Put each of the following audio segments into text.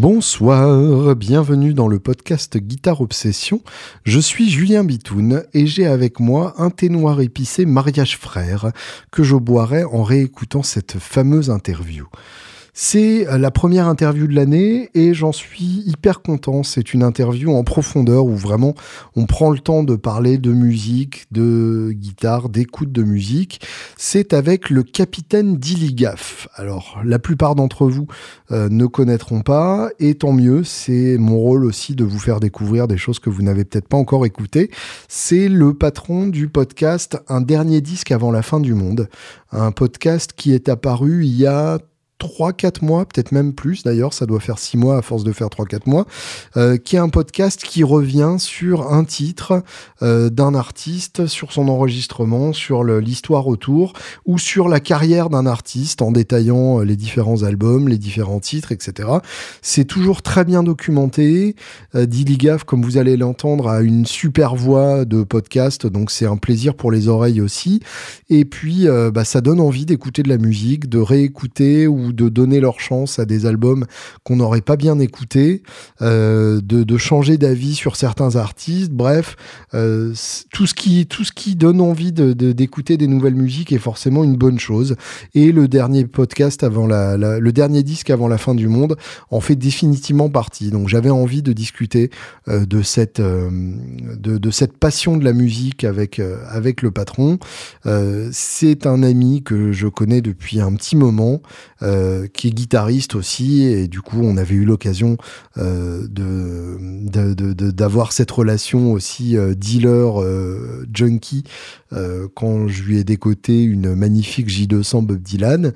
Bonsoir, bienvenue dans le podcast Guitare Obsession. Je suis Julien Bitoun et j'ai avec moi un thé noir épicé mariage frère que je boirai en réécoutant cette fameuse interview. C'est euh, la première interview de l'année et j'en suis hyper content. C'est une interview en profondeur où vraiment on prend le temps de parler de musique, de guitare, d'écoute de musique. C'est avec le capitaine Dilligaf. Alors, la plupart d'entre vous euh, ne connaîtront pas et tant mieux. C'est mon rôle aussi de vous faire découvrir des choses que vous n'avez peut-être pas encore écoutées. C'est le patron du podcast Un dernier disque avant la fin du monde. Un podcast qui est apparu il y a 3-4 mois, peut-être même plus d'ailleurs, ça doit faire 6 mois à force de faire 3-4 mois, euh, qui est un podcast qui revient sur un titre euh, d'un artiste, sur son enregistrement, sur l'histoire autour, ou sur la carrière d'un artiste en détaillant euh, les différents albums, les différents titres, etc. C'est toujours très bien documenté. Euh, Dilligaf, comme vous allez l'entendre, a une super voix de podcast, donc c'est un plaisir pour les oreilles aussi. Et puis, euh, bah, ça donne envie d'écouter de la musique, de réécouter ou de donner leur chance à des albums qu'on n'aurait pas bien écoutés, euh, de, changer d'avis sur certains artistes. Bref, euh, tout, ce qui, tout ce qui donne envie d'écouter de, des nouvelles musiques est forcément une bonne chose. Et le dernier podcast avant la, le dernier disque avant la fin du monde en fait définitivement partie. Donc j'avais envie de discuter euh, de cette de, de, cette passion de la musique avec avec le patron. c'est un ami que je connais depuis un petit moment. Qui est guitariste aussi, et du coup on avait eu l'occasion euh, d'avoir cette relation aussi euh, dealer junkie quand je lui ai décoté une magnifique J200 Bob Dylan.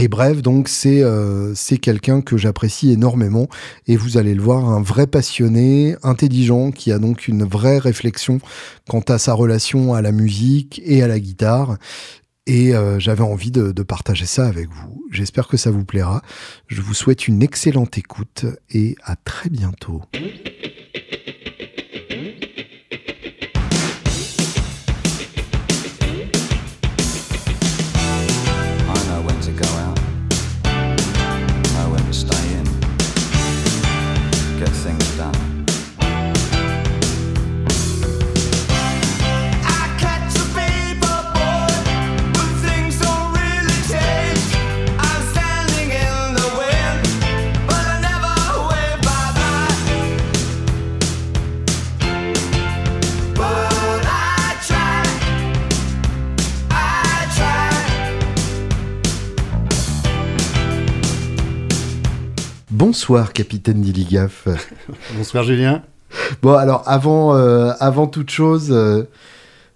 Et bref, donc c'est quelqu'un que j'apprécie énormément et vous allez le voir, un vrai passionné, intelligent, qui a donc une vraie réflexion quant à sa relation à la musique et à la guitare et euh, j'avais envie de, de, partager ça avec vous. J'espère que ça vous plaira. Je vous souhaite une excellente écoute et à très bientôt. Bonsoir, capitaine Dilligaf. Bonsoir, Julien. Bon, alors, avant, euh, avant toute chose, euh,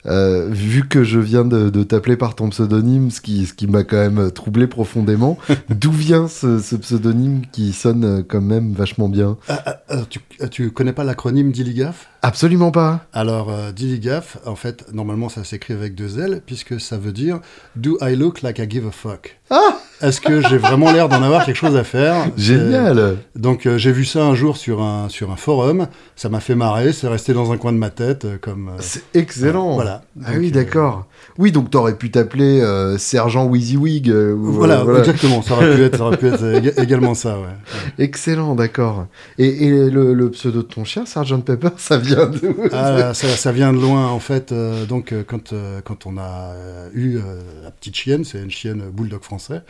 euh, vu que je viens de, t'appeler par ton pseudonyme, ce qui, ce qui m'a quand même troublé profondément, d'où vient ce, pseudonyme qui sonne quand même vachement bien? Ah, ah, tu, tu, connais pas l'acronyme Dilligaf? Absolument pas. Alors, Dilligaf, en fait, normalement, ça s'écrit avec deux L, puisque ça veut dire Do I look like I give a fuck? Ah est-ce que j'ai vraiment l'air d'en avoir quelque chose à faire? Génial. donc euh, j'ai vu ça un jour sur un sur un forum, ça m'a fait marrer, c'est resté dans un coin de ma tête euh, comme. Euh, c'est excellent. voilà. ah oui, d'accord. Oui, donc t'aurais pu t'appeler Sergent WYSIWYG. Voilà, exactement. Ça aurait pu être, ça aurait pu être également ça, ouais. Excellent, d'accord. Et, et le, pseudo de ton chien, Sergent Pepper, ça vient d'où ah, ça, ça, vient de loin en fait. donc quand quand on a eu la petite chienne, c'est une chienne bulldog français.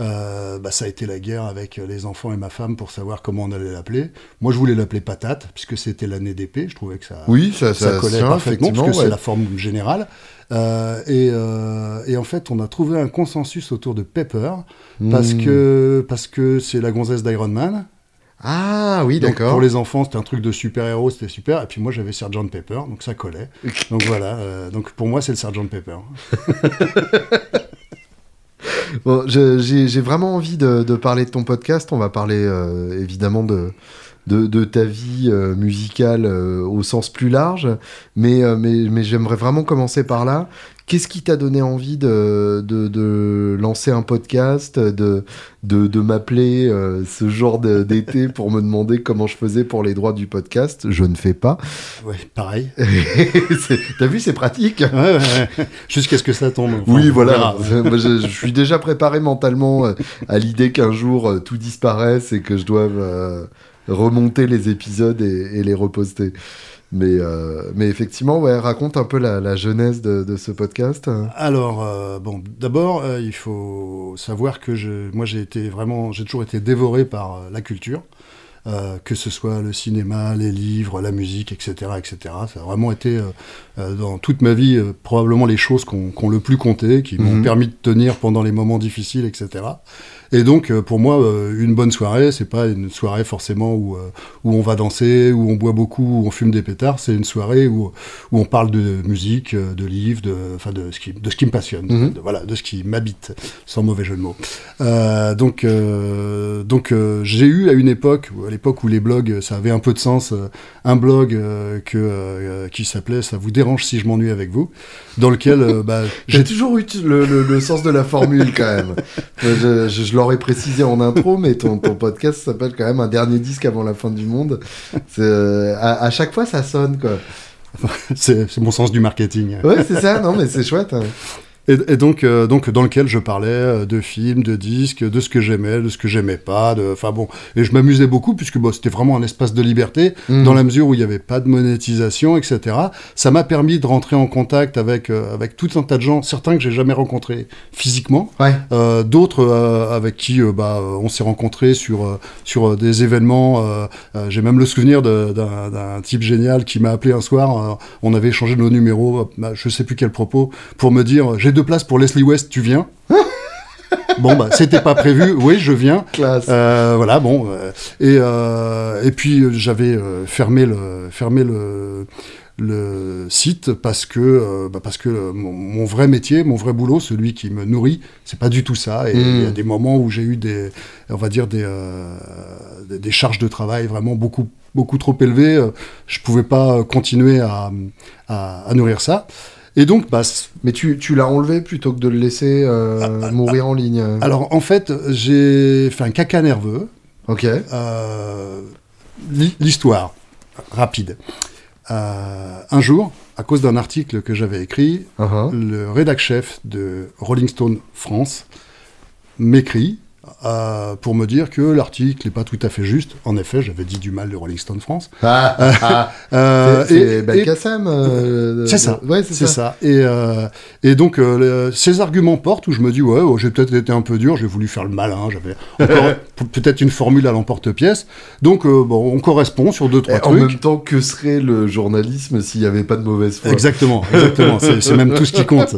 Euh, bah, ça a été la guerre avec les enfants et ma femme pour savoir comment on allait l'appeler. Moi, je voulais l'appeler Patate, puisque c'était l'année d'épée. Je trouvais que ça, oui, ça, ça, collait parfaitement, parce que c'est la forme générale. Euh, et, euh, et, en fait, on a trouvé un consensus autour de Pepper, parce hmm. que parce que c'est la gonzesse d'Iron Man. Ah oui, d'accord. Pour les enfants, c'était un truc de super-héros, c'était super. Et puis moi, j'avais Sergeant Pepper, donc ça collait. donc voilà, donc pour moi, c'est le Sergeant Pepper. bon, j'ai vraiment envie de, parler de ton podcast. On va parler euh, évidemment de, de, de ta vie euh, musicale euh, au sens plus large, mais, euh, mais, mais j'aimerais vraiment commencer par là. Qu'est-ce qui t'a donné envie de, de, de, lancer un podcast, de, de, de m'appeler euh, ce genre d'été pour me demander comment je faisais pour les droits du podcast? Je ne fais pas. Ouais, pareil. T'as vu, c'est pratique. Ouais, ouais, ouais. Jusqu'à ce que ça tombe. Enfin, Oui, voilà. je, je suis déjà préparé mentalement à l'idée qu'un jour tout disparaisse et que je doive euh, remonter les épisodes et, et les reposter. Mais, euh, mais effectivement, ouais, raconte un peu la, la genèse de, de ce podcast. Alors, euh, bon, d'abord, euh, il faut savoir que je, moi, j'ai été vraiment, j'ai toujours été dévoré par la culture, que ce soit le cinéma, les livres, la musique, etc., etc. Ça a vraiment été dans toute ma vie probablement les choses qu'on qu'on le plus compté, qui m'ont Mhm. permis de tenir pendant les moments difficiles, etc. Et donc, euh, pour moi, euh, une bonne soirée, c'est pas une soirée forcément où, euh, où on va danser, où on boit beaucoup, où on fume des pétards. C'est une soirée où, où on parle de musique, de livres, de, enfin de ce qui, de ce qui me passionne, Mhm. de, voilà, de ce qui m'habite, sans mauvais jeu de mots. Euh, donc, euh, donc, euh, j'ai eu à une époque, à l'époque où les blogs, ça avait un peu de sens, un blog que, qui s'appelait "Ça vous dérange si je m'ennuie avec vous", dans lequel, bah, J'ai toujours eu le, le- le sens de la formule quand même. Je je- je l'aurais précisé en intro, mais ton, ton podcast s'appelle quand même Un dernier disque avant la fin du monde. Euh, à, à chaque fois, ça sonne quoi. c'est c'est mon sens du marketing. Ouais, c'est ça. Non, mais c'est chouette. hein. Et, et donc, euh, donc, dans lequel je parlais euh, de films, de disques, de ce que j'aimais, de ce que j'aimais pas, enfin bon, et je m'amusais beaucoup puisque bon, c'était vraiment un espace de liberté Mhm. dans la mesure où il n'y avait pas de monétisation, etc. Ça m'a permis de rentrer en contact avec euh, avec tout un tas de gens, certains que j'ai jamais rencontrés physiquement, Ouais. euh, d'autres avec qui bah, on s'est rencontrés sur, sur des événements. J'ai même le souvenir d'un type génial qui m'a appelé un soir. on avait échangé nos numéros, bah, je sais plus quel propos, pour me dire j'ai deux places pour Leslie West, tu viens Bon, bah, c'était pas prévu. Oui, je viens. Classe. Euh, voilà, bon. euh, et, euh, et puis j'avais fermé le, fermé le, le site parce que, bah, parce que mon, mon vrai métier, mon vrai boulot, celui qui me nourrit, c'est pas du tout ça. Et il y a des moments où j'ai eu des, on va dire des, euh, des, des charges de travail vraiment beaucoup, beaucoup trop élevées. Je pouvais pas continuer à, à, à nourrir ça. Et donc, bah, Mais tu, tu l'as enlevé plutôt que de le laisser euh, mourir en ligne. alors en fait, j'ai fait un caca nerveux. Ok. Euh, l'hi- L'histoire, rapide. Euh, un jour, à cause d'un article que j'avais écrit, Uh-huh. le rédac-chef de Rolling Stone France m'écrit euh, pour me dire que l'article n'est pas tout à fait juste. En effet, j'avais dit du mal de Rolling Stone France. Ah, ah, Euh, c'est et- c'est et- Belkacem. C'est ça. Ouais, c'est ça. ça. Et, et donc, ces arguments portent où je me dis, ouais, oh, j'ai peut-être été un peu dur, j'ai voulu faire le malin, j'avais encore peut-être une formule à l'emporte-pièce. Donc, bon, on correspond sur deux, trois Et en trucs. même temps, que serait le journalisme s'il n'y avait pas de mauvaise foi? Exactement, exactement. c'est même tout ce qui compte.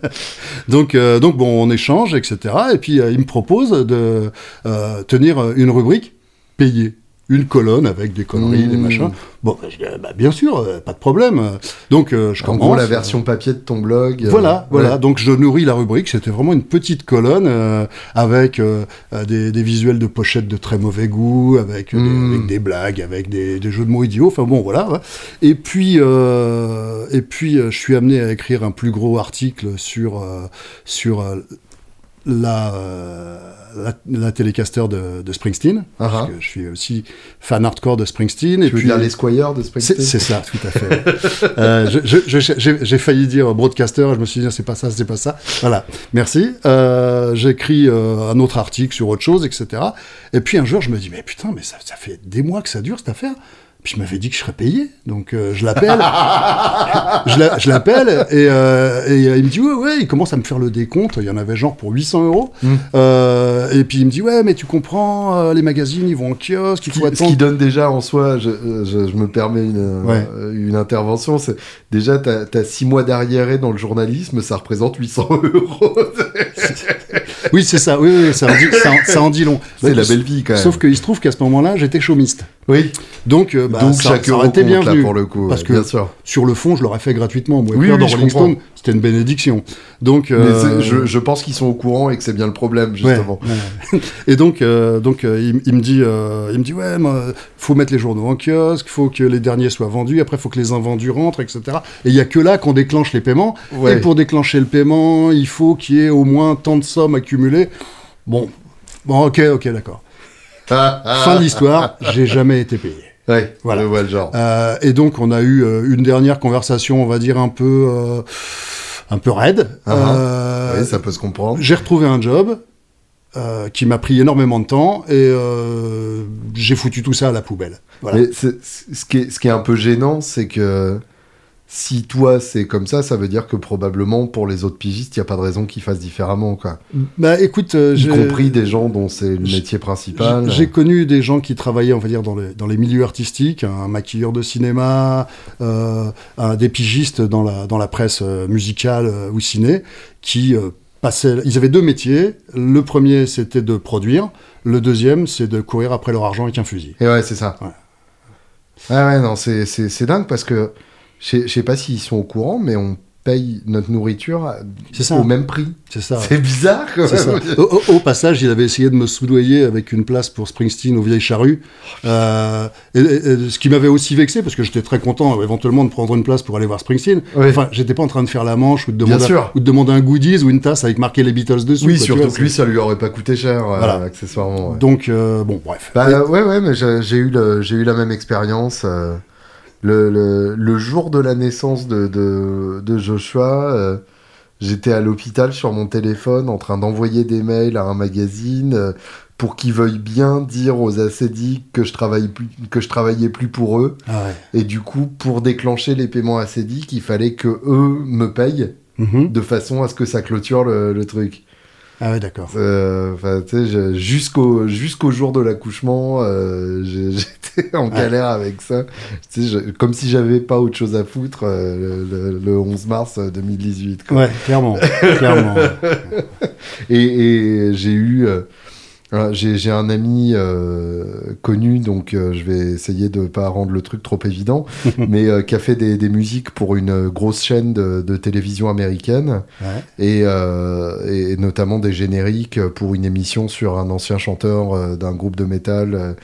donc, donc bon, on échange, etc. Et puis il me propose de euh, tenir une rubrique payée. Une colonne avec des conneries, des Mmh. machins. Bon, bah, bah, bien sûr, euh, pas de problème. Donc, euh, je En commence. gros, la version papier de ton blog. euh, Voilà, voilà. ouais. Donc je nourris la rubrique. C'était vraiment une petite colonne euh, avec des, des visuels de pochettes de très mauvais goût, avec, des, avec des blagues, avec des, des jeux de mots idiots. Enfin bon, voilà. ouais. Et puis, et puis, je suis amené à écrire un plus gros article sur sur la, la de, de Springsteen, Ah parce ah. que je suis aussi fan hardcore de Springsteen. Tu et veux puis dire les Squires de Springsteen c'est ça, tout à fait. Euh, J'ai j'ai failli dire broadcaster, et je me suis dit, c'est pas ça, c'est pas ça. Voilà, merci. Euh, J'écris euh, un autre article sur autre chose, etc. Et puis un jour, je me dis, mais putain, mais ça, ça fait des mois que ça dure cette affaire. Puis je m'avais dit que je serais payé, donc euh, je l'appelle. je la- je l'appelle et, euh, et euh, il me dit ouais ouais, il commence à me faire le décompte. Il y en avait genre pour 800 euros. Mm. Euh, et puis il me dit ouais mais tu comprends, les magazines ils vont en kiosque, il faut qui, ce attendre. qui donne déjà en soi, je, je- je me permets une, Ouais. une intervention, c'est déjà t'as as six mois d'arriéré dans le journalisme, ça représente 800 euros. Oui c'est ça, oui, oui ça, en dit, ça, ça en dit long. c'est la belle vie quand même. Sauf qu'il se trouve qu'à ce moment-là, j'étais chômiste. Oui. Donc, euh, bah, Donc ça, chaque ça euro là, pour le coup. Parce que- bien sûr. Sur le fond, je l'aurais fait gratuitement. Moi, Oui, dans Rolling. Stone, c'était une bénédiction. Donc, euh, je, je pense qu'ils sont au courant et que c'est bien le problème, justement. Ouais, ouais. Et donc, euh, donc il, il me dit, il me dit, ouais, faut mettre les journaux en kiosque, faut que les derniers soient vendus, après faut que les invendus rentrent, etc. Et il y a que là qu'on déclenche les paiements. Ouais. Et pour déclencher le paiement, il faut qu'il y ait au moins tant de sommes accumulées. Bon, bon, ok, ok, d'accord. Fin de l'histoire, j'ai jamais été payé. Ouais, Voilà. le genre. Euh, et donc, on a eu euh, une dernière conversation, on va dire un peu, euh, un peu raide. Ah, oui, ça peut se comprendre. j'ai retrouvé un job qui m'a pris énormément de temps et j'ai foutu tout ça à la poubelle. Voilà. Mais c'est- c'est- ce, qui est, ce qui est un peu gênant, c'est que si toi c'est comme ça, ça veut dire que probablement pour les autres pigistes, il n'y a pas de raison qu'ils fassent différemment, quoi. Bah écoute, euh, Y compris des gens dont c'est le métier principal. j'ai connu des gens qui travaillaient, on va dire, dans les, dans les milieux artistiques, un maquilleur de cinéma, euh, un, des pigistes dans la, dans la presse euh, musicale euh, ou ciné, qui euh, passaient. Ils avaient deux métiers. Le premier, c'était de produire. Le deuxième, c'est de courir après leur argent avec un fusil. Et ouais, c'est ça. Ouais. Ah ouais, non, c'est dingue parce que je sais- je sais pas s'ils sont au courant, mais on paye notre nourriture ça. au même prix. C'est ça. C'est bizarre, quand ça. même. Au, passage, il avait essayé de me soudoyer avec une place pour Springsteen aux Vieilles Charrues. Euh, et, et- et ce qui m'avait aussi vexé, parce que j'étais très content euh, éventuellement de prendre une place pour aller voir Springsteen. Oui. Enfin, j'étais pas en train de faire la manche ou de, demander, sûr. ou de demander un goodies ou une tasse avec marqué les Beatles dessus. Oui, quoi, surtout vois, que lui, ça lui aurait pas coûté cher, euh, accessoirement. ouais. Donc, euh, bon, bref. Bah ouais, ouais, mais j'ai j'ai eu, le- j'ai eu la même expérience. Le, le, le jour de la naissance de, de, de Joshua, euh, j'étais à l'hôpital sur mon téléphone en train d'envoyer des mails à un magazine euh, pour qu'ils veuillent bien dire aux acédiques que je, travaille plus, que je travaillais plus pour eux. Ah ouais. Et du coup, pour déclencher les paiements acédiques, il fallait que eux me payent Mhm. de façon à ce que ça clôture le, le truc. Ah ouais, d'accord. Euh, enfin, tu sais, jusqu'au jusqu'au jour de l'accouchement, euh, j'étais en galère avec ça. Tu sais, je- comme si j'avais pas autre chose à foutre euh, le, le- le 11 mars euh, 2018. quoi. Ouais, clairement. clairement. Et, et j'ai eu, euh, j'ai un ami euh, connu, donc euh, je vais essayer de pas rendre le truc trop évident, mais euh, qui a fait des, des musiques pour une grosse chaîne de, de télévision américaine Ouais. et, euh, et notamment des génériques pour une émission sur un ancien chanteur euh, d'un groupe de métal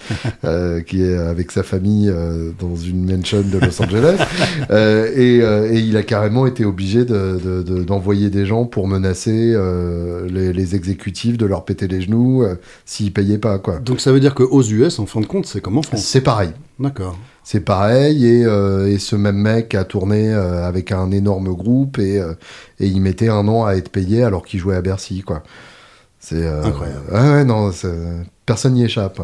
euh, qui est avec sa famille euh, dans une mansion de Los Angeles. Euh, et, euh, et il a carrément été obligé de- de- de- d'envoyer des gens pour menacer euh, les, les exécutifs de leur péter les genoux s'ils payaient pas. quoi. Donc ça veut dire qu'aux US, en fin de compte, c'est comme en France. C'est pareil. D'accord. C'est pareil, et, euh, et ce même mec a tourné euh, avec un énorme groupe, et, euh, et il mettait un an à être payé alors qu'il jouait à Bercy, quoi. C'est Incroyable. Ouais, non, personne n'y échappe.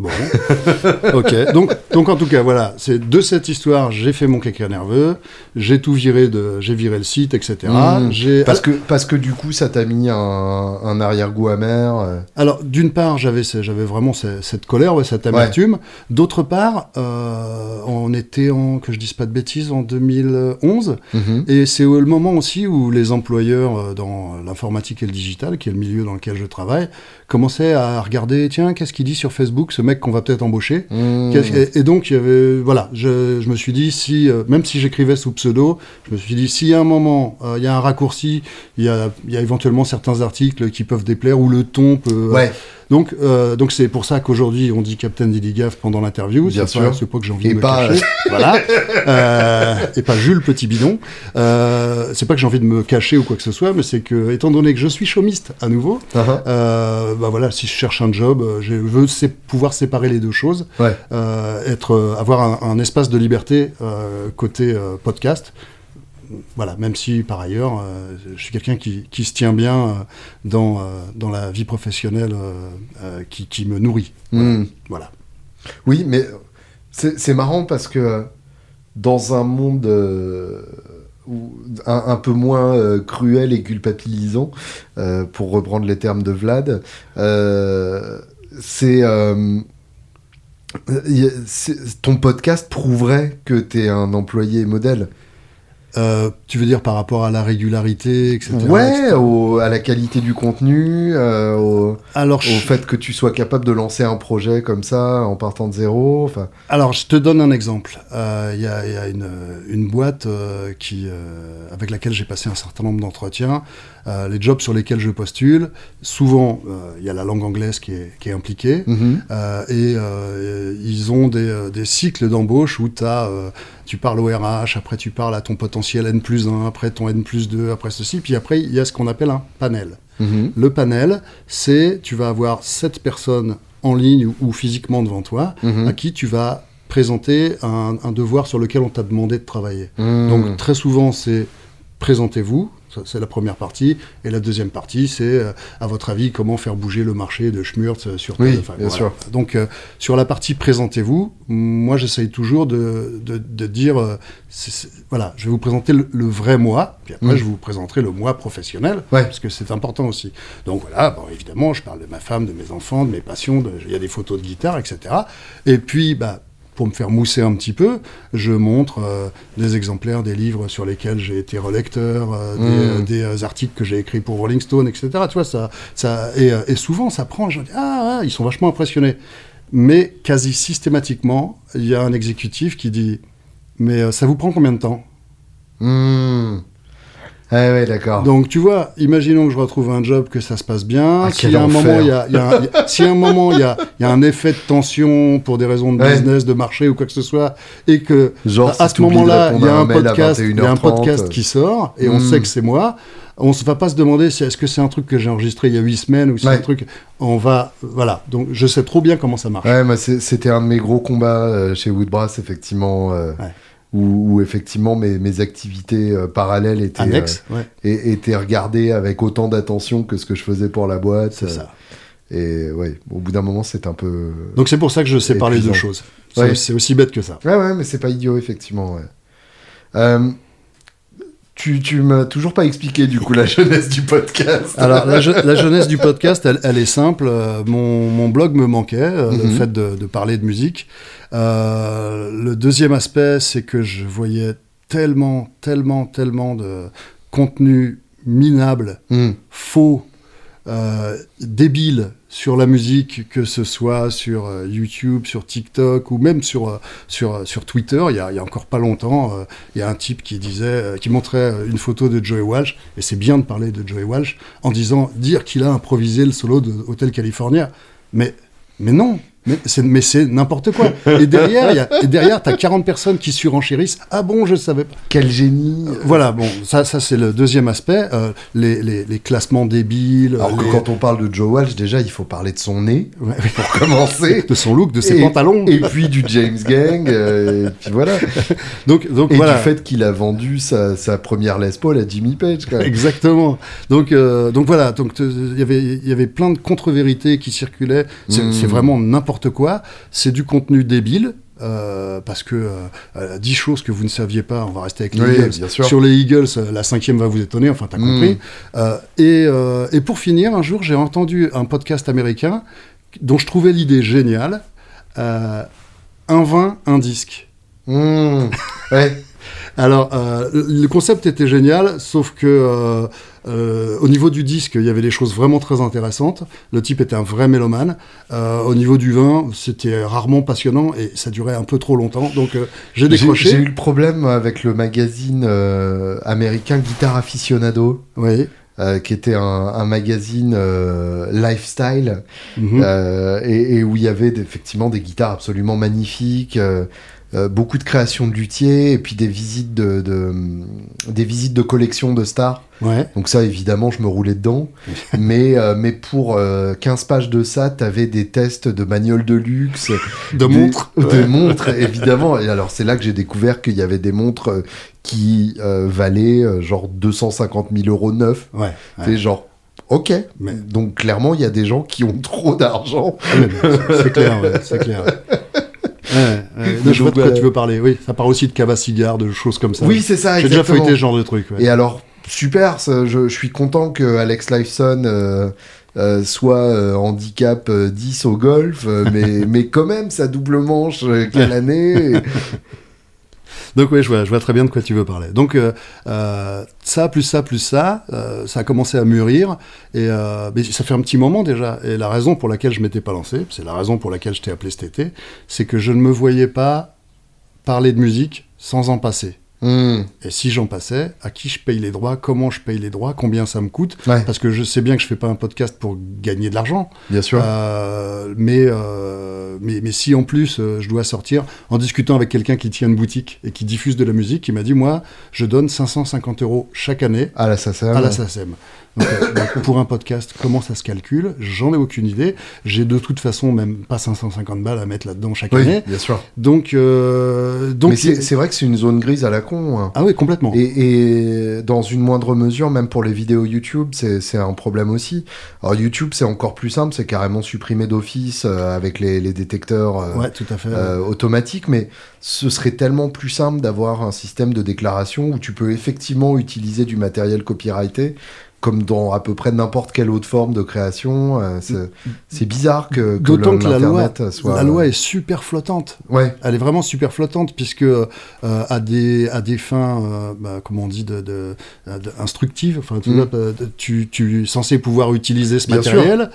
Bon. ok. Donc, donc en tout cas, voilà. C'est de cette histoire, j'ai fait mon caca nerveux, j'ai tout viré de, j'ai viré le site, etc. Mmh. Parce que, parce que du coup, ça t'a mis un, un arrière-goût amer. euh. Alors, d'une part, j'avais vraiment ce- cette colère, ouais, cette amertume. D'autre part, euh, on était en, que je dise pas de bêtises, en 2011. Mhm. Et c'est le moment aussi où les employeurs euh, dans l'informatique et le digital, qui est le milieu dans lequel je travaille, commençaient à regarder, tiens, qu'est-ce qu'il dit sur Facebook, ce mec qu'on va peut-être embaucher Mmh. Et, et donc, il y avait, voilà, je, je me suis dit, si, euh, même si j'écrivais sous pseudo, je me suis dit, s'il y a un moment, euh, il y a un raccourci, il y a, il y a éventuellement certains articles qui peuvent déplaire, ou le ton peut... Ouais, Donc, euh, donc c'est pour ça qu'aujourd'hui, on dit Captain Diddy Gaff pendant l'interview. Bien pas- sûr. C'est pas que j'ai envie Et de me pas- cacher. voilà. Euh, et pas Jules Petit Bidon. Euh, c'est pas que j'ai envie de me cacher ou quoi que ce soit, mais c'est que, étant donné que je suis chômiste à nouveau, uh-huh. euh, bah voilà, si je cherche un job, euh, je veux sé- pouvoir séparer les deux choses, ouais. euh, être, euh, avoir un, un espace de liberté euh, côté euh, podcast. Voilà, même si par ailleurs, euh, je suis quelqu'un qui, qui se tient bien euh, dans, euh, dans la vie professionnelle qui, qui me nourrit. Mmh. Voilà. Oui, mais c'est marrant parce que dans un monde où- un, un peu moins cruel et culpabilisant, pour reprendre les termes de Vlad, c'est- ton podcast prouverait que tu es un employé modèle. Euh, tu veux dire par rapport à la régularité, etc. Ouais, etc. au- à la qualité du contenu, euh, au, Alors, au fait que tu sois capable de lancer un projet comme ça en partant de zéro. Enfin, alors, je te donne un exemple. Euh, Il y a, y a une, une boîte euh, qui, euh, avec laquelle j'ai passé un certain nombre d'entretiens. Euh, les jobs sur lesquels je postule, souvent, euh, il y a la langue anglaise qui est, qui est impliquée. mhm. Euh, et ils ont des, des cycles d'embauche où euh, tu parles au RH, après tu parles à ton potentiel N plus 1, après ton N plus 2, après ceci, puis après il y a ce qu'on appelle un panel. Mhm. Le panel, c'est tu vas avoir sept personnes en ligne ou, ou physiquement devant toi Mhm. à qui tu vas présenter un, un devoir sur lequel on t'a demandé de travailler. Donc très souvent c'est présentez-vous, ça, c'est la première partie, et la deuxième partie c'est euh, à votre avis comment faire bouger le marché de Schmurtz euh, sur Oui, enfin, bien sûr. Donc euh, sur la partie présentez-vous, moi j'essaye toujours de, de, de dire c'est- c'est- voilà, je vais vous présenter le, le vrai moi, puis après Mm. je vous présenterai le moi professionnel, Ouais. parce que c'est important aussi. Donc voilà, bon, évidemment, je parle de ma femme, de mes enfants, de mes passions, de- il y a des photos de guitare, etc. Et puis, bah, pour me faire mousser un petit peu, je montre euh, des exemplaires des livres sur lesquels j'ai été relecteur, euh, des, Mm. euh, des, euh, articles que j'ai écrits pour Rolling Stone, etc. Tu vois, ça, ça, et, et souvent, ça prend, je dis, ah, ah, ils sont vachement impressionnés. Mais quasi systématiquement, il y a un exécutif qui dit, mais ça vous prend combien de temps? Mhm. Ouais, ouais, d'accord. Donc tu vois, imaginons que je retrouve un job, que ça se passe bien. Ah, si à un moment il y a, y a un- il y a- si à un moment il y a, il y a un effet de tension pour des raisons de Ouais. business, de marché ou quoi que ce soit, et que Genre, à, ce moment-là il y a un podcast, il y a un 21h30, podcast qui sort et on Hmm. sait que c'est moi. On ne va pas se demander si est-ce que c'est un truc que j'ai enregistré il y a huit semaines ou si c'est Ouais. un truc. On va, voilà. Donc je sais trop bien comment ça marche. Ouais, c'est- c'était un de mes gros combats euh, chez Woodbrass, effectivement, euh, Ouais. Où, où, effectivement mes, mes activités euh, parallèles étaient, Annexe, ouais, euh, étaient regardées avec autant d'attention que ce que je faisais pour la boîte. c'est euh, ça. Et ouais, au bout d'un moment, c'est un peu. Donc c'est pour ça que je sais parler de épuisant. choses. C'est Ouais. c'est aussi bête que ça. Ouais, ouais, mais c'est pas idiot, effectivement. Ouais. Euh, tu, tu m'as toujours pas expliqué, du coup, la jeunesse du podcast. Alors, la, je- la jeunesse du podcast, elle, elle est simple. Mon, mon blog me manquait, le Mhm. fait de, de parler de musique. Euh, le deuxième aspect, c'est que je voyais tellement, tellement, tellement de contenu minable, Hmm. faux, euh, débile sur la musique, que ce soit sur euh, YouTube, sur TikTok ou même sur, euh, sur, sur Twitter. Il y, a, il y a encore pas longtemps, il y a un type qui disait, qui montrait une photo de Joey Walsh, et c'est bien de parler de Joey Walsh, en disant, dire qu'il a improvisé le solo de Hotel California. Mais, mais non, mais c'est, n'importe quoi. Et derrière, y a, et derrière, t'as 40 personnes qui surenchérissent. Ah bon, je savais pas. Quel génie Voilà, bon, ça, ça c'est le deuxième aspect. euh, les, les, les classements débiles. Alors que quand on parle de Joe Walsh, déjà, il faut parler de son nez, Ouais, pour commencer. de son look, de ses Et- pantalons. Et puis du James Gang, euh, et puis voilà. donc, donc Et voilà. du fait qu'il a vendu sa, sa première Les Paul à Jimmy Page, quand même. Exactement. Donc, euh, donc voilà. Donc il y avait, y avait plein de contre-vérités qui circulaient. C'est Mm. c'est vraiment n'importe quoi. C'est du contenu débile. euh, parce que euh, euh, 10 choses que vous ne saviez pas, on va rester avec les Oui, Eagles. bien sûr. Sur les Eagles, euh, la cinquième va vous étonner, enfin t'as Mm. compris. Euh, et, euh, et pour finir, un jour j'ai entendu un podcast américain dont je trouvais l'idée géniale. Euh, un vin, un disque. Mmh. Ouais. Alors, euh, le concept était génial, sauf que euh, au niveau du disque, il y avait des choses vraiment très intéressantes. Le type était un vrai mélomane. Euh, au niveau du vin, c'était rarement passionnant et ça durait un peu trop longtemps. Donc, euh, j'ai décroché. j'ai eu le problème avec le magazine américain Guitar Aficionado, Oui. euh, qui était un, un magazine euh, lifestyle, Mhm. euh, et, et où il y avait effectivement des guitares absolument magnifiques, euh, beaucoup de créations de luthiers, et puis des visites de, de- des visites de collection de stars. Ouais. Donc ça, évidemment, je me roulais dedans. mais, euh, mais pour euh, 15 pages de ça, t'avais des tests de bagnoles de luxe. De des- montres. De montres, évidemment. Et alors, c'est là que j'ai découvert qu'il y avait des montres euh, qui valaient genre 250 000 euros neufs. Ouais. ouais. C'est genre, ok. Mais- Donc, clairement, il y a des gens qui ont trop d'argent. Mais c'est clair, ouais, c'est clair. Non, je vois de quoi Donc, tu veux parler. Oui, ça part aussi de cava cigare, de choses comme ça. Oui, c'est ça, J'ai déjà feuilleté ce genre de truc. ouais. Et alors, super, ça, je, je suis content que Alex Lifeson euh, euh, soit euh, handicap euh, 10 au golf, euh, mais, mais quand même, sa double manche, euh, quelle année Donc oui, je vois, je vois très bien de quoi tu veux parler. Donc euh, euh, ça, plus ça, plus ça, euh, ça a commencé à mûrir. Et euh, mais ça fait un petit moment déjà. Et la raison pour laquelle je m'étais pas lancé, c'est la raison pour laquelle je t'ai appelé cet été, c'est que je ne me voyais pas parler de musique sans en passer. Et si j'en passais, à qui je paye les droits, comment je paye les droits, combien ça me coûte Ouais, Parce que je sais bien que je fais pas un podcast pour gagner de l'argent. bien sûr. Euh, mais, euh, mais, mais si en plus euh, je dois sortir, en discutant avec quelqu'un qui tient une boutique et qui diffuse de la musique, il m'a dit Moi, je donne 550 euros chaque année ça sert. à la SACEM. Donc, euh, donc, pour un podcast, comment ça se calcule J'en ai aucune idée. J'ai de toute façon même pas 550 balles à mettre là-dedans chaque Oui, année. bien sûr. Donc, euh, donc c'est vrai que c'est une zone grise à la con. hein. ah oui, complètement. Et, et dans une moindre mesure, même pour les vidéos YouTube, c'est un problème aussi. Alors YouTube, c'est encore plus simple, c'est carrément supprimé d'office euh, avec les, les détecteurs euh, ouais, tout à fait. automatiques, mais ce serait tellement plus simple d'avoir un système de déclaration où tu peux effectivement utiliser du matériel copyrighté comme dans à peu près n'importe quelle autre forme de création. euh, c'est- c'est bizarre que, que D'autant que la loi, soit... la loi est super flottante. Ouais, Elle est vraiment super flottante puisque euh, à des à des fins euh, bah, comment on dit de, de, de- instructives enfin tu Mm. tu tu es censé pouvoir utiliser ce Bien matériel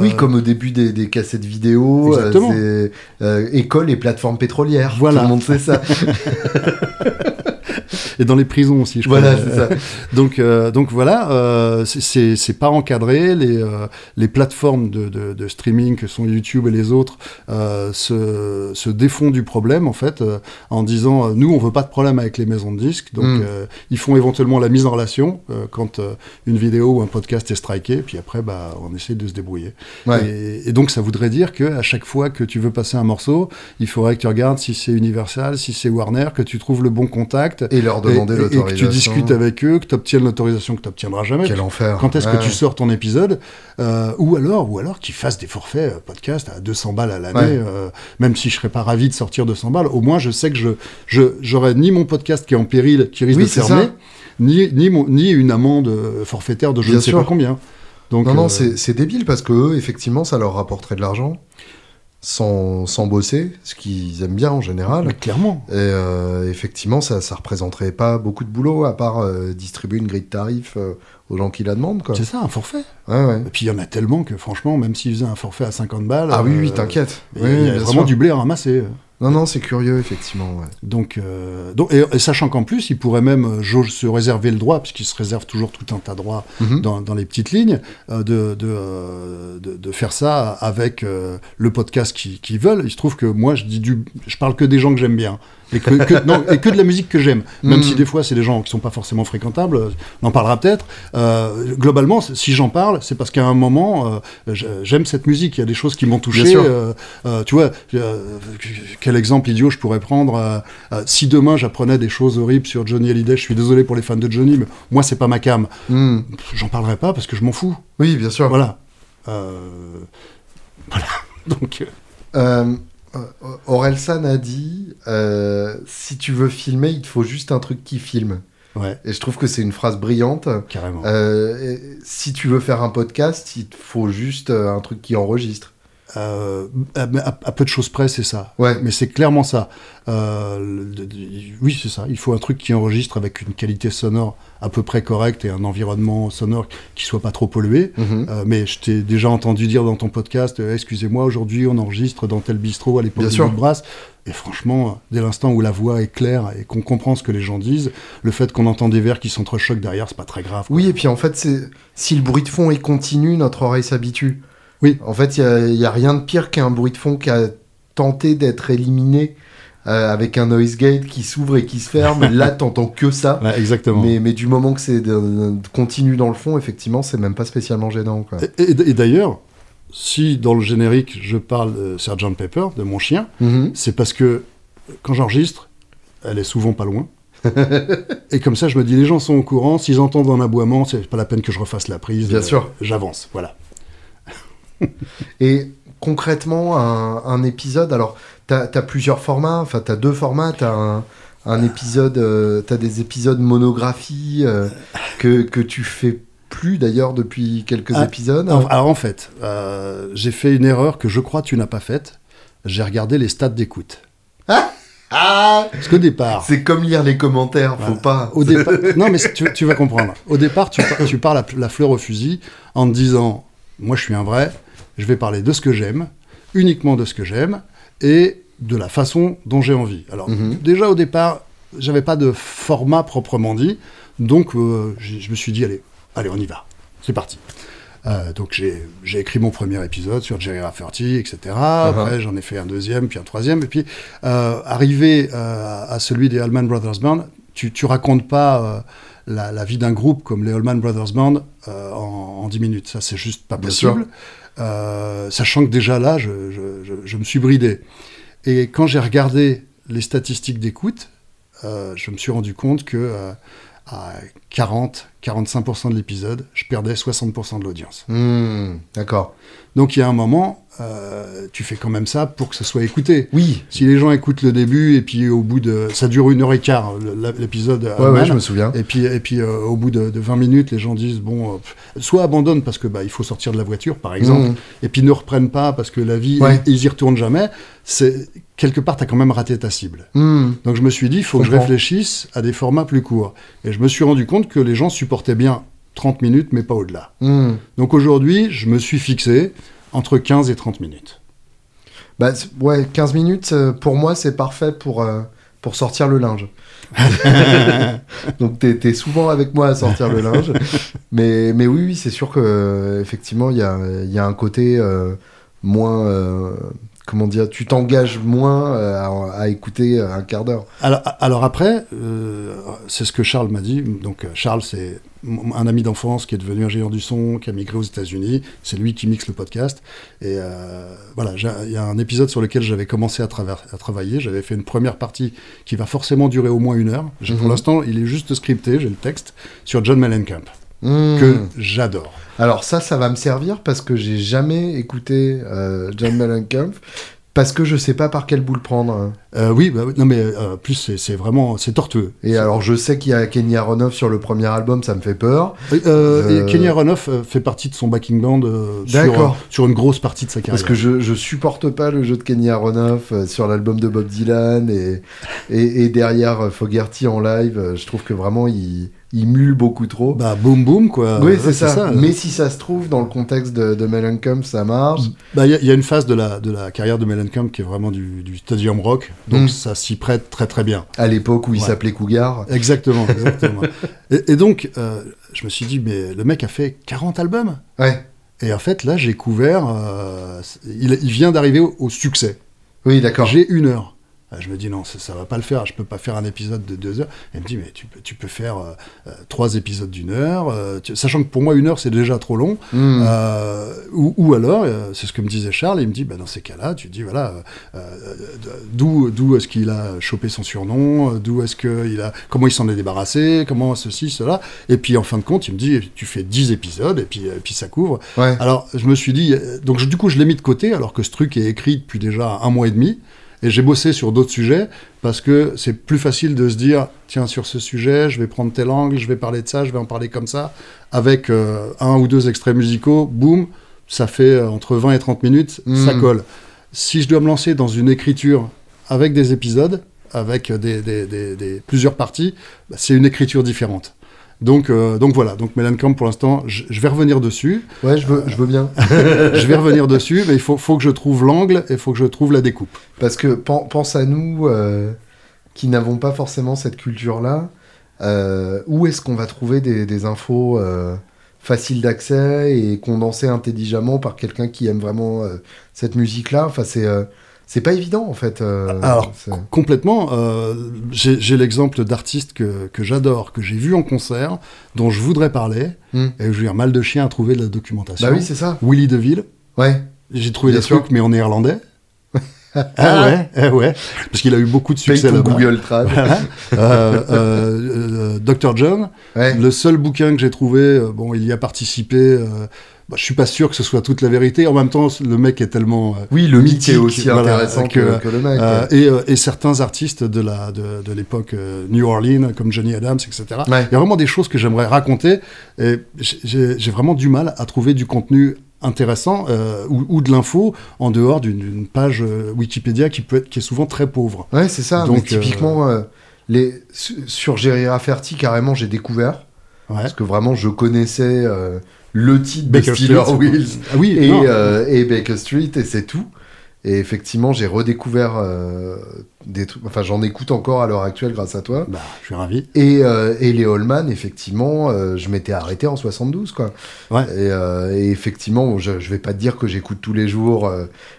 Oui, comme au début des, des cassettes vidéo, euh, école et plateforme pétrolière. Voilà. Tout le monde sait ça. et dans les prisons aussi je voilà, crois. c'est ça. donc euh, donc voilà euh, c'est- pas encadré les euh, les plateformes de, de, de streaming que sont YouTube et les autres euh, se se défont du problème en fait euh, en disant euh, nous on veut pas de problème avec les maisons de disques donc Mm. euh, ils font éventuellement la mise en relation euh, quand euh, une vidéo ou un podcast est striké puis après bah on essaie de se débrouiller Ouais. et, et donc ça voudrait dire que à chaque fois que tu veux passer un morceau il faudrait que tu regardes si c'est Universal si c'est Warner que tu trouves le bon contact Et leur demander et- et- et que l'autorisation. tu discutes avec eux, que tu obtiennes l'autorisation que tu n'obtiendras jamais. Quel enfer. Quand est-ce Ouais. que tu sors ton épisode euh, Ou alors, ou alors qu'ils fassent des forfaits euh, podcast à 200 balles à l'année. Ouais. euh, même si je serais pas ravi de sortir 200 balles, au moins je sais que je je j'aurais ni mon podcast qui est en péril, qui risque Oui, de fermer, ça. ni ni, mon- ni une amende euh, forfaitaire de je Bien ne sais sûr. pas combien. Donc Non, non, c'est c'est débile parce que eux, effectivement, ça leur rapporterait de l'argent sans, sans bosser, ce qu'ils aiment bien en général. mais clairement. Et euh, effectivement, ça, ça représenterait pas beaucoup de boulot à part euh, distribuer une grille de tarifs euh, aux gens qui la demandent. Quoi. C'est ça, un forfait. Ouais, ouais. Et puis il y en a tellement que franchement, même s'ils faisaient un forfait à 50 balles, Ah oui, oui, t'inquiète. il Oui, y a, vraiment sûr. du blé à ramasser. Non, non, c'est curieux, effectivement. Ouais. Donc, euh, donc et, et sachant qu'en plus, il pourrait même euh, se réserver le droit, puisqu'il se réserve toujours tout un tas de droits Mhm. dans, dans les petites lignes, euh, de, de, euh, de, de faire ça avec le podcast qu'ils qu'ils veulent. Il se trouve que moi, je dis du, je parle que des gens que j'aime bien. Et que, que- non, et que de la musique que j'aime. Même Mhm. si des fois, c'est des gens qui sont pas forcément fréquentables, on en parlera peut-être. Euh, globalement, si j'en parle, c'est parce qu'à un moment, euh, j'aime cette musique. Il y a des choses qui m'ont touché. Bien sûr. euh, euh, tu vois, quel exemple idiot je pourrais prendre Si demain j'apprenais des choses horribles sur Johnny Hallyday, je suis désolé pour les fans de Johnny, mais moi c'est pas ma cam. Hmm. J'en parlerai pas parce que je m'en fous. Oui, bien sûr. Voilà. Voilà. Donc, Orelsan a dit euh, si tu veux filmer, il te faut juste un truc qui filme. ouais, Et je trouve que c'est une phrase brillante. carrément. Euh, si tu veux faire un podcast, il te faut juste euh, un truc qui enregistre. Euh, à, peu de choses près, c'est ça. Ouais. Mais c'est clairement ça. Euh, le- oui, c'est ça. Il faut un truc qui enregistre avec une qualité sonore à peu près correcte et un environnement sonore qui soit pas trop pollué. Mhm. Euh, mais je t'ai déjà entendu dire dans ton podcast, euh, excusez-moi, aujourd'hui on enregistre dans tel bistrot à l'époque de Brasse. Et franchement, dès l'instant où la voix est claire et qu'on comprend ce que les gens disent, le fait qu'on entend des vers qui s'entrechoquent derrière, c'est pas très grave. quoi. Oui, et puis en fait, c'est si le bruit de fond est continu, notre oreille s'habitue. Oui. En fait, il n'y a, rien de pire qu'un bruit de fond qui a tenté d'être éliminé euh, avec un noise gate qui s'ouvre et qui se ferme. Là, t'entends que ça. Ouais, exactement. Mais, mais du moment que c'est continu dans le fond, effectivement, c'est même pas spécialement gênant. Quoi. Et, et- et d'ailleurs, si dans le générique je parle de Sgt Pepper, de mon chien, Mhm. c'est parce que quand j'enregistre, elle est souvent pas loin. et comme ça, je me dis, les gens sont au courant, s'ils entendent un aboiement, c'est pas la peine que je refasse la prise. Bien euh, sûr. J'avance, voilà. Et concrètement, un, un épisode, alors, t'as as plusieurs formats, enfin, t'as deux formats, t'as un, un épisode, euh, t'as des épisodes monographie euh, que, que tu fais plus d'ailleurs depuis quelques Ah, épisodes. Alors, alors, en fait, euh, j'ai fait une erreur que je crois tu n'as pas faite. J'ai regardé les stats d'écoute. Ah Parce qu'au départ. C'est comme lire les commentaires, faut pas. Au départ, non, mais tu, tu, vas comprendre. Au départ, tu, tu pars la, la, fleur au fusil en te disant Moi, je suis un vrai, je vais parler de ce que j'aime, uniquement de ce que j'aime, et de la façon dont j'ai envie. Alors, -hmm. déjà au départ, j'avais pas de format proprement dit, donc euh, je me suis dit Allez, allez, on y va. C'est parti. Euh, donc j'ai écrit mon premier épisode sur Jerry Rafferty, etc. Uh -huh. Après j'en ai fait un deuxième, puis un troisième, et puis euh, arrivé à celui des Allman Brothers Band, tu, tu racontes pas la, la, vie d'un groupe comme les Allman Brothers Band en, en 10 minutes, ça c'est juste pas possible. Sachant que déjà là, je, me suis bridé. Et quand j'ai regardé les statistiques d'écoute, je me suis rendu compte que à 40-45% de l'épisode, je perdais 60% de l'audience. Mmh, D'accord. Donc il y a un moment, euh, tu fais quand même ça pour que ça soit écouté. Oui. Si les gens écoutent le début et puis au bout de, ça dure une heure et quart l'épisode. Ouais, ouais, je me souviens. Et puis et puis euh, au bout de, de, 20 minutes, les gens disent bon, euh, soit abandonnent parce que bah il faut sortir de la voiture par exemple, mmh. et puis ne reprennent pas parce que la vie, ouais. ils, ils y retournent jamais. C'est quelque part, tu as quand même raté ta cible. Mmh. Donc je me suis dit, il faut que je réfléchisse à des formats plus courts. Et je me suis rendu compte que les gens supportaient bien 30 minutes, mais pas au-delà. Mmh. Donc aujourd'hui, je me suis fixé entre 15 et 30 minutes. Bah, ouais, 15 minutes, pour moi, c'est parfait pour, euh, pour sortir le linge. Donc, tu es, souvent avec moi à sortir le linge. Mais, mais oui, oui c'est sûr qu'effectivement, il y a, y a, un côté euh, moins. Euh, comment dire, tu t'engages moins euh, à, à, écouter un quart d'heure. Alors, alors, après, euh, c'est ce que Charles m'a dit. Donc Charles, c'est un ami d'enfance qui est devenu ingénieur du son, qui a migré aux États-Unis. C'est lui qui mixe le podcast. Et euh, voilà, il y a un épisode sur lequel j'avais commencé à, à travailler. J'avais fait une première partie qui va forcément durer au moins une heure. Mm -hmm. Pour l'instant, il est juste scripté, j'ai le texte, sur John Mellencamp. Mmh. que j'adore. Alors ça, ça va me servir parce que j'ai jamais écouté euh, John Mellencamp. Parce que je sais pas par quel bout le prendre. Euh, oui, bah, non mais euh, plus c'est vraiment c'est tortueux. Et alors je sais qu'il y a Kenny Aronoff sur le premier album, ça me fait peur. Euh, Kenny Aronoff fait partie de son backing band sur, sur, une grosse partie de sa carrière. Parce que je, je supporte pas le jeu de Kenny Aronoff sur l'album de Bob Dylan et, et, et derrière Fogerty en live, je trouve que vraiment il il mule beaucoup trop. Bah, boum boum, quoi. Oui, c'est ça. ça. Mais si ça se trouve, dans le contexte de, de Mellencamp, ça marche. Bah, il y, y, a une phase de la, de la carrière de Mellencamp qui est vraiment du, du stadium rock, donc mm. ça s'y prête très très bien. À l'époque où il s'appelait Cougar. Exactement, exactement. et, et, donc, euh, je me suis dit, mais le mec a fait 40 albums Ouais. Et en fait, là, j'ai couvert. Euh, il, il, vient d'arriver au, au, succès. Oui, d'accord. J'ai une heure. Je me dis non, ça, ça va pas le faire, je peux pas faire un épisode de deux heures. Elle me dit mais tu peux, tu peux faire euh, euh, trois épisodes d'une heure, euh, tu, sachant que pour moi une heure c'est déjà trop long. Mm. ou, ou, alors, c'est ce que me disait Charles, il me dit bah, dans ces cas-là, tu dis voilà d'où d'où est-ce qu'il a chopé son surnom, d'où est-ce qu'il a comment il s'en est débarrassé, comment ceci cela. Et puis en fin de compte, il me dit tu fais dix épisodes et puis et puis ça couvre. Ouais. Alors je me suis dit donc je, du coup je l'ai mis de côté alors que ce truc est écrit depuis déjà un mois et demi. Et j'ai bossé sur d'autres sujets parce que c'est plus facile de se dire tiens, sur ce sujet, je vais prendre tel angle, je vais parler de ça, je vais en parler comme ça. Avec euh, un ou deux extraits musicaux, boum, ça fait euh, entre 20 et 30 minutes, mmh. ça colle. Si je dois me lancer dans une écriture avec des épisodes, avec des, des, des, des plusieurs parties, bah, c'est une écriture différente. Donc, euh, donc voilà, donc Mellencamp pour l'instant, je, je, vais revenir dessus. Ouais, je veux, je veux bien. je vais revenir dessus, mais il faut, faut que je trouve l'angle et il faut que je trouve la découpe. Parce que pense à nous euh, qui n'avons pas forcément cette culture-là. Euh, où est-ce qu'on va trouver des, des infos faciles d'accès et condensées intelligemment par quelqu'un qui aime vraiment cette musique-là? Enfin, c'est c'est pas évident en fait. Euh, Alors complètement. Euh, j'ai l'exemple d'artistes que, que j'adore, que j'ai vu en concert, dont je voudrais parler, mm. et j'ai un mal de chien à trouver de la documentation. Bah oui, c'est ça. Willy DeVille. Ouais. J'ai trouvé des sûr. trucs, mais en néerlandais. ah ouais, eh ouais, parce qu'il a eu beaucoup de succès là Google Trad. euh, euh, Dr John, ouais. le seul bouquin que j'ai trouvé, bon, il y a participé bah, je suis pas sûr que ce soit toute la vérité. En même temps, le mec est tellement euh, oui, le mythe est aussi voilà, intéressant que, que, le mec. Euh, et, euh, et, certains artistes de la de, de l'époque euh, New Orleans, comme Johnny Adams, etc. Ouais. Il y a vraiment des choses que j'aimerais raconter. Et j'ai vraiment du mal à trouver du contenu intéressant euh, ou, ou de l'info en dehors d'une- page euh, Wikipédia qui, peut être, qui est souvent très pauvre. Ouais, c'est ça. Donc, typiquement, euh, les... su- sur Jerry Rafferty, carrément, j'ai découvert. Ouais. Parce que vraiment, je connaissais le titre Baker de Steeler. Wheels Ah oui, et, euh, et Baker Street, et c'est tout. Et effectivement, j'ai redécouvert euh, des trucs. Enfin, j'en écoute encore à l'heure actuelle grâce à toi. Bah, je suis ravi. Et, euh, et les Holman, effectivement, euh, je m'étais arrêté en 72, quoi. Ouais. Et, et effectivement, je, je vais pas te dire que j'écoute tous les jours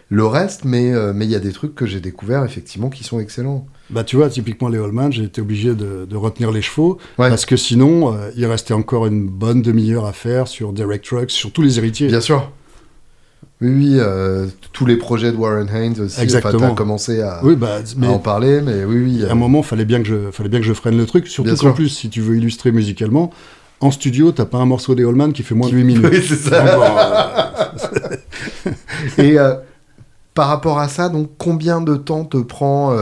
le reste, mais mais il y a des trucs que j'ai découverts, effectivement, qui sont excellents. Bah, tu vois, typiquement les Holman, j'ai été obligé de, de retenir les chevaux Ouais. parce que sinon, il restait encore une bonne demi-heure à faire sur Derek Trucks, sur tous les héritiers. Bien sûr. Oui, oui, euh, tous les projets de Warren Haynes aussi. Exactement. Enfin, t'as commencé à, Oui, bah, à mais en parler, mais oui, oui. à euh, un moment, fallait bien que je, fallait bien que je freine le truc. Surtout qu'en plus, si tu veux illustrer musicalement, en studio, t'as pas un morceau des Holman qui fait moins de 8 minutes. Oui, c'est ça. Euh, Et euh, par rapport à ça, donc combien de temps te prend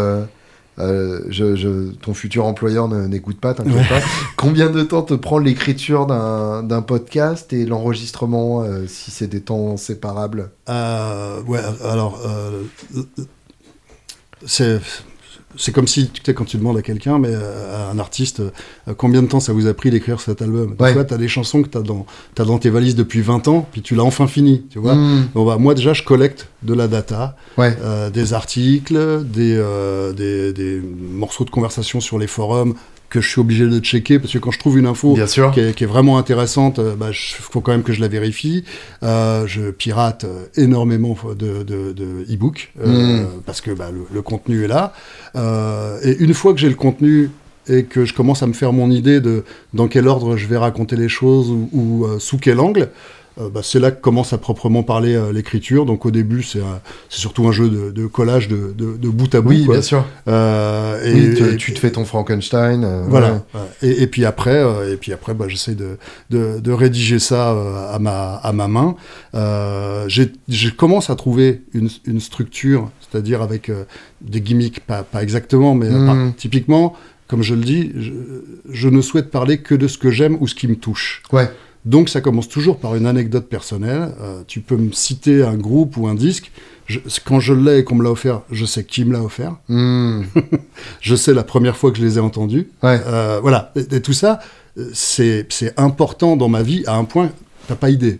euh, je, je- ton futur employeur n'écoute pas, t'inquiète pas. Combien de temps te prend l'écriture d'un d'un podcast et l'enregistrement, euh, si c'est des temps séparables? Euh, ouais, alors, euh, c'est. C'est comme si, tu sais, quand tu demandes à quelqu'un, mais euh, à un artiste, euh, combien de temps ça vous a pris d'écrire cet album? Ouais. Tu vois, t'as des chansons que t'as dans, t'as dans tes valises depuis 20 ans, puis tu l'as enfin fini, tu vois? Hmm, Bon, bah, moi, déjà, je collecte de la data, Ouais, euh, des articles, des, euh, des, des morceaux de conversation sur les forums que je suis obligé de checker, parce que quand je trouve une info bien sûr. qui est, qui est vraiment intéressante, euh, bah, il faut quand même que je la vérifie. Euh, je pirate euh, énormément de, de, de e-books, euh, Mm. parce que bah, le, le contenu est là. Euh, et une fois que j'ai le contenu et que je commence à me faire mon idée de dans quel ordre je vais raconter les choses ou, ou, sous quel angle, bah, c'est là que commence à proprement parler euh, l'écriture. Donc au début, c'est surtout un jeu de, de collage de, de, de bout à bout. Oui, quoi. bien sûr. Euh, et, oui, te- et- tu te fais ton Frankenstein. euh, voilà. ouais. Et, et puis après, euh, et puis après, bah, j'essaie de, rédiger ça euh, à ma à ma main. Euh, je commence à trouver une, une structure, c'est-à-dire avec euh, des gimmicks, pas, pas exactement, mais euh, Mm. par- typiquement, comme je le dis, je, je ne souhaite parler que de ce que j'aime ou ce qui me touche. Ouais. Donc ça commence toujours par une anecdote personnelle. Euh, tu peux me citer un groupe ou un disque. Je- quand je l'ai et qu'on me l'a offert, je sais qui me l'a offert. Hmm, Je sais la première fois que je les ai entendus. ouais. Euh, voilà, et, et tout ça, euh, c'est c'est important dans ma vie à un point, t'as pas idée.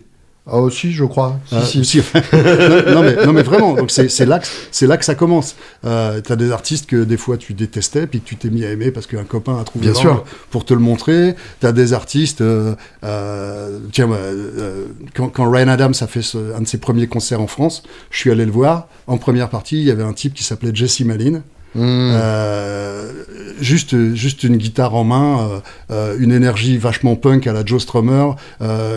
Ah, aussi, je crois. Si, Euh, si. si- non, non, mais, non, mais vraiment, donc c'est là, que- c'est là que ça commence. Euh, t'as des artistes que des fois tu détestais, puis que tu t'es mis à aimer parce qu'un copain a trouvé Bien sûr. pour te le montrer. T'as des artistes, euh, euh, tiens, euh, euh, quand, quand Ryan Adams a fait ce- un de ses premiers concerts en France, je suis allé le voir. En première partie, il y avait un type qui s'appelait Jesse Malin. Hmm, Euh, juste, juste une guitare en main, euh, euh, une énergie vachement punk à la Joe Strummer,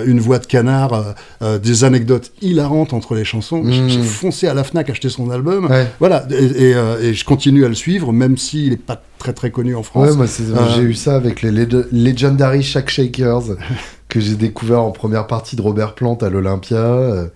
une voix de canard, des anecdotes hilarantes entre les chansons. J'ai- Mm. J'ai foncé à la Fnac acheter son album. ouais. Voilà, et, et, et je continue à le suivre, même s'il n'est pas très très connu en France. Ouais, moi, c'est- j'ai eu ça avec les Leg- Legendary Shack Shakers que j'ai découvert en première partie de Robert Plant à l'Olympia,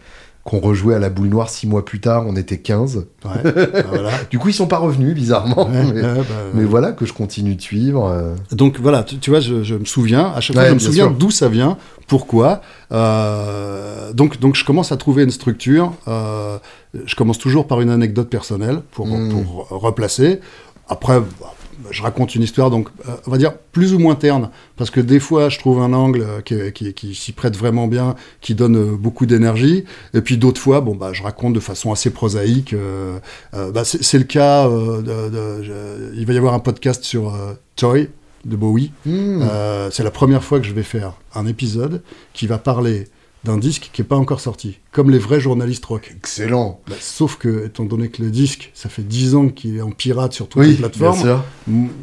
qu'on rejouait à la boule noire six mois plus tard, on était 15. Ouais, bah, voilà. Du coup, ils sont pas revenus, bizarrement. Ouais, mais, bah, mais voilà que je continue de suivre. euh. Donc voilà, tu, tu vois, je, je me souviens, à chaque Ouais, fois, je me souviens d'où ça vient, pourquoi. Euh, donc, donc je commence à trouver une structure. euh, je commence toujours par une anecdote personnelle pour, Mm. pour replacer. Après, bah, je raconte une histoire, donc euh, on va dire plus ou moins terne, parce que des fois je trouve un angle euh, qui, qui- qui s'y prête vraiment bien, qui donne euh, beaucoup d'énergie, et puis d'autres fois, bon bah je raconte de façon assez prosaïque. bah, c'est le cas. de- de- je- il va y avoir un podcast sur Toy de Bowie. Hmm. C'est la première fois que je vais faire un épisode qui va parler d'un disque qui n'est pas encore sorti, comme les vrais journalistes rock. Excellent. Bah, sauf que, étant donné que le disque, ça fait 10 ans qu'il est en pirate sur toutes les Oui, plateformes,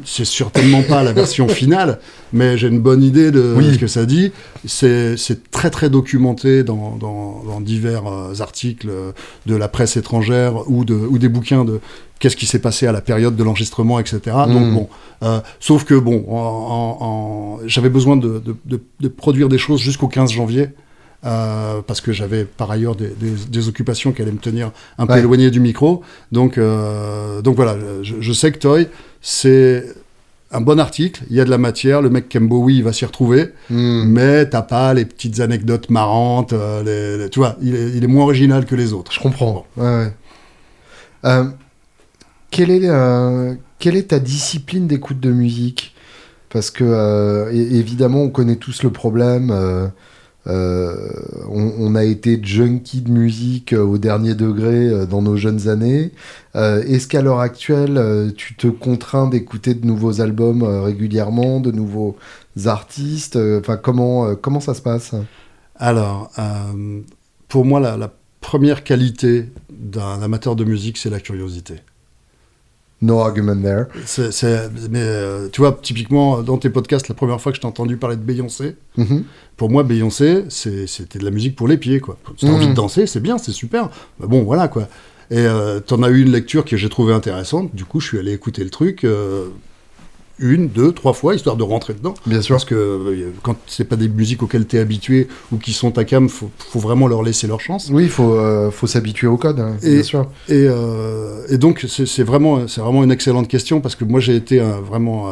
c'est certainement pas la version finale, mais j'ai une bonne idée de Oui. ce que ça dit. C'est très très documenté dans, dans- dans divers euh, articles euh, de la presse étrangère ou, de, ou des bouquins de qu'est-ce qui s'est passé à la période de l'enregistrement, etc. Donc Mm. bon, euh, sauf que bon, j'avais besoin de, de- de- de produire des choses jusqu'au 15 janvier. Euh, parce que j'avais par ailleurs des, des- des occupations qui allaient me tenir un peu Ouais. éloigné du micro. Donc, euh, donc voilà, je, je sais que Toy, c'est un bon article, il y a de la matière, le mec aime Bowie, il va s'y retrouver, Hmm. mais t'as pas les petites anecdotes marrantes, euh, les- les- tu vois, il est, il est moins original que les autres. Je comprends. Ouais, ouais. Euh, quelle, est, euh, quelle est ta discipline d'écoute de musique? Parce que, évidemment, on connaît tous le problème. Euh, on, a été junkie de musique euh, au dernier degré euh, dans nos jeunes années. Est-ce qu'à l'heure actuelle, tu te contrains d'écouter de nouveaux albums régulièrement, de nouveaux artistes? Enfin, comment, comment ça se passe? Alors, pour moi, la première qualité d'un amateur de musique, c'est la curiosité. No argument there. Mais euh, tu vois, typiquement, dans tes podcasts, la première fois que je t'ai entendu parler de Beyoncé, Mhm. pour moi, Beyoncé, c'était de la musique pour les pieds, quoi. Si t'as Mhm. envie de danser, c'est bien, c'est super. Bah bon, voilà, quoi. Et euh, t'en as eu une lecture que j'ai trouvée intéressante. Du coup, je suis allé écouter le truc euh, une, deux, trois fois, histoire de rentrer dedans. Bien sûr. Parce que euh, quand c'est pas des musiques auxquelles t'es habitué ou qui sont ta cam, faut, faut vraiment leur laisser leur chance. Oui, il faut, euh, faut s'habituer au code, hein, Et- bien sûr. Et, euh, et donc, c'est vraiment, c'est vraiment une excellente question parce que moi, j'ai été un, vraiment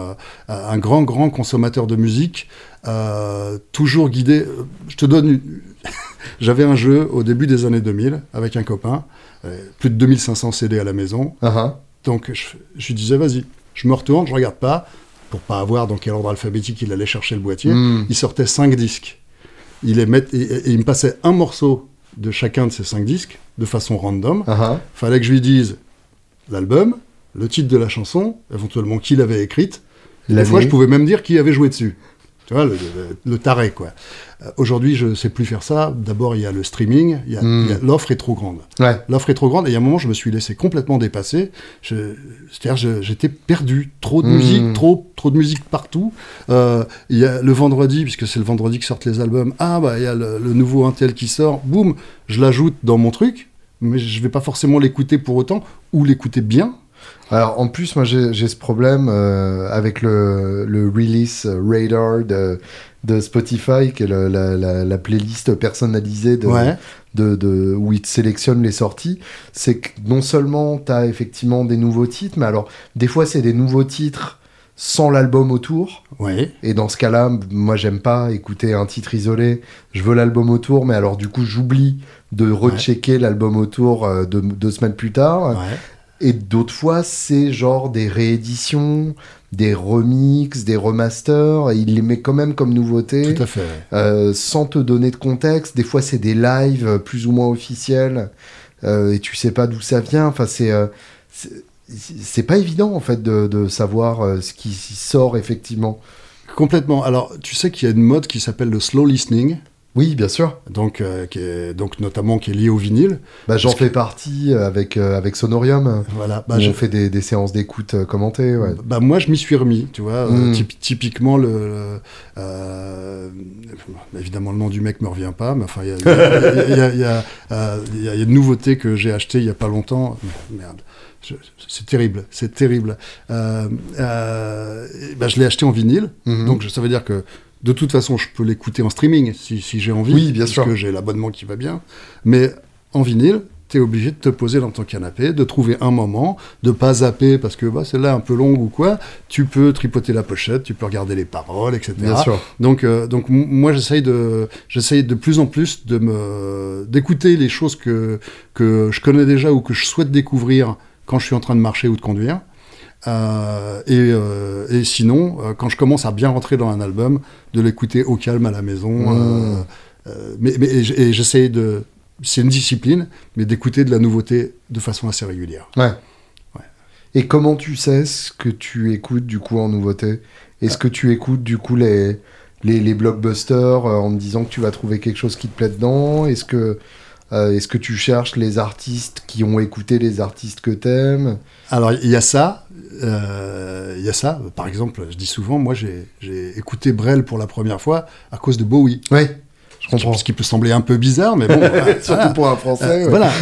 un grand, grand consommateur de musique, toujours guidé. Je te donne. une- J'avais un jeu au début des années 2000 avec un copain, plus de 2500 CD à la maison. Ah. Donc, je, je lui disais, vas-y, je me retourne, je regarde pas, pour pas avoir dans quel ordre alphabétique il allait chercher le boîtier. Hmm. Il sortait cinq disques. Il les met- et, il me passait un morceau de chacun de ces cinq disques de façon random. Ah. Fallait que je lui dise l'album, le titre de la chanson, éventuellement qui l'avait écrite. Des fois, je pouvais même dire qui avait joué dessus. Tu vois, le, le- le taré, quoi. Euh, Aujourd'hui, je ne sais plus faire ça. D'abord, il y a le streaming. il y a- Mm. il y a- L'offre est trop grande. Ouais. L'offre est trop grande. Et il y a un moment, je me suis laissé complètement dépasser. C'est-à-dire, j'étais perdu. Trop de Mm. musique, trop, trop de musique partout. Euh, Il y a le vendredi, puisque c'est le vendredi que sortent les albums. Ah, bah, il y a le, le nouveau Intel qui sort. Boum, je l'ajoute dans mon truc. Mais je vais pas forcément l'écouter pour autant, ou l'écouter bien. Alors, en plus, moi, j'ai ce problème euh, avec le, le release radar de, de Spotify, qui est le- la, la- la playlist personnalisée de, Ouais. de, de- où il te sélectionne les sorties. C'est que non seulement tu as effectivement des nouveaux titres, mais alors, des fois, c'est des nouveaux titres sans l'album autour. Et dans ce cas-là, moi, j'aime pas écouter un titre isolé. Je veux l'album autour, mais alors, du coup, j'oublie de rechecker l'album autour euh, deux, deux semaines plus tard. Ouais. Et d'autres fois, c'est genre des rééditions, des remixes, des remasters. Et il les met quand même comme nouveauté, Tout à fait. euh, sans te donner de contexte. Des fois, c'est des lives euh, plus ou moins officiels. euh, et tu sais pas d'où ça vient. Enfin, c'est. euh, c'est- pas évident en fait de, de savoir ce qui sort effectivement. Complètement. Alors, tu sais qu'il y a une mode qui s'appelle le slow listening, Oui, bien sûr. donc, euh, qui est, donc notamment qui est lié au vinyle. Bah, J'en que- fais partie euh, avec, euh, avec Sonorium. Voilà. Bah, je- on fait des, des séances d'écoute commentées. Ouais. Bah moi je m'y suis remis, tu vois. euh, Mm. typ- typiquement le, évidemment le nom du mec me revient pas, mais enfin il y a, une nouveauté que j'ai achetée il y a pas longtemps. Merde, c'est terrible, c'est terrible. Euh, euh, bah, je l'ai acheté en vinyle, Mhm. donc ça veut dire que de toute façon je peux l'écouter en streaming si, si j'ai envie, Oui, bien parce sûr. que j'ai l'abonnement qui va bien. Mais en vinyle, tu es obligé de te poser dans ton canapé, de trouver un moment, de pas zapper parce que bah, celle-là est un peu longue ou quoi. Tu peux tripoter la pochette, tu peux regarder les paroles, etc. Bien sûr. Donc, euh, donc moi, j'essaye de, j'essaye de plus en plus de me, d'écouter les choses que, que je connais déjà ou que je souhaite découvrir quand je suis en train de marcher ou de conduire. Euh, et, euh, et sinon, euh, quand je commence à bien rentrer dans un album, de l'écouter au calme à la maison. Mmh. mais mais et j- et j'essaye de. C'est une discipline, mais d'écouter de la nouveauté de façon assez régulière. Ouais. Ouais. Et comment tu sais ce que tu écoutes du coup en nouveauté? Est-ce que tu écoutes du coup les, les, les blockbusters en te disant que tu vas trouver quelque chose qui te plaît dedans? Est-ce que, euh, est-ce que tu cherches les artistes qui ont écouté les artistes que t'aimes? Alors, il y a ça. Euh, Il y a ça. Par exemple, je dis souvent, moi, j'ai écouté Brel pour la première fois à cause de Bowie. Je comprends. Ce qui peut sembler un peu bizarre, mais bon. Surtout pour un français. Voilà.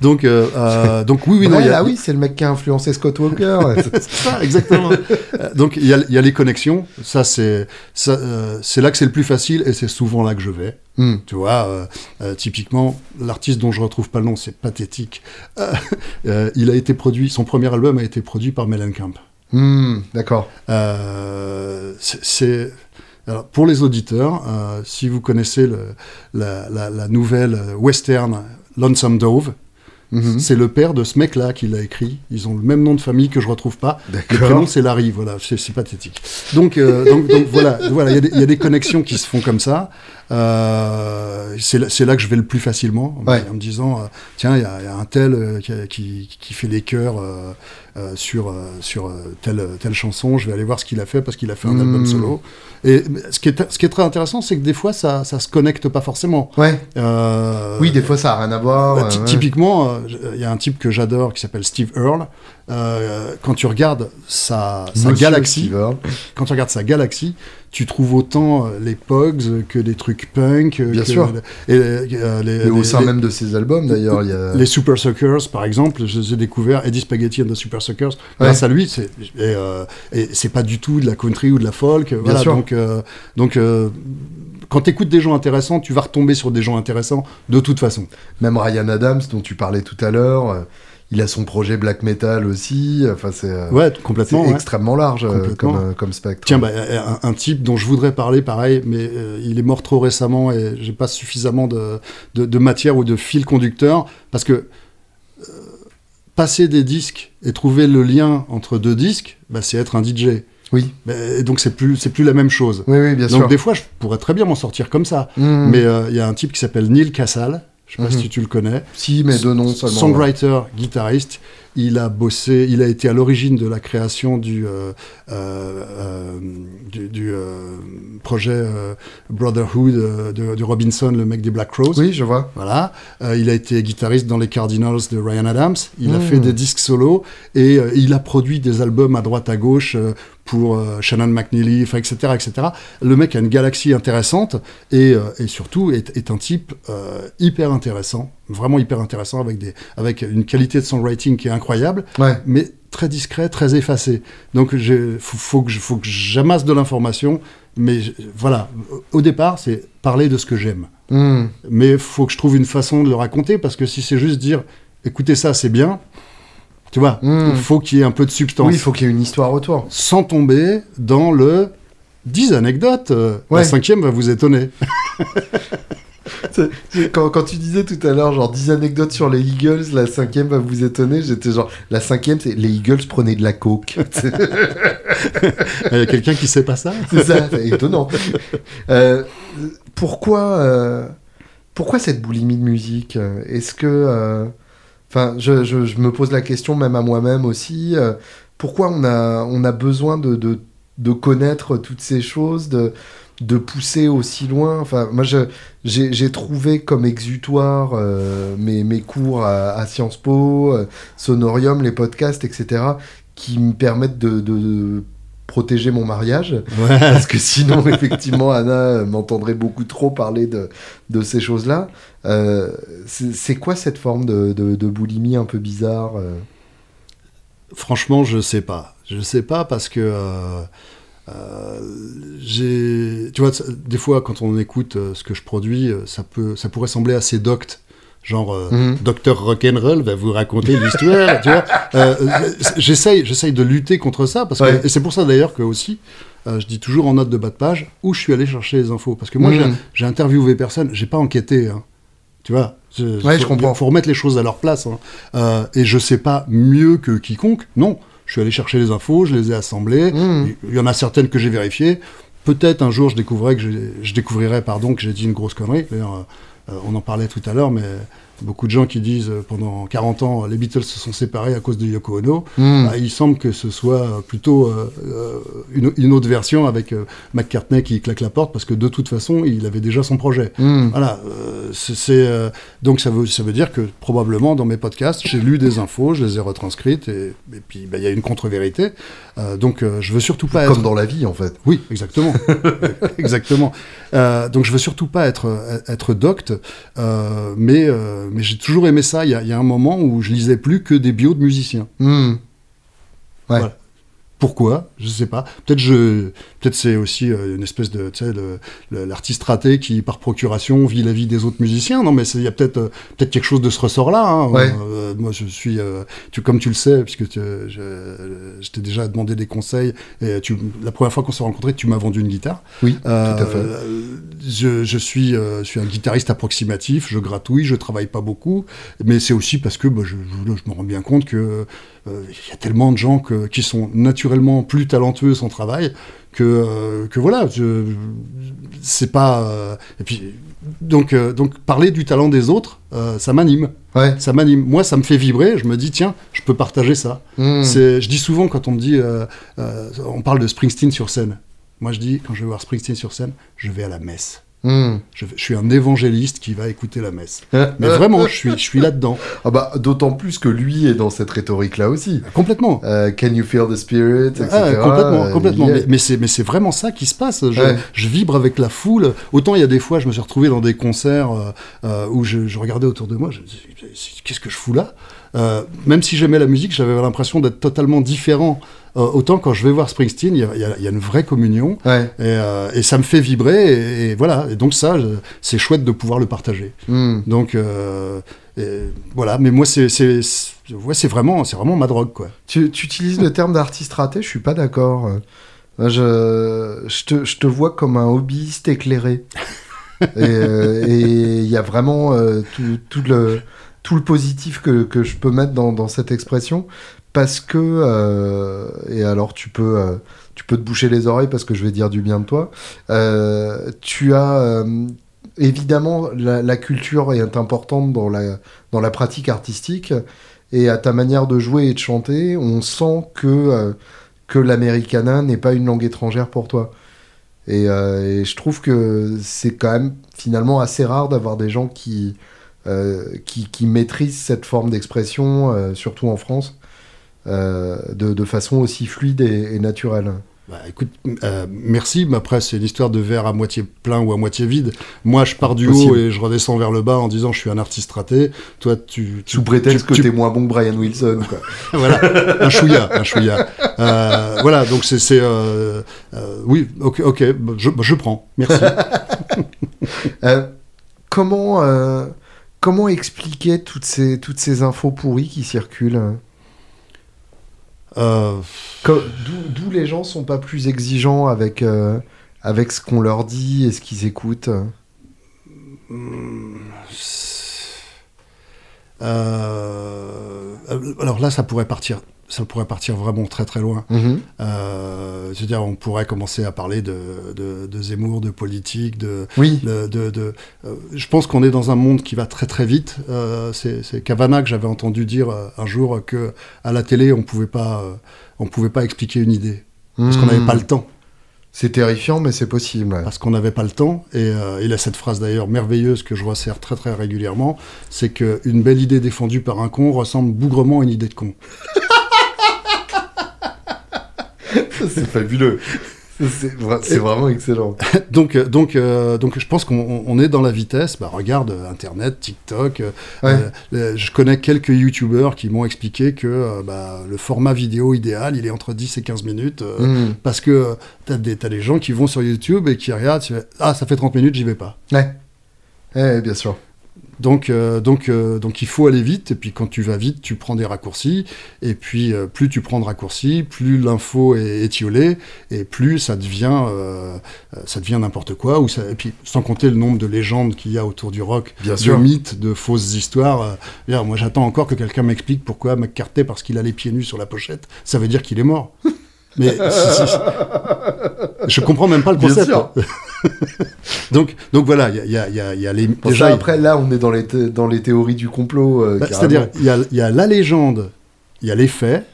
Donc, euh, euh, donc oui, oui, non, ah oui, c'est le mec qui a influencé Scott Walker. c'est ça, exactement. Euh, donc il y, a, les connexions. Ça, c'est c'est là que c'est le plus facile et c'est souvent là que je vais. Hmm. Tu vois, euh, euh, typiquement, l'artiste dont je retrouve pas le nom, c'est pathétique. Euh, il a été produit, son premier album a été produit par Mellencamp. Hmm, D'accord. C'est alors, pour les auditeurs, euh, si vous connaissez le- la, la- la nouvelle euh, western Lonesome Dove, Mhm. c'est le père de ce mec-là qui l'a écrit. Ils ont le même nom de famille que je retrouve pas. Le prénom c'est Larry, voilà, c'est pathétique. Donc, euh, donc, donc voilà, voilà, y, il y a des connexions qui se font comme ça. Euh, c'est là, que je vais le plus facilement, en, Ouais. en me disant, euh, tiens, il y, a il y a un tel euh, qui, qui, qui fait les chœurs sur, sur telle, telle chanson, je vais aller voir ce qu'il a fait parce qu'il a fait un album solo. Et ce qui est, ce qui est très intéressant, c'est que des fois, ça, ça se connecte pas forcément. Ouais. Oui, des fois ça a rien à voir. bah, ouais. Typiquement, il y a un type que j'adore qui s'appelle Steve Earle. Quand tu regardes sa, sa galaxie, quand tu regardes sa galaxie, tu trouves autant euh, les Pogs que des trucs punk, euh, Bien que sûr. et, euh, les, au sein même de ses albums d'ailleurs, il y a. les Super Suckers, par exemple, je les ai découverts, Eddie Spaghetti and the Super Suckers, grâce à lui, c'est, et, euh, et c'est pas du tout de la country ou de la folk, voilà, sûr. donc, euh, donc euh, quand tu écoutes des gens intéressants, tu vas retomber sur des gens intéressants de toute façon. Même Ryan Adams, dont tu parlais tout à l'heure, il a son projet black metal aussi. Enfin, c'est euh, Ouais, complètement. ouais. extrêmement large euh, Complètement. comme, euh, comme spectre. Tiens, bah, un, un type dont je voudrais parler, pareil, mais euh, il est mort trop récemment et j'ai pas suffisamment de, de, de matière ou de fil conducteur parce que euh, passer des disques et trouver le lien entre deux disques, bah, c'est être un DJ. Oui, et donc c'est plus c'est plus la même chose. oui, oui, bien donc sûr. des fois, je pourrais très bien m'en sortir comme ça. Hmm. Mais euh, il y a un type qui s'appelle Neil Cassal. Je sais pas Mhm. si tu le connais. Si, mais deux noms seulement. Songwriter, guitariste, il a bossé, il a été à l'origine de la création du, euh, euh, du, du, euh, projet Brotherhood de, de Robinson, le mec des Black Crowes. Oui, je vois. Voilà. Il a été guitariste dans les Cardinals de Ryan Adams. Il a Mm. fait des disques solo et il a produit des albums à droite à gauche pour euh, Shannon McNeely, etc., etc. Le mec a une galaxie intéressante et, euh, et surtout est, est un type euh, hyper intéressant, vraiment hyper intéressant avec, des, avec une qualité de songwriting qui est incroyable, Ouais. mais très discret, très effacé. Donc il faut, faut que je- faut que j'amasse de l'information, mais voilà, au départ, c'est parler de ce que j'aime Hmm. mais il faut que je trouve une façon de le raconter parce que si c'est juste dire écoutez ça c'est bien tu vois Mm. il faut qu'il y ait un peu de substance Oui, il faut qu'il y ait une histoire autour. sans tomber dans le 10 anecdotes euh, Ouais. la cinquième va vous étonner Quand, quand tu disais tout à l'heure, genre 10 anecdotes sur les Eagles, la cinquième va vous étonner, j'étais genre, la cinquième, c'est les Eagles prenaient de la coke. c'est il y a quelqu'un qui sait pas ça c'est ça, c'est étonnant. Euh, pourquoi, euh, pourquoi cette boulimie de musique? Est-ce que. euh, Enfin, je, je- je me pose la question même à moi-même aussi. pourquoi on a, on a besoin de, de, de connaître toutes ces choses, de, de pousser aussi loin Enfin, moi, j'ai trouvé comme exutoire euh, mes, mes cours à, à Sciences Po, euh, Sonorium, les podcasts, etc., qui me permettent de, de- de protéger mon mariage. Parce que sinon, effectivement, Anna euh, m'entendrait beaucoup trop parler de, de ces choses-là. Euh, c'est quoi cette forme de, de, boulimie un peu bizarre franchement je sais pas je sais pas parce que tu vois des fois quand on écoute euh, ce que je produis euh, ça peut ça pourrait sembler assez docte genre euh, Mhm. Docteur Rock'n'Roll va vous raconter l'histoire, tu vois. Euh, j'essaye, j'essaye de lutter contre ça parce que, Ouais. et c'est pour ça d'ailleurs que aussi, euh, je dis toujours en note de bas de page où je suis allé chercher les infos parce que moi j'ai- Mhm. j'ai interviewé personne, j'ai pas enquêté, hein. tu vois. Je, Ouais, faut, je comprends. Faut remettre les choses à leur place. hein. Euh, et je sais pas mieux que quiconque. Non, je suis allé chercher les infos, je les ai assemblées. Mhm. Il y en a certaines que j'ai vérifiées. Peut-être un jour je découvrirai que j'ai- je découvrirai pardon que j'ai dit une grosse connerie. D'ailleurs, euh, on en parlait tout à l'heure, mais beaucoup de gens qui disent euh, pendant 40 ans les Beatles se sont séparés à cause de Yoko Ono. Hmm. Bah, il semble que ce soit euh, plutôt euh, une, une autre version avec euh, McCartney qui claque la porte parce que de toute façon il avait déjà son projet. Hmm. Voilà, euh, c'est donc ça veut ça veut dire que probablement dans mes podcasts j'ai lu des infos, je les ai retranscrites et, et puis bah, il y a une contre-vérité. Donc je veux surtout pas Comme être dans la vie, en fait. oui, exactement. exactement. Donc je veux surtout pas être, être docte, mais, mais j'ai toujours aimé ça. Il y, a, il y a un moment où je lisais plus que des bios de musiciens. Hmm. Ouais. Voilà. Pourquoi Je sais pas. Peut-être je, peut-être c'est aussi euh, une espèce de, tu sais, l'artiste raté qui par procuration vit la vie des autres musiciens. Non, mais il y a peut-être, euh, peut-être quelque chose de ce ressort-là. hein. Ouais. Euh, moi, je suis, euh, tu, comme tu le sais, puisque tu- je, je t'ai déjà demandé des conseils. Et tu, la première fois qu'on s'est rencontrés, tu m'as vendu une guitare. Oui, Euh, tout à fait. Je, je suis, je suis un guitariste approximatif, je gratouille, je travaille pas beaucoup, mais c'est aussi parce que bah, je, je- je me rends bien compte que il y a tellement de gens que- qui sont naturellement plus talentueux sans travail que, euh, que voilà, c'est pas. euh, et puis donc euh, donc parler du talent des autres, euh, ça m'anime, Ouais. ça m'anime. Moi, ça me fait vibrer. Je me dis tiens, je peux partager ça. Hmm. Je dis souvent quand on me dit, euh, euh, on parle de Springsteen sur scène. Moi, je dis quand je vais voir Springsteen sur scène, je vais à la messe. Hmm. Je, suis un évangéliste qui va écouter la messe. Mais Euh, vraiment, je suis, je suis là-dedans. Ah bah, d'autant plus que lui est dans cette rhétorique-là aussi. Complètement. Euh, can you feel the spirit, etc. Ah, complètement, Euh, complètement. il y Mais, mais c'est, mais vraiment ça qui se passe. Je, Ouais. je vibre avec la foule. Autant il y a des fois, je me suis retrouvé dans des concerts euh, euh, où je, je regardais autour de moi, je me disais, qu'est-ce que je fous là? Euh, Même si j'aimais la musique, j'avais l'impression d'être totalement différent. Euh, autant quand je vais voir Springsteen, il y a, y y une vraie communion. Ouais. Et, euh, et ça me fait vibrer, et, et voilà. Et donc ça, c'est chouette de pouvoir le partager. Hmm. Donc euh, voilà. Mais moi, c'est, ouais, vraiment, c'est vraiment ma drogue, quoi. Tu, tu utilises le terme d'artiste raté, je suis pas d'accord. Je, je, te, je te vois comme un hobbyiste éclairé. et euh, il y a vraiment euh, tout, tout le, tout le positif que, que je peux mettre dans, dans cette expression. Parce que, euh, et alors tu peux, euh, tu peux te boucher les oreilles parce que je vais dire du bien de toi. Euh, tu as évidemment la, culture est importante dans la, dans la pratique artistique et à ta manière de jouer et de chanter, on sent que, que l'americana n'est pas une langue étrangère pour toi. Et, je trouve que c'est quand même finalement assez rare d'avoir des gens qui, qui, maîtrisent cette forme d'expression, surtout en France, euh, de, de façon aussi fluide et, et naturelle. Bah, écoute, euh, merci, mais après c'est l'histoire de verre à moitié plein ou à moitié vide. Moi, je pars du haut et je redescends vers le bas en disant je suis un artiste raté. Toi, tu, tu Sous prétexte tu- que tu- t'es moins bon que Brian Wilson. Quoi. voilà, un chouïa, un chouïa. Euh, voilà, donc c'est, c'est, euh, oui, ok, ok, je, je prends, merci. Comment, comment expliquer toutes ces, toutes ces infos pourries qui circulent? Euh, D'où les gens sont pas plus exigeants avec, euh, avec ce qu'on leur dit et ce qu'ils écoutent? Euh, alors là, ça pourrait partir, ça pourrait partir vraiment très très loin. Mhm. Euh, je veux dire, on pourrait commencer à parler de, de, de Zemmour, de politique, de, Oui, de, de- euh, je pense qu'on est dans un monde qui va très très vite. Euh, c'est Cavana que j'avais entendu dire euh, un jour que à la télé on pouvait pas, euh, on pouvait pas expliquer une idée parce qu'on Mhm. n'avait pas le temps. C'est terrifiant, mais c'est possible. Parce qu'on n'avait pas le temps. Et euh, il a cette phrase d'ailleurs merveilleuse que je resserre très très régulièrement, c'est qu'une belle idée défendue par un con ressemble bougrement à une idée de con. c'est fabuleux. C'est vra- c'est vraiment excellent. donc, euh, donc, euh, donc, je pense qu'on on- on est dans la vitesse. Bah, regarde euh, Internet, TikTok. Ouais. euh, je connais quelques YouTubeurs qui m'ont expliqué que euh, bah, le format vidéo idéal, il est entre 10 et 15 minutes. Mhm. Parce que t'as des, t'as des gens qui vont sur YouTube et qui regardent, tu fais, ah, ça fait 30 minutes, j'y vais pas. Ouais. Ouais, bien sûr. Donc, euh, donc, euh, donc il faut aller vite, et puis quand tu vas vite, tu prends des raccourcis, et puis euh, plus tu prends de raccourcis, plus l'info est étiolée, et plus ça devient, ça devient n'importe quoi, ou ça, et puis sans compter le nombre de légendes qu'il y a autour du rock, Bien de sûr. mythes, de fausses histoires. moi j'attends encore que quelqu'un m'explique pourquoi McCartney, parce qu'il a les pieds nus sur la pochette, ça veut dire qu'il est mort. Mais si- si- je comprends même pas le Bien concept. sûr. donc, donc voilà, il y a, y y les. Pour déjà, ça, il- après, là, on est dans les, dans les théories du complot. euh, bah. C'est-à-dire, il y a, il y a la légende, il y a les faits,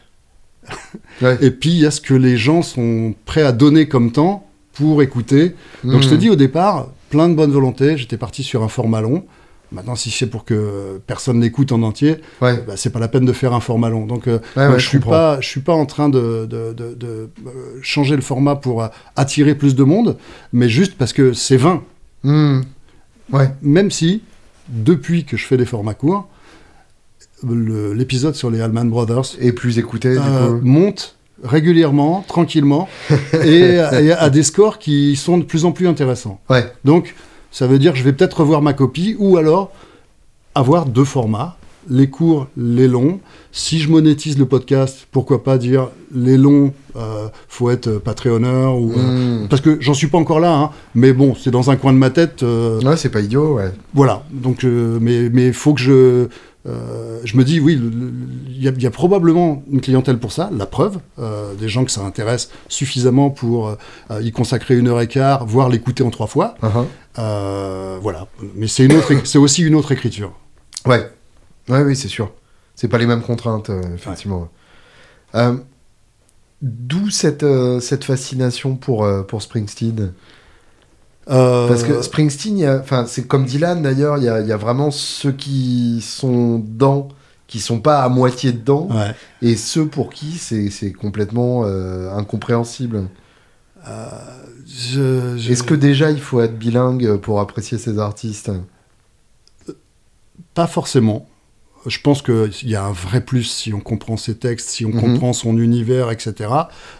Ouais. et puis il y a ce que les gens sont prêts à donner comme temps pour écouter. Donc je te Mhm. dis au départ, plein de bonne volonté, j'étais parti sur un format long. Maintenant, si c'est pour que personne l'écoute en entier, Ouais. bah, c'est pas la peine de faire un format long. Donc, euh, Ouais, moi, ouais, je je suis pas, je suis pas en train de, de, de- de, euh, changer le format pour euh, attirer plus de monde, mais juste parce que c'est vain. Mhm. Ouais. Même si, depuis que je fais des formats courts, l'épisode sur les Allman Brothers Et plus écouté, du euh, coup. monte régulièrement, tranquillement, et, et à des scores qui sont de plus en plus intéressants. Ouais. Donc, ça veut dire que je vais peut-être revoir ma copie, ou alors avoir deux formats, les courts, les longs. Si je monétise le podcast, pourquoi pas dire les longs, euh, faut être Patreonneur ou euh, Mm. parce que j'en suis pas encore là, hein, mais bon, c'est dans un coin de ma tête. euh, Ouais, c'est pas idiot, ouais. voilà. Donc, euh, mais mais faut que je euh, je me dis oui, il y, a- il y a probablement une clientèle pour ça. La preuve, euh, des gens que ça intéresse suffisamment pour euh, y consacrer une heure et quart, voire l'écouter en trois fois. Uh-huh. Voilà. Mais c'est une autre, c'est aussi une autre écriture. Ouais. Ouais, oui, c'est sûr. C'est pas les mêmes contraintes, effectivement. D'où cette, cette fascination pour, pour Springsteen? Euh, Parce que Springsteen, enfin, c'est comme Dylan d'ailleurs, il y a, il y a vraiment ceux qui sont dedans, qui sont pas à moitié dedans, ouais. et ceux pour qui c'est c'est complètement euh, incompréhensible. Je- je- Est-ce que déjà il faut être bilingue pour apprécier ces artistes? Pas forcément. Je pense qu'il y a un vrai plus si on comprend ses textes, si on Mhm. comprend son univers, etc.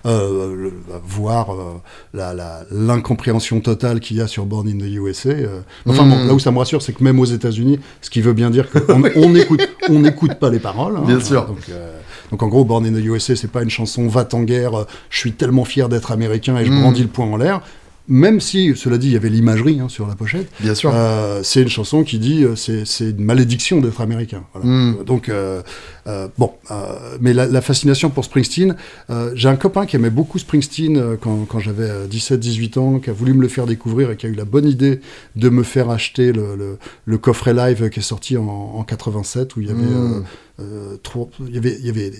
Euh, le- voir euh, la- la- l'incompréhension totale qu'il y a sur Born in the USA. euh. Enfin, Mhm. bon, là où ça me rassure, c'est que même aux États-Unis, ce qui veut bien dire qu'on on n'écoute on n'écoute pas les paroles. hein. Bien sûr. Donc, euh, donc en gros, Born in the USA, c'est pas une chanson va-t-en guerre, euh, je suis tellement fier d'être américain et je Mhm. brandis le poing en l'air. Même si, cela dit, il y avait l'imagerie hein, sur la pochette. Bien sûr. Euh, c'est une chanson qui dit euh, c'est c'est une malédiction d'être américain. Voilà. Mm. Euh, Donc euh, euh, bon, euh, mais la, la fascination pour Springsteen, euh, j'ai un copain qui aimait beaucoup Springsteen euh, quand, quand j'avais 17-18 ans, qui a voulu me le faire découvrir et qui a eu la bonne idée de me faire acheter le, le- le coffret live qui est sorti en, en 87 où il y avait Mm. euh, trois- il y avait il y avait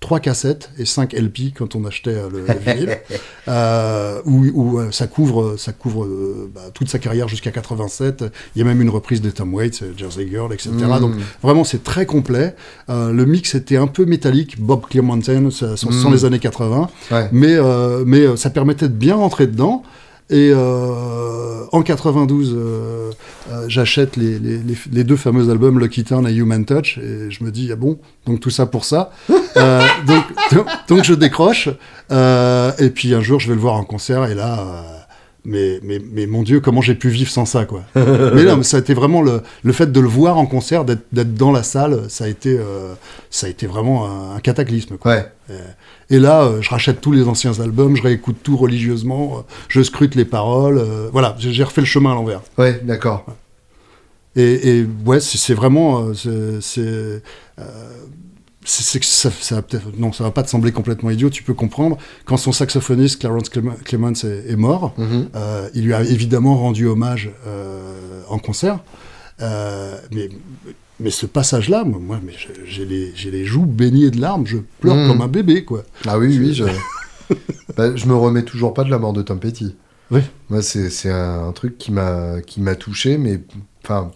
trois cassettes et 5 LP quand on achetait euh, le, le vinyle, euh, où, où, euh, ça couvre, ça couvre euh, bah, toute sa carrière jusqu'à 87. Il y a même une reprise de Tom Waits, Jersey Girl, etc. Mm. Donc vraiment, c'est très complet. Euh, le mix était un peu métallique, Bob Clearmountain, sont Mm. les années 80, Ouais. mais, euh, mais ça permettait de bien rentrer dedans. Et euh, en 92, euh, euh, j'achète les, les, les- les deux fameux albums Lucky Turn et Human Touch, et je me dis, ah bon, donc tout ça pour ça. Donc, donc, donc je décroche, et puis un jour je vais le voir en concert, et là, mais, mais, mais mon Dieu, comment j'ai pu vivre sans ça, quoi. mais mais ça a été vraiment le, le fait de le voir en concert, d'être d'être dans la salle, ça a été, euh, ça a été vraiment un, un cataclysme, quoi. Ouais. Et là, euh, je rachète tous les anciens albums, je réécoute tout religieusement, euh, je scrute les paroles. euh, voilà, j'ai refait le chemin à l'envers. Ouais, d'accord. Et, et ouais, c'est vraiment. c'est- que ça, ça non, ça va pas te sembler complètement idiot. Tu peux comprendre quand son saxophoniste Clarence Clem- Clements est, est mort, Mhm. euh, il lui a évidemment rendu hommage euh, en concert. Euh, mais, mais ce passage-là, moi, mais j'ai les, joues baignées de larmes. Je pleure Mhm. comme un bébé, quoi. Ah oui, oui, je... Je me remets toujours pas de la mort de Tom Petty. Oui. Moi, c'est un truc qui m'a qui m'a touché, mais enfin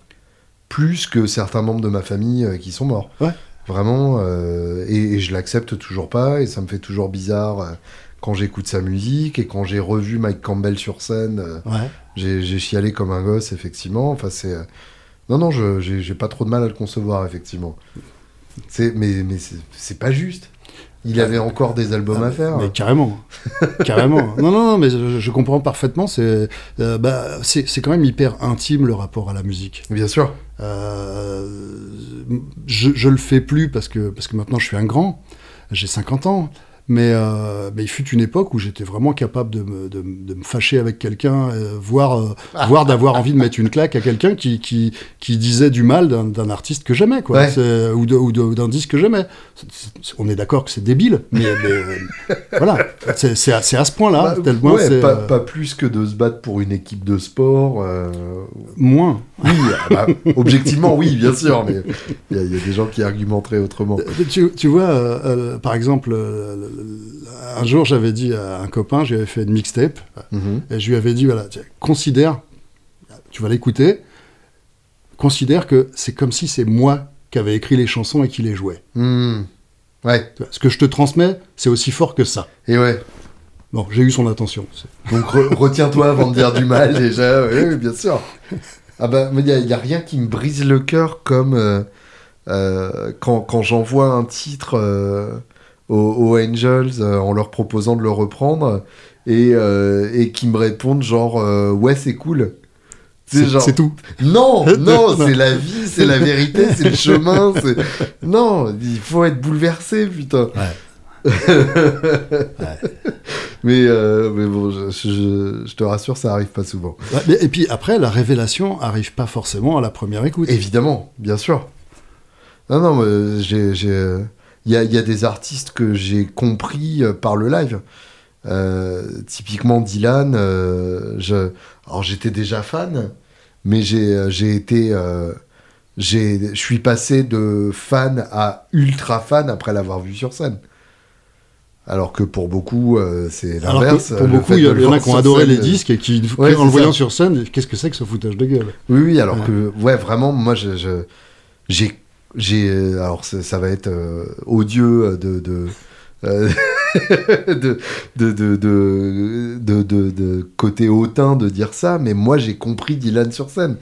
plus que certains membres de ma famille euh, qui sont morts. Ouais. Vraiment, euh, et, et je l'accepte toujours pas, et ça me fait toujours bizarre euh, quand j'écoute sa musique et quand j'ai revu Mike Campbell sur scène. Ouais. j'ai j'ai chialé comme un gosse, effectivement. Enfin, c'est. Non, non, je- j'ai pas trop de mal à le concevoir, effectivement. Mais, mais c'est- pas juste. Il avait encore des albums Ah, à faire. Mais carrément. carrément. Non, non, non, mais je, je comprends parfaitement. C'est euh, bah, c'est quand même hyper intime le rapport à la musique. Bien sûr. Euh, je, je le fais plus parce que, parce que maintenant je suis un grand. J'ai 50 ans. Mais, euh, mais il fut une époque où j'étais vraiment capable de me, de, me- de me fâcher avec quelqu'un, euh, voire, euh, voire d'avoir envie de mettre une claque à quelqu'un qui, qui, qui disait du mal d'un d'un artiste que j'aimais, quoi, Ouais. Ou de- ou d'un disque que j'aimais. On est d'accord que c'est débile, mais, mais, voilà, c'est à, à ce point-là, Bah, ouais, pas, pas plus que de se battre pour une équipe de sport. moins. Oui, ah bah, objectivement, oui, bien sûr, mais il y, a- il y a des gens qui argumenteraient autrement. Tu, tu vois, par exemple, le- le- un jour j'avais dit à un copain, j'avais fait une mixtape, Mhm. et je lui avais dit, voilà, tiens, considère, tu vas l'écouter, considère que c'est comme si c'est moi qui avais écrit les chansons et qui les jouais. Hmm. Ouais, Ce que je te transmets, c'est aussi fort que ça. et ouais. Bon, j'ai eu son attention. Donc re- retiens-toi avant de dire du mal déjà, oui, oui, bien sûr. Ah bah, il n'y a, y a rien qui me brise le cœur comme euh, euh, quand, quand j'envoie un titre euh, aux, Angels en leur proposant de le reprendre et, et qui me répondent genre ouais c'est cool. C'est tout. Non, non, c'est la vie, c'est la vérité, c'est le chemin. Non, il faut être bouleversé, putain. mais, euh, mais bon, je, te rassure, ça arrive pas souvent. et puis après, la révélation arrive pas forcément à la première écoute. Évidemment, bien sûr. Non, non, j'ai, il y a, y a, des artistes que j'ai compris euh, par le live. Euh, typiquement Dylan, je, alors j'étais déjà fan, mais j'ai, j'ai été, je suis passé de fan à ultra fan après l'avoir vu sur scène. Alors que pour beaucoup, euh, c'est l'inverse. Pour beaucoup, il y, en a qui ont adoré les disques et qui, en le voyant sur scène, qu'est-ce que c'est que ce foutage de gueule? Oui, oui, alors que, ouais, vraiment, moi, j'ai. J'ai alors, ça, va être euh, odieux de. de de, de, de, de, côté hautain de dire ça, mais moi j'ai compris Dylan sur scène.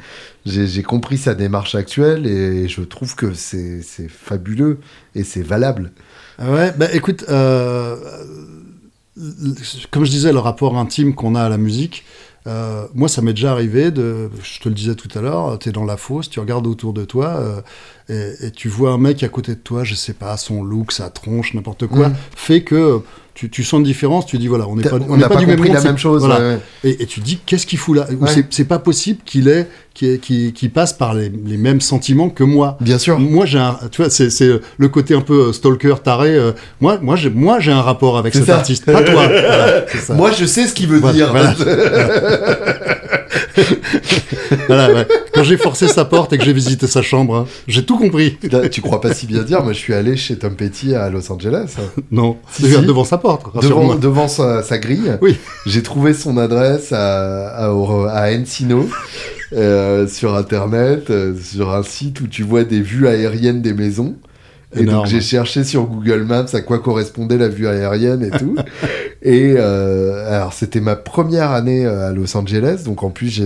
J'ai compris sa démarche actuelle et je trouve que c'est fabuleux et c'est valable. Ouais, bah écoute, euh, comme je disais, le rapport intime qu'on a à la musique, euh, moi, ça m'est déjà arrivé de, je te le disais tout à l'heure, tu es dans la fosse, tu regardes autour de toi euh, et, tu vois un mec à côté de toi, je sais pas, son look, sa tronche, n'importe quoi, mm. fait que tu, tu, sens une différence, tu dis voilà, on n'est pas, on, pas, du même la même chose. Voilà. Et, et, tu dis qu'est-ce qu'il fout là? C'est pas possible qu'il ait, qui, qui, passe par les, les, mêmes sentiments que moi. Bien sûr. Moi j'ai un, tu vois, c'est le côté un peu euh, stalker taré. Euh, moi, moi j'ai, moi j'ai un rapport avec cet artiste, pas toi. Moi je sais ce qu'il veut dire. voilà, Quand j'ai forcé sa porte et que j'ai visité sa chambre, hein, j'ai tout compris. Tu crois pas si bien dire Moi, je suis allé chez Tom Petty à Los Angeles. non, devant sa porte. Devant, devant sa, grille. Oui. J'ai trouvé son adresse à, à, à Encino. Euh, sur internet, euh, sur un site où tu vois des vues aériennes des maisons. Et donc j'ai cherché sur Google Maps à quoi correspondait la vue aérienne et tout. et euh, alors c'était ma première année euh, à Los Angeles, donc en plus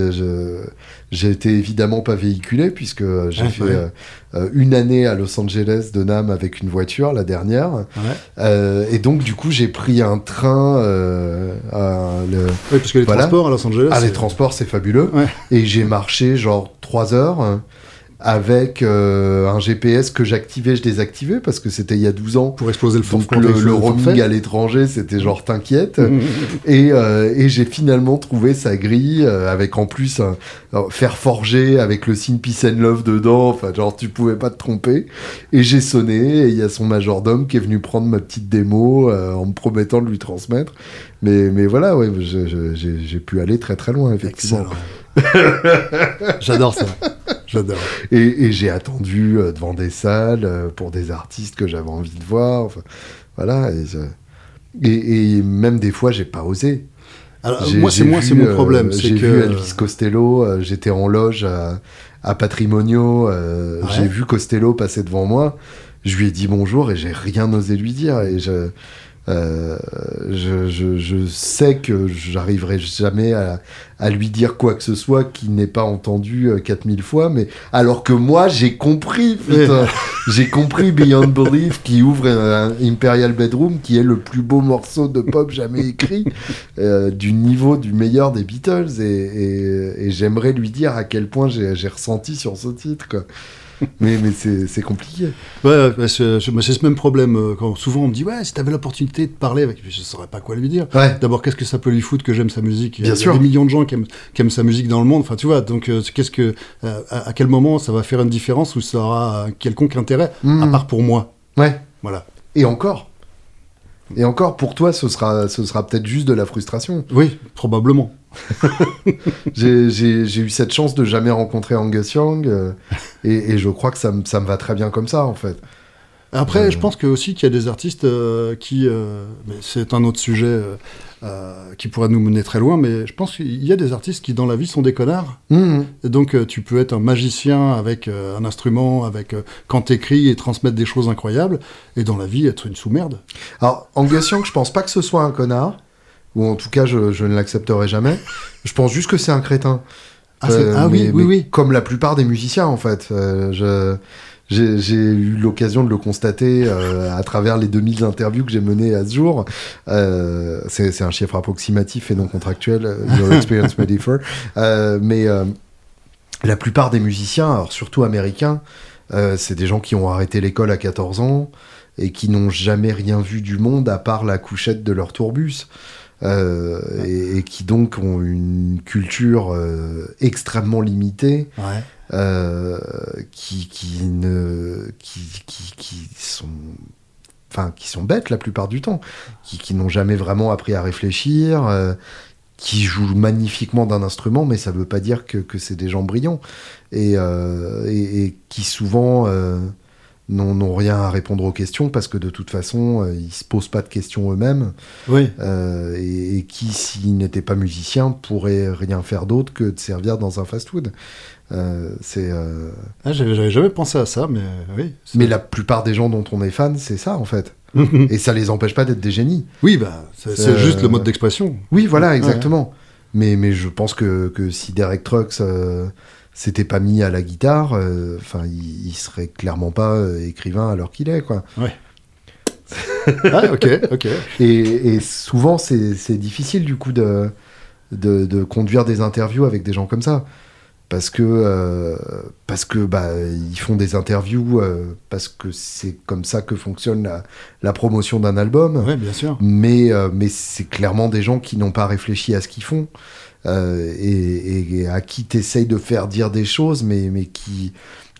j'ai été évidemment pas véhiculé puisque j'ai fait euh, une année à Los Angeles de Nam avec une voiture, la dernière. Ouais. et donc du coup j'ai pris un train. le... Oui, parce que les transports à Los Angeles. Ah les transports c'est fabuleux. Et j'ai marché genre trois heures avec euh, un GPS que j'activais, je désactivais parce que c'était il y a 12 ans. Pour exploser le fond. Donc le, le roaming à l'étranger, c'était genre t'inquiète. et, euh, et j'ai finalement trouvé sa grille euh, avec en plus un, faire forger avec le signe Peace and Love dedans. Enfin, genre tu pouvais pas te tromper. Et j'ai sonné et il y a son majordome qui est venu prendre ma petite démo en me promettant de lui transmettre. Mais, mais voilà, ouais, j'ai pu aller très très loin effectivement. J'adore ça. J'adore. Et, j'ai attendu euh, devant des salles euh, pour des artistes que j'avais envie de voir. Enfin, voilà. Et, même des fois, j'ai pas osé. moi, c'est moi, c'est mon problème. Euh, j'ai vu Elvis Costello. j'étais en loge à, à Patrimonio. J'ai vu Costello passer devant moi. Je lui ai dit bonjour et j'ai rien osé lui dire. Et je euh, je, je, je, sais que j'arriverai jamais à, à, lui dire quoi que ce soit qu'il n'ait pas entendu 4000 euh, fois, mais alors que moi j'ai compris, j'ai compris Beyond Belief qui ouvre un, Imperial Bedroom qui est le plus beau morceau de pop jamais écrit euh, du niveau du meilleur des Beatles et, et, et j'aimerais lui dire à quel point j'ai ressenti sur ce titre. Quoi mais, mais c'est compliqué. Ouais, c'est ce même problème. Euh, quand souvent on me dit, ouais, si t'avais l'opportunité de parler avec je saurais pas quoi lui dire. D'abord, qu'est-ce que ça peut lui foutre que j'aime sa musique? Bien Il y a des millions de gens qui aiment, qui aiment, sa musique dans le monde. Enfin, tu vois, donc euh, qu'est-ce que, euh, à, quel moment ça va faire une différence ou ça aura un quelconque intérêt, à hmm. part pour moi? Ouais. Voilà. Et encore. Et encore, pour toi, ce sera, ce sera peut-être juste de la frustration. Oui, probablement. j'ai eu cette chance de jamais rencontrer Angus Young euh, et, je crois que ça, ça, me va très bien comme ça en fait. Après, euh. je pense que aussi qu'il y a des artistes euh, qui, c'est un autre sujet qui pourrait nous mener très loin, mais je pense qu'il y a des artistes qui dans la vie sont des connards. Mmh. Et donc tu peux être un magicien avec un instrument, avec quand t'écris et transmettre des choses incroyables, et dans la vie être une sous-merde. Alors Angus Young, je pense pas que ce soit un connard ou en tout cas je, ne l'accepterai jamais. Je pense juste que c'est un crétin. Ah, euh, ah oui, oui, oui. Comme la plupart des musiciens en fait. Euh, j'ai eu l'occasion de le constater euh, à travers les 2000 interviews que j'ai menées à ce jour. C'est un chiffre approximatif et non contractuel. Your experience may differ. Mais la plupart des musiciens, alors surtout américains, c'est des gens qui ont arrêté l'école à 14 ans et qui n'ont jamais rien vu du monde à part la couchette de leur tourbus. Euh, et, et qui donc ont une culture euh, extrêmement limitée Ouais. euh, qui, qui ne qui, qui, qui sont enfin qui sont bêtes la plupart du temps qui, qui n'ont jamais vraiment appris à réfléchir qui jouent magnifiquement d'un instrument mais ça veut pas dire que, que c'est des gens brillants et, et, et qui souvent n'ont rien à répondre aux questions parce que de toute façon euh, ils se posent pas de questions eux-mêmes Oui. euh, et, et qui, s'il n'était pas musicien, pourrait rien faire d'autre que de servir dans un fast-food. Euh, c'est, euh, Ah, J'avais jamais pensé à ça, mais oui. Mais la plupart des gens dont on est fan, c'est ça en fait. et ça les empêche pas d'être des génies. oui, bah, c'est juste le mode d'expression. Oui, voilà, exactement. Mais, mais je pense que, que si Derek Trucks s'était pas mis à la guitare, euh, enfin, il, il serait clairement pas euh, écrivain alors qu'il est, quoi. ah, ok, ok. Et, et souvent, c'est difficile du coup de, de, de conduire des interviews avec des gens comme ça. Parce que, euh, parce que bah, ils font des interviews, euh, parce que c'est comme ça que fonctionne la, la promotion d'un album. Ouais, bien sûr. Mais, mais c'est clairement des gens qui n'ont pas réfléchi à ce qu'ils font. Euh, et, et à qui t'essayes de faire dire des choses, mais, mais qui,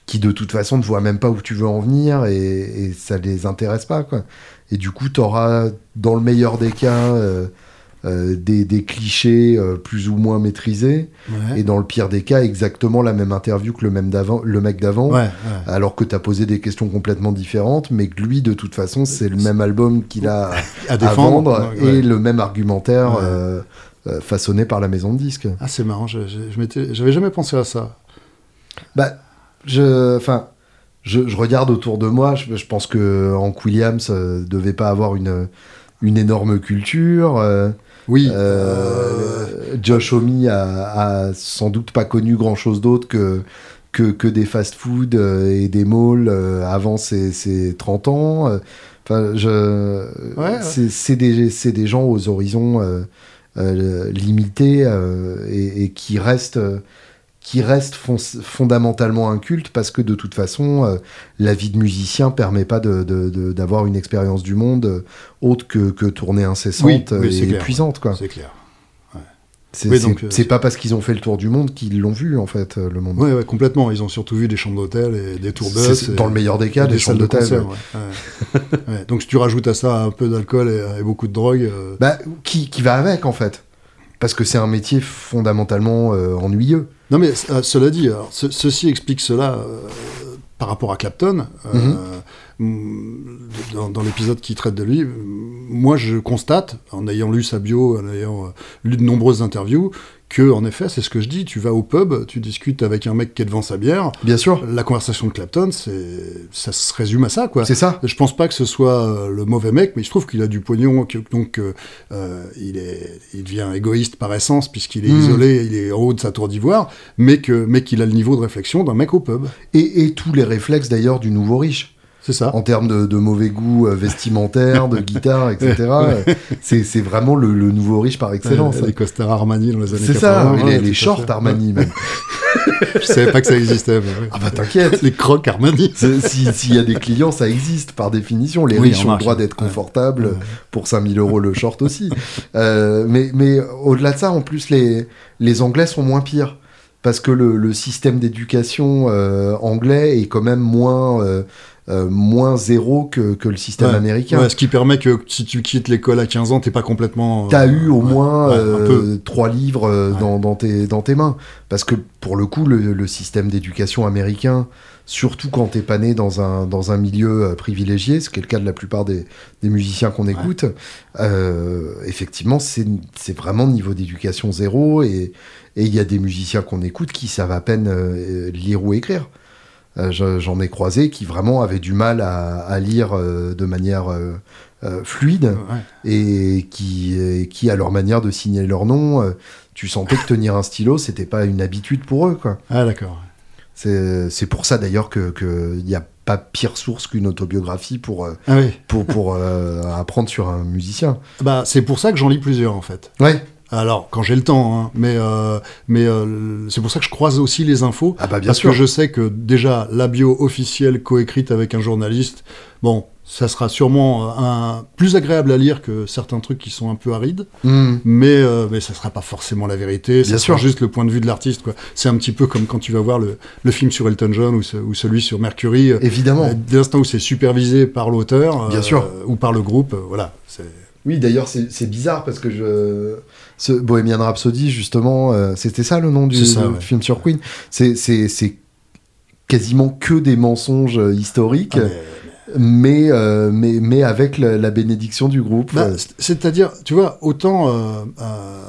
qui de toute façon ne voient même pas où tu veux en venir et, et ça les intéresse pas. Quoi. Et du coup, tu auras, dans le meilleur des cas, euh, euh, des, des clichés euh, plus ou moins maîtrisés, Ouais. et dans le pire des cas, exactement la même interview que le, même d'avant, le mec d'avant. Ouais, ouais. Alors que tu as posé des questions complètement différentes, mais que lui, de toute façon, c'est le même album qu'il a À à défendre. vendre et le même argumentaire euh, euh, façonné par la maison de disques. Ah, c'est marrant, je, je, j'avais jamais pensé à ça. Bah, je, enfin, je, je regarde autour de moi. Je, je pense que Hank Williams euh, devait pas avoir une une énorme culture. euh, Oui. euh, Josh Homme a, a sans doute pas connu grand chose d'autre que que, que des fast-food et des malls avant ses, ses 30 ans. Enfin, je, ouais. c'est c'est des, c'est des gens aux horizons euh, euh, limités euh, et, et qui restent, euh, qui restent fon- fondamentalement incultes parce que de toute façon, euh, la vie de musicien permet pas d'avoir une expérience du monde euh, autre que, que tournée incessante Oui, oui, c'est et épuisante. Quoi. C'est clair. C'est Oui, euh, c'est pas parce qu'ils ont fait le tour du monde qu'ils l'ont vu en fait, euh, le monde. Ouais, complètement. Ils ont surtout vu des chambres d'hôtel et des tours bus. dans le meilleur des cas, des chambres d'hôtel. ouais. Ouais. Donc si tu rajoutes à ça un peu d'alcool et, et beaucoup de drogue, euh, Bah, qui, qui va avec en fait? Parce que c'est un métier fondamentalement euh, ennuyeux. Non mais euh, cela dit, alors, ce- ceci explique cela par rapport à Clapton. euh, mm, dans dans l'épisode qui traite de lui, euh, moi je constate, en ayant lu sa bio, en ayant euh, lu de nombreuses interviews, que en effet, c'est ce que je dis, tu vas au pub, tu discutes avec un mec qui est devant sa bière, Bien sûr, la conversation de Clapton, c'est ça se résume à ça quoi. c'est ça. Je pense pas que ce soit euh, le mauvais mec, mais je trouve qu'il a du pognon, que- donc euh, il, est, il devient égoïste par essence, puisqu'il est Mm. isolé, il est en haut de sa tour d'ivoire, mais que mais qu'il a le niveau de réflexion d'un mec au pub. Et, et tous les réflexes d'ailleurs du nouveau riche, C'est ça. en termes de, de mauvais goût euh, vestimentaire, de guitare, etc. euh, c'est c'est vraiment le, le nouveau riche par excellence. Les costards Armani dans les années C'est 80. ça, ouais, les, shorts. Armani même. Je savais pas que ça existait. mais. Ah bah t'inquiète. les crocs Armani. C'est- si- S'il y a des clients, ça existe par définition. Les Oui, riches ont le droit d'être confortables Ouais. pour 5000 euros le short aussi. Euh, mais mais au-delà de ça, en plus, les, les Anglais sont moins pires. Parce que le, le système d'éducation euh, anglais est quand même moins, euh, euh, moins zéro que, que le système Ouais. américain. Ouais, ce qui permet que si tu quittes l'école à 15 ans, t'es pas complètement. T'as euh, eu au ouais, moins euh, trois livres dans, dans tes, dans tes mains. Parce que pour le coup, le, le système d'éducation américain, surtout quand t'es pas né dans un, dans un milieu privilégié, ce qui est le cas de la plupart des, des musiciens qu'on écoute, euh, effectivement, c'est vraiment niveau d'éducation zéro. Et et il y a des musiciens qu'on écoute qui savent à peine euh, lire ou écrire. Euh, je- J'en ai croisé qui vraiment avaient du mal à, à lire euh, de manière euh, fluide Ouais. et qui, et qui, à leur manière de signer leur nom, tu sentais que tenir un stylo, c'était pas une habitude pour eux. quoi. Ah d'accord. C'est pour ça d'ailleurs qu'il y a pas pire source qu'une autobiographie pour, Ah oui. pour, pour euh, apprendre sur un musicien. Bah, c'est pour ça que j'en lis plusieurs, en fait. Ouais. Alors, quand j'ai le temps, hein, mais, euh, mais euh, c'est pour ça que je croise aussi les infos. Ah bah bien parce sûr. que je sais que déjà, la bio officielle coécrite avec un journaliste, bon, ça sera sûrement euh, un, plus agréable à lire que certains trucs qui sont un peu arides, Hmm. mais, euh, mais ça sera pas forcément la vérité, ça Bien sera sûr. juste le point de vue de l'artiste. quoi. C'est un petit peu comme quand tu vas voir le, le film sur Elton John ou, ce- ou celui sur Mercury. euh, Évidemment. euh, Dès l'instant où c'est supervisé par l'auteur Bien sûr. ou par le groupe, voilà. Oui, d'ailleurs, c'est bizarre parce que je. Ce Bohemian Rhapsody, justement, euh, c'était ça le nom du C'est ça, du ouais. film sur Queen. C'est- quasiment que des mensonges euh, historiques, Ah, mais- euh, mais, mais avec la, la bénédiction du groupe. Bah, C'est-à-dire, tu vois, autant. euh, euh,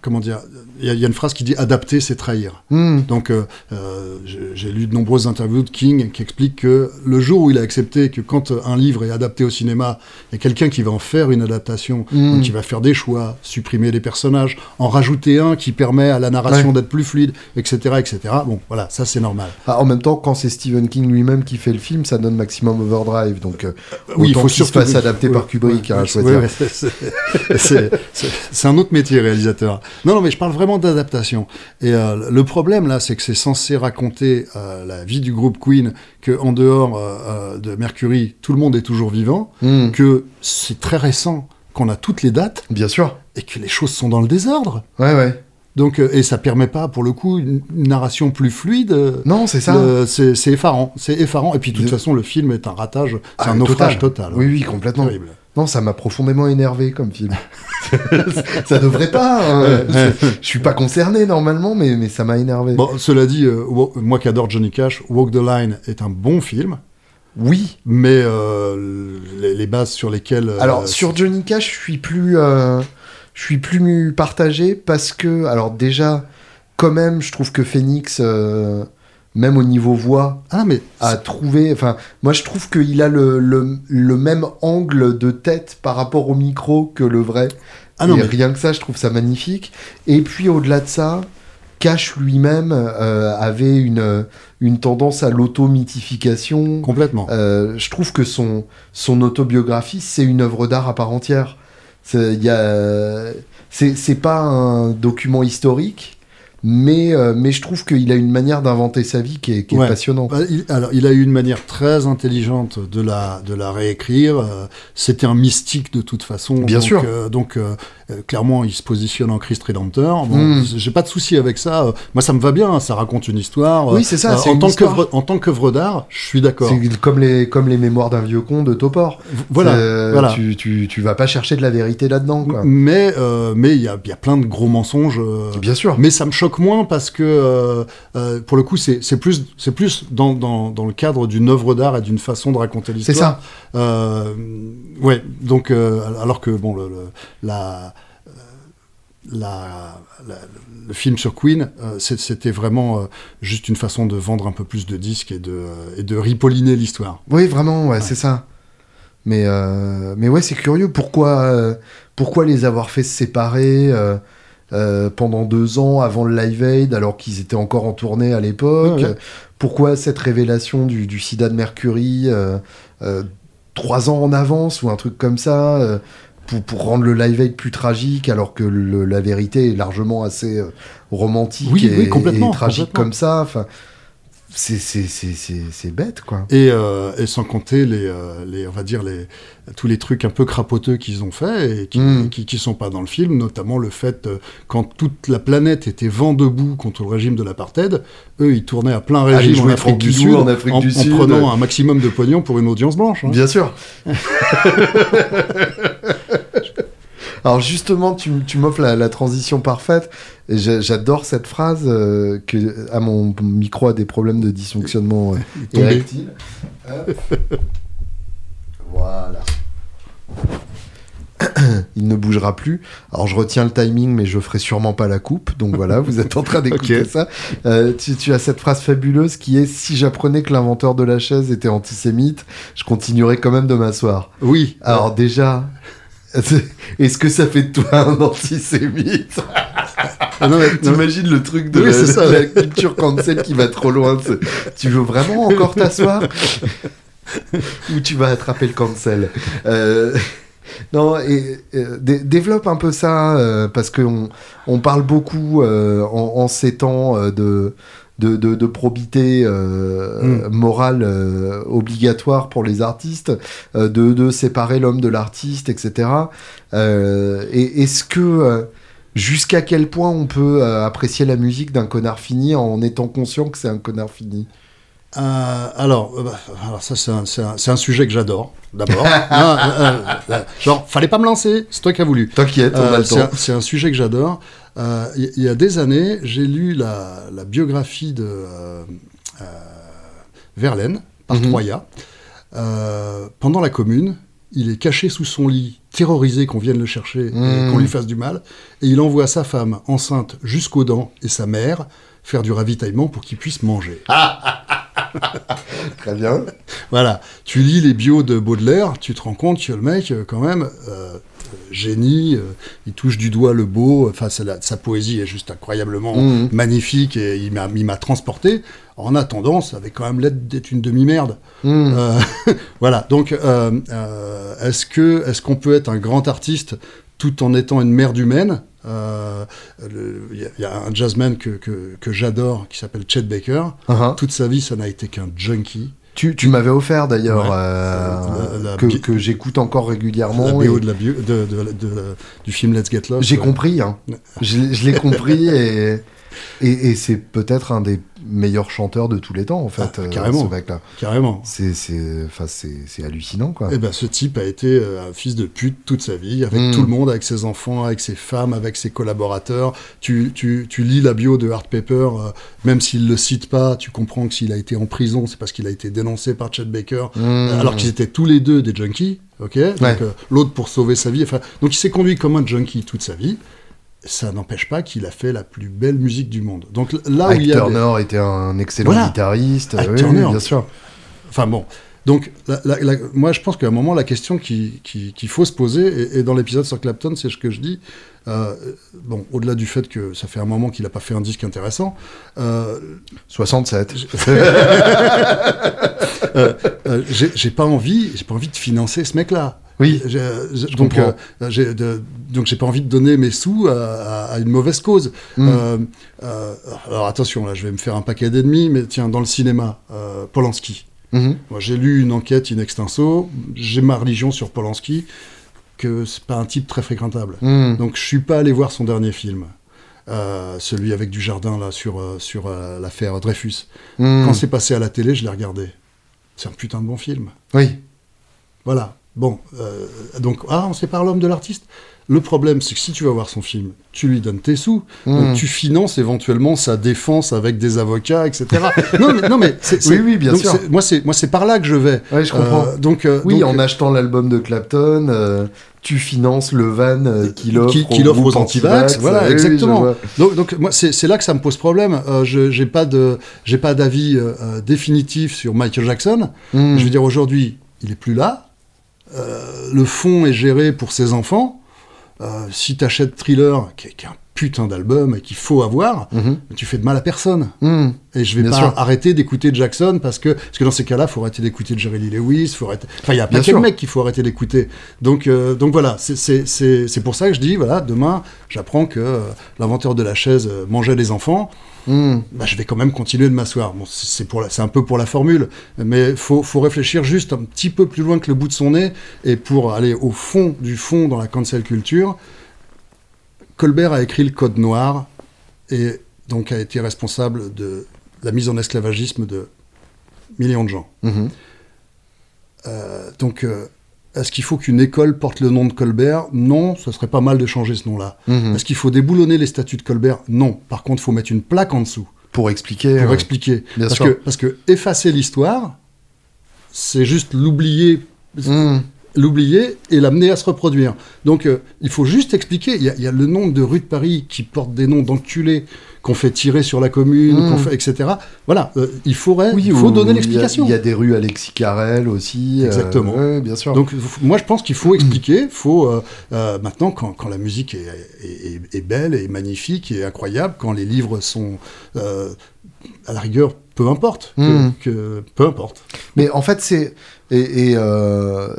comment dire Il y, a- il y a une phrase qui dit adapter, c'est trahir. hmm. Donc, euh, euh, j'ai lu de nombreuses interviews de King qui expliquent que le jour où il a accepté que quand euh, un livre est adapté au cinéma, il y a quelqu'un qui va en faire une adaptation, Mm. donc qui va faire des choix, supprimer des personnages, en rajouter un qui permet à la narration Ouais. d'être plus fluide, etc., etc. Bon, voilà, ça c'est normal. Ah, en même temps, quand c'est Stephen King lui-même qui fait le film, ça donne Maximum Overdrive. Donc, euh, Oui, il faut qu'il se surtout fasse adapter par Kubrick, hein, ouais, C'est un autre métier, réalisateur. Non, non, mais je parle vraiment d'adaptation. Et euh, le problème là, c'est que c'est censé raconter euh, la vie du groupe Queen, que en dehors euh, de Mercury, tout le monde est toujours vivant, Hmm. que c'est très récent qu'on a toutes les dates Bien sûr. et que les choses sont dans le désordre. Ouais, ouais. Donc, et ça permet pas, pour le coup, une, narration plus fluide. Non, c'est ça. C'est effarant, c'est effarant. Et puis, de toute façon, le film est un ratage, c'est Ah, un naufrage total. Oui, oui, complètement. Terrible. Non, ça m'a profondément énervé comme film. ça devrait pas. hein. Je suis pas concerné normalement, mais, mais ça m'a énervé. Bon, cela dit, euh, moi qui adore Johnny Cash, Walk the Line est un bon film, Oui. mais euh, les, les bases sur lesquelles. euh, Alors sur Johnny Cash, je suis plus, je suis plus partagé parce que, alors déjà, quand même, je trouve que Phoenix, même au niveau voix, Ah, mais. a trouvé. Enfin, moi, je trouve qu'il a le, le, le même angle de tête par rapport au micro que le vrai. Ah non, Et mais- rien que ça, je trouve ça magnifique. Et puis au-delà de ça, Cash lui-même euh, avait une, une tendance à l'auto-mythification. Complètement. Euh, je trouve que son, son autobiographie, c'est une œuvre d'art à part entière. C'est pas un document historique, mais, euh, mais je trouve qu'il a une manière d'inventer sa vie qui est, qui est Ouais. passionnante. Bah, il- alors, il a eu une manière très intelligente de la, de la réécrire. euh, C'était un mystique de toute façon. Bien donc, sûr. euh, donc, euh, clairement, il se positionne en Christ Rédempteur. Bon, Mm. J'ai pas de souci avec ça. Euh, Moi, ça me va bien. hein, Ça raconte une histoire. Oui, c'est ça, Euh, c'est en, tant qu'œuvre- en tant qu'œuvre d'art, je suis d'accord. C'est comme les, comme les mémoires d'un vieux con de Topor. Voilà. C'est- voilà. Tu, tu, tu vas pas chercher de la vérité là-dedans. Mais mais il y a, y a plein de gros mensonges. Bien sûr. Mais ça me choque moins parce que, pour le coup, c'est c'est plus, c'est plus dans, dans, dans le cadre d'une œuvre d'art et d'une façon de raconter C'est l'histoire. ça. Euh, ouais, donc, alors que, bon, le, le- la, la, la- le film sur Queen, euh, c'était vraiment euh, juste une façon de vendre un peu plus de disques et de, euh, et de ripolliner l'histoire. Oui, vraiment, ouais, c'est ça. Mais, euh, mais ouais, c'est curieux. Pourquoi, pourquoi les avoir fait se séparer pendant deux ans avant le Live Aid, alors qu'ils étaient encore en tournée à l'époque? Ouais, ouais. Pourquoi cette révélation du, du sida de Mercury trois ans en avance ou un truc comme ça pour, pour rendre le Live Aid plus tragique, alors que le- la vérité est largement assez euh, romantique Oui, et, oui, complètement, et tragique complètement. comme ça. Enfin, c'est- bête, quoi. Et, euh, et sans compter les, euh, les, on va dire les, tous les trucs un peu crapoteux qu'ils ont fait et qui, Mm. qui, qui sont pas dans le film, notamment le fait euh, quand toute la planète était vent debout contre le régime de l'apartheid, eux ils tournaient à plein Allez régime en Afrique du Sud en Afrique du Sud. prenant un maximum de pognon pour une audience blanche. hein. Bien sûr. Alors justement, tu, tu m'offres la, la transition parfaite. J'adore cette phrase euh, que à mon micro a des problèmes de dysfonctionnement euh, érectile. Voilà. Il ne bougera plus. Alors je retiens le timing, mais je ferai sûrement pas la coupe. Donc voilà, vous êtes en train d'écouter ça. Euh, tu, tu as cette phrase fabuleuse qui est si j'apprenais que l'inventeur de la chaise était antisémite, je continuerais quand même de m'asseoir. Oui. Alors déjà, est-ce que ça fait de toi un antisémite Ah, non, mais- non, T'imagines le truc de Oui, la, c'est ça, la culture cancel qui va trop loin. Tu veux vraiment encore t'asseoir Ou tu vas attraper le cancel Euh, Non, et, euh, dé- développe un peu ça, euh, parce qu'on on parle beaucoup euh, en, en ces temps euh, de, de, de, de probité euh, morale euh, obligatoire pour les artistes, euh, de, de séparer l'homme de l'artiste, etc. Et est-ce que jusqu'à quel point on peut apprécier la musique d'un connard fini en étant conscient que c'est un connard fini? Euh, alors, euh, bah, alors ça c'est un, sujet que j'adore. D'abord, euh, genre fallait pas me lancer, c'est toi qui as voulu. T'inquiète, on a le temps. c'est un sujet que j'adore. Euh, Il y, a des années, j'ai lu la, la biographie de euh, euh, Verlaine par Mhm. Troya. Pendant la Commune, il est caché sous son lit, terrorisé qu'on vienne le chercher et Mhm. qu'on lui fasse du mal, et il envoie sa femme enceinte jusqu'aux dents et sa mère faire du ravitaillement pour qu'il puisse manger. Très bien. Voilà, tu lis les bios de Baudelaire, tu te rends compte que le mec, quand même, génie, euh, il touche du doigt le beau, enfin, la- sa poésie est juste incroyablement Mhm. magnifique et il m'a transporté. En attendant, ça avait quand même l'air d'être une demi-merde. Hmm. Euh, voilà, donc euh, euh, est-ce que est-ce qu'on peut être un grand artiste tout en étant une merde humaine Euh, Il y, a- il y a un jazzman que, que, que j'adore qui s'appelle Chet Baker. Uh-huh. Toute sa vie, ça n'a été qu'un junkie. Tu, tu m'avais offert d'ailleurs Ouais. euh, que, que j'écoute encore régulièrement. la BO et de la bio- de, de- de- du film Let's Get Lost. J'ai compris, hein. je, l'ai- je l'ai compris et, et, et c'est peut-être un des meilleurs chanteurs de tous les temps en fait, Ah, euh, carrément. ce mec-là. Carrément. C'est, c'est, c'est, c'est hallucinant quoi. Eh ben, ce type a été euh, un fils de pute toute sa vie, avec Mm. tout le monde, avec ses enfants, avec ses femmes, avec ses collaborateurs. Tu, tu, tu lis la bio de Art Paper, euh, même s'il le cite pas, tu comprends que s'il a été en prison, c'est parce qu'il a été dénoncé par Chet Baker, euh, alors qu'ils étaient tous les deux des junkies, ok? Donc euh, l'autre pour sauver sa vie. Enfin, donc il s'est conduit comme un junkie toute sa vie. Ça n'empêche pas qu'il a fait la plus belle musique du monde. Donc là où il y a des- Turner était un excellent Voilà. guitariste. Ike oui, Turner. oui, bien sûr. Enfin bon. Donc, la- la- la- moi, je pense qu'à un moment, la question qui- qui- qu'il faut se poser, et, et dans l'épisode sur Clapton, c'est ce que je dis, euh, bon, au-delà du fait que ça fait un moment qu'il n'a pas fait un disque intéressant, euh, 67. euh, euh, j'ai j'ai pas envie, j'ai pas envie de financer ce mec-là. Oui. J'ai- j'ai- donc, comprends. euh, j'ai de- donc j'ai pas envie de donner mes sous à, à- à une mauvaise cause. Mm. Euh, euh, alors attention, là, je vais me faire un paquet d'ennemis, mais tiens, dans le cinéma, euh, Polanski. Mhm. Moi, j'ai lu une enquête in extenso, j'ai ma religion sur Polanski, que c'est pas un type très fréquentable. Mhm. Donc, je suis pas allé voir son dernier film, euh, celui avec du jardin là sur euh, sur euh, l'affaire Dreyfus. Mhm. Quand c'est passé à la télé, je l'ai regardé. C'est un putain de bon film. Oui. Voilà. Bon, euh, donc ah, on sépare l'homme de l'artiste. Le problème, c'est que si tu vas voir son film, tu lui donnes tes sous, Mhm. donc tu finances éventuellement sa défense avec des avocats, etc. non, mais, non, mais c'est, Oui, oui, bien donc sûr. Moi, c'est moi, c'est par là que je vais. Ouais, je comprends. Euh, donc, euh, Oui, donc, en achetant l'album de Clapton, euh, tu finances le van qu'il offre, qui, qui l'offre groupe aux antivax, voilà, Oui, exactement. donc, donc moi, c'est c'est là que ça me pose problème. Je j'ai pas de, j'ai pas d'avis définitif sur Michael Jackson. Mhm. Je veux dire, aujourd'hui, il est plus là. Euh, le fond est géré pour ses enfants. Euh, si t'achètes Thriller, qui est, qui est un putain d'album et qu'il faut avoir, Mhm. tu fais de mal à personne. Mhm. Et je vais Bien pas sûr. arrêter d'écouter Jackson parce que, parce que dans ces cas-là, faut arrêter d'écouter Jerry Lee Lewis, faut arrêter. Enfin, il y a pas de mecs qu'il faut arrêter d'écouter. Donc, euh, donc voilà, c'est- pour ça que je dis, voilà, demain, j'apprends que euh, l'inventeur de la chaise mangeait des enfants. Mhm. Bah, je vais quand même continuer de m'asseoir. Bon, c'est pour un peu pour la formule, mais faut, faut réfléchir juste un petit peu plus loin que le bout de son nez et pour aller au fond du fond dans la cancel culture. Colbert a écrit le Code Noir et donc a été responsable de la mise en esclavagisme de millions de gens. Mhm. Euh, donc, euh, est-ce qu'il faut qu'une école porte le nom de Colbert? Non, ce serait pas mal de changer ce nom-là. Mhm. Est-ce qu'il faut déboulonner les statuts de Colbert? Non. Par contre, il faut mettre une plaque en dessous Pour expliquer. pour euh, expliquer. bien parce, sûr. Que, parce que effacer l'histoire, c'est juste l'oublier. mhm. l'oublier et l'amener à se reproduire. Donc euh, il faut juste expliquer, il y, y, a le nombre de rues de Paris qui portent des noms d'enculés qu'on fait tirer sur la commune, Mmh. qu'on fait, etc. Voilà, euh, il faudrait, Oui, il faut donner l'explication. Il y, a des rues Alexis Carrel aussi. euh, Exactement. ouais, bien sûr. Donc moi je pense qu'il faut expliquer, faut euh, maintenant quand, quand la musique est, est- est- est belle et magnifique et incroyable, quand les livres sont à la rigueur peu importe, que- que, peu importe. Mais en fait, c'est. Et, et,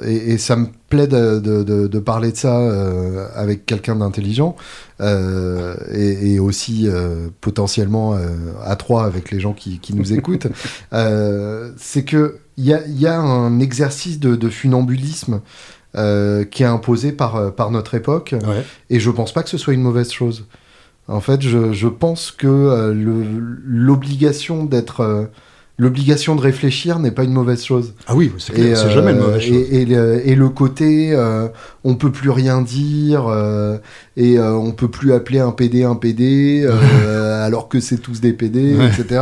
et- et ça me plaît de, de- de- de parler de ça euh, avec quelqu'un d'intelligent euh, et, et aussi euh, potentiellement à trois avec les gens qui, qui nous écoutent. C'est que il y a, y a un exercice de, funambulisme qui est imposé par, par notre époque Ouais. et je pense pas que ce soit une mauvaise chose. En fait, je, je pense que l'obligation d'être, l'obligation de réfléchir n'est pas une mauvaise chose. Ah oui, c'est euh, jamais une mauvaise chose. Et, et le, et le côté, euh, on peut plus rien dire euh, et euh, on peut plus appeler un PD un PD euh, alors que c'est tous des PD, Ouais. etc.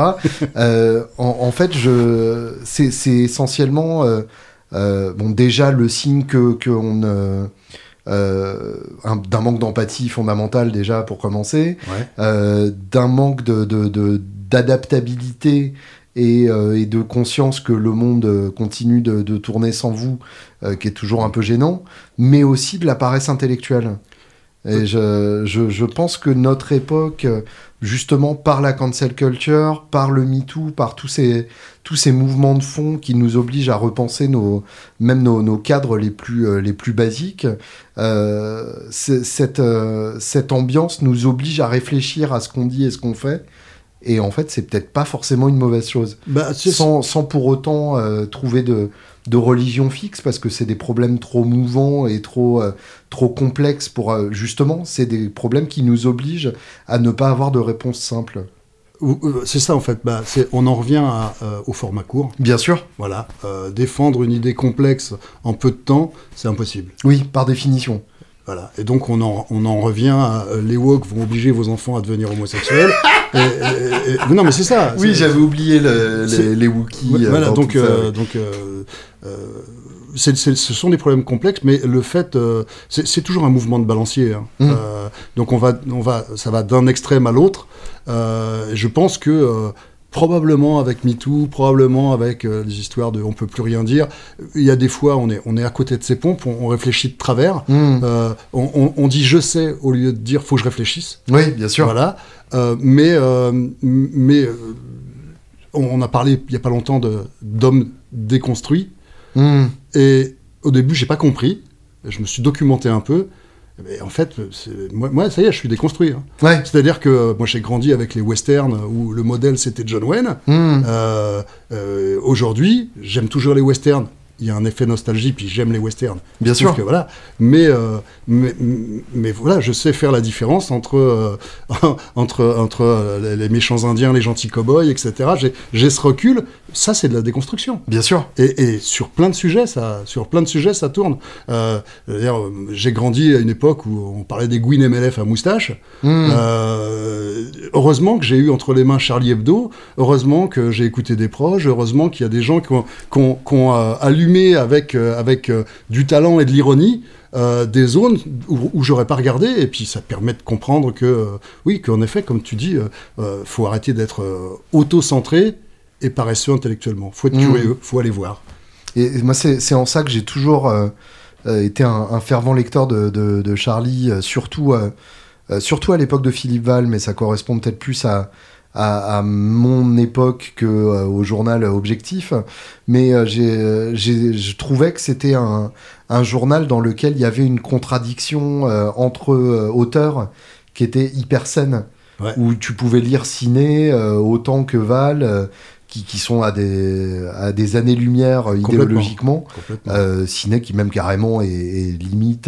Euh, en, en fait, je, c'est, essentiellement, euh, euh, bon, déjà le signe que euh, euh, d'un manque d'empathie fondamentale déjà pour commencer, Ouais. euh, d'un manque de- d'adaptabilité et, euh, et de conscience que le monde euh, continue de, de tourner sans vous, euh, qui est toujours un peu gênant, mais aussi de la paresse intellectuelle. Et je, je, je pense que notre époque, justement par la cancel culture, par le MeToo, par tous ces, tous ces mouvements de fond qui nous obligent à repenser nos, même nos, nos cadres les plus, les plus basiques, euh, cette, cette ambiance nous oblige à réfléchir à ce qu'on dit et ce qu'on fait. Et en fait, c'est peut-être pas forcément une mauvaise chose. Bah, Sans, sans pour autant euh, trouver de, de religion fixe, parce que c'est des problèmes trop mouvants et trop, euh, trop complexes pour... euh, justement, c'est des problèmes qui nous obligent à ne pas avoir de réponse simple. c'est ça en fait. Bah, on en revient à, euh, au format court. Bien sûr. Voilà, Euh, défendre une idée complexe en peu de temps, c'est impossible. Oui, par définition. Voilà. Et donc on en, on en revient à euh, les woke vont obliger vos enfants à devenir homosexuels. et, et- et- mais non, mais c'est ça. Oui, j'avais oublié le- les, les Wookiees. Ouais, voilà, donc, euh, donc euh, ce sont des problèmes complexes, mais le fait, c'est toujours un mouvement de balancier. hein. Mm. Euh, donc on va, on va, ça va d'un extrême à l'autre. Je pense que probablement avec MeToo, probablement avec euh, les histoires de on peut plus rien dire, il y a des fois on est, on est à côté de ses pompes, on, on réfléchit de travers. Hmm. Euh, on, dit je sais au lieu de dire faut que je réfléchisse. Oui, bien sûr. Voilà. Euh, mais euh, mais on, a parlé il y a pas longtemps d'hommes déconstruits Hmm. et au début j'ai pas compris. Je me suis documenté un peu. Mais en fait, moi, moi, ça y est, je suis déconstruit. hein. Ouais. C'est-à-dire que euh, moi, j'ai grandi avec les westerns où le modèle c'était John Wayne. Hmm. Euh, euh, Aujourd'hui, j'aime toujours les westerns. Il y a un effet nostalgie, puis j'aime les westerns. Bien sûr. Que, voilà. Mais, euh, mais, mais voilà, je sais faire la différence entre, euh, entre, entre euh, les- méchants indiens, les gentils cow-boys, etc. J'ai- ce recul. Ça, c'est de la déconstruction. Bien sûr. Et, et sur plein de sujets, ça, sur plein de sujets, ça tourne. D'ailleurs, j'ai grandi à une époque où on parlait des Gwyn MLF à moustache. Hmm. Heureusement que j'ai eu entre les mains Charlie Hebdo. Heureusement que j'ai écouté des proches. Heureusement qu'il y a des gens qui ont, qui ont- qui ont, euh, avec, euh, avec euh, du talent et de l'ironie. euh, des zones où, où j'aurais pas regardé et puis ça permet de comprendre que euh, oui qu'en effet comme tu dis euh, faut arrêter d'être auto-centré et paresseux intellectuellement faut être Mhm. curieux faut aller voir Et et moi, c'est en ça que j'ai toujours été un, un fervent lecteur de, de- de Charlie, surtout, surtout à l'époque de Philippe Val, mais ça correspond peut-être plus à, à, à mon époque que euh, au journal Objectif. Mais euh, j'ai- j'ai- je trouvais que c'était un, un journal dans lequel il y avait une contradiction euh, entre euh, auteurs qui était hyper saine, Ouais. où tu pouvais lire Ciné euh, autant que Val. euh, qui, qui sont à des, à des années-lumière euh, Complètement. idéologiquement. complètement Euh, Ciné qui même carrément est, est limite,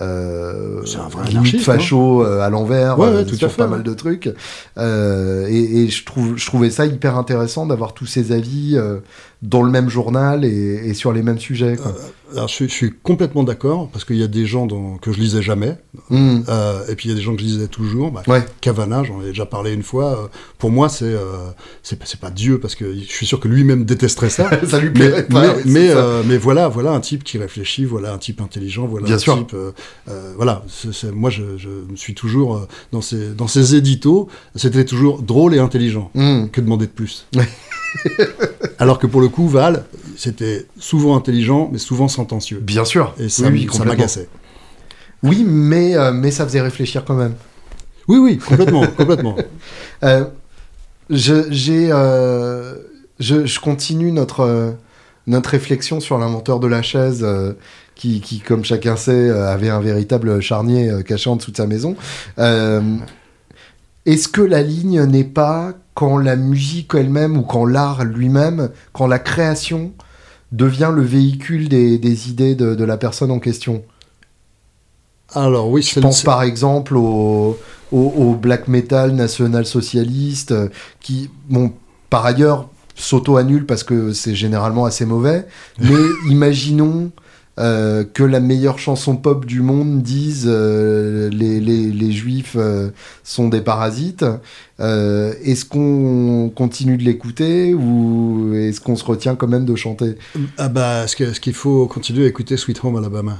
euh, un vrai limite anarchiste, facho euh, à l'envers Ouais, ouais, euh, tout à sur fait, pas ouais. mal de trucs. Euh, et et je, trouve, je trouvais ça hyper intéressant d'avoir tous ces avis euh, dans le même journal et, et sur les mêmes sujets. quoi. alors je, suis- je suis complètement d'accord parce qu'il y a des gens dont- que je lisais jamais, Hmm. euh, et puis il y a des gens que je lisais toujours. Bah, Ouais. Cavana, j'en ai déjà parlé une fois. euh, pour moi, c'est euh, c'est pas- pas Dieu parce que je suis sûr que lui-même détesterait ça. Ça lui mais plairait pas. mais, c'est mais, euh, mais voilà, voilà un type qui réfléchit, voilà un type intelligent, voilà Bien un sûr. type. euh, euh, voilà, c'est- c'est- moi je, je me suis toujours euh, dans ces dans ces éditos, c'était toujours drôle et intelligent. Hmm. Que demander de plus. Alors que pour le coup, Val, c'était souvent intelligent, mais souvent sentencieux. Bien sûr. Et ça, Oui, ça m'agaçait. Oui, mais, euh, mais ça faisait réfléchir quand même. Oui, oui, complètement, complètement. Euh, je, j'ai, euh, je, je continue notre, euh, notre réflexion sur l'inventeur de la chaise, qui, qui, comme chacun sait, avait un véritable charnier caché en dessous de sa maison. Est-ce que la ligne n'est pas quand la musique elle-même ou quand l'art lui-même, quand la création devient le véhicule des, des idées de, de la personne en question? Alors oui, Je pense par exemple au, au, au black metal national-socialiste euh, qui, bon, par ailleurs, s'auto-annule parce que c'est généralement assez mauvais. Mais imaginons euh, que la meilleure chanson pop du monde dise euh, les, les, les juifs euh, sont des parasites. Est-ce qu'on continue de l'écouter ou est-ce qu'on se retient quand même de chanter? Ah bah, est-ce qu'il faut continuer à écouter Sweet Home Alabama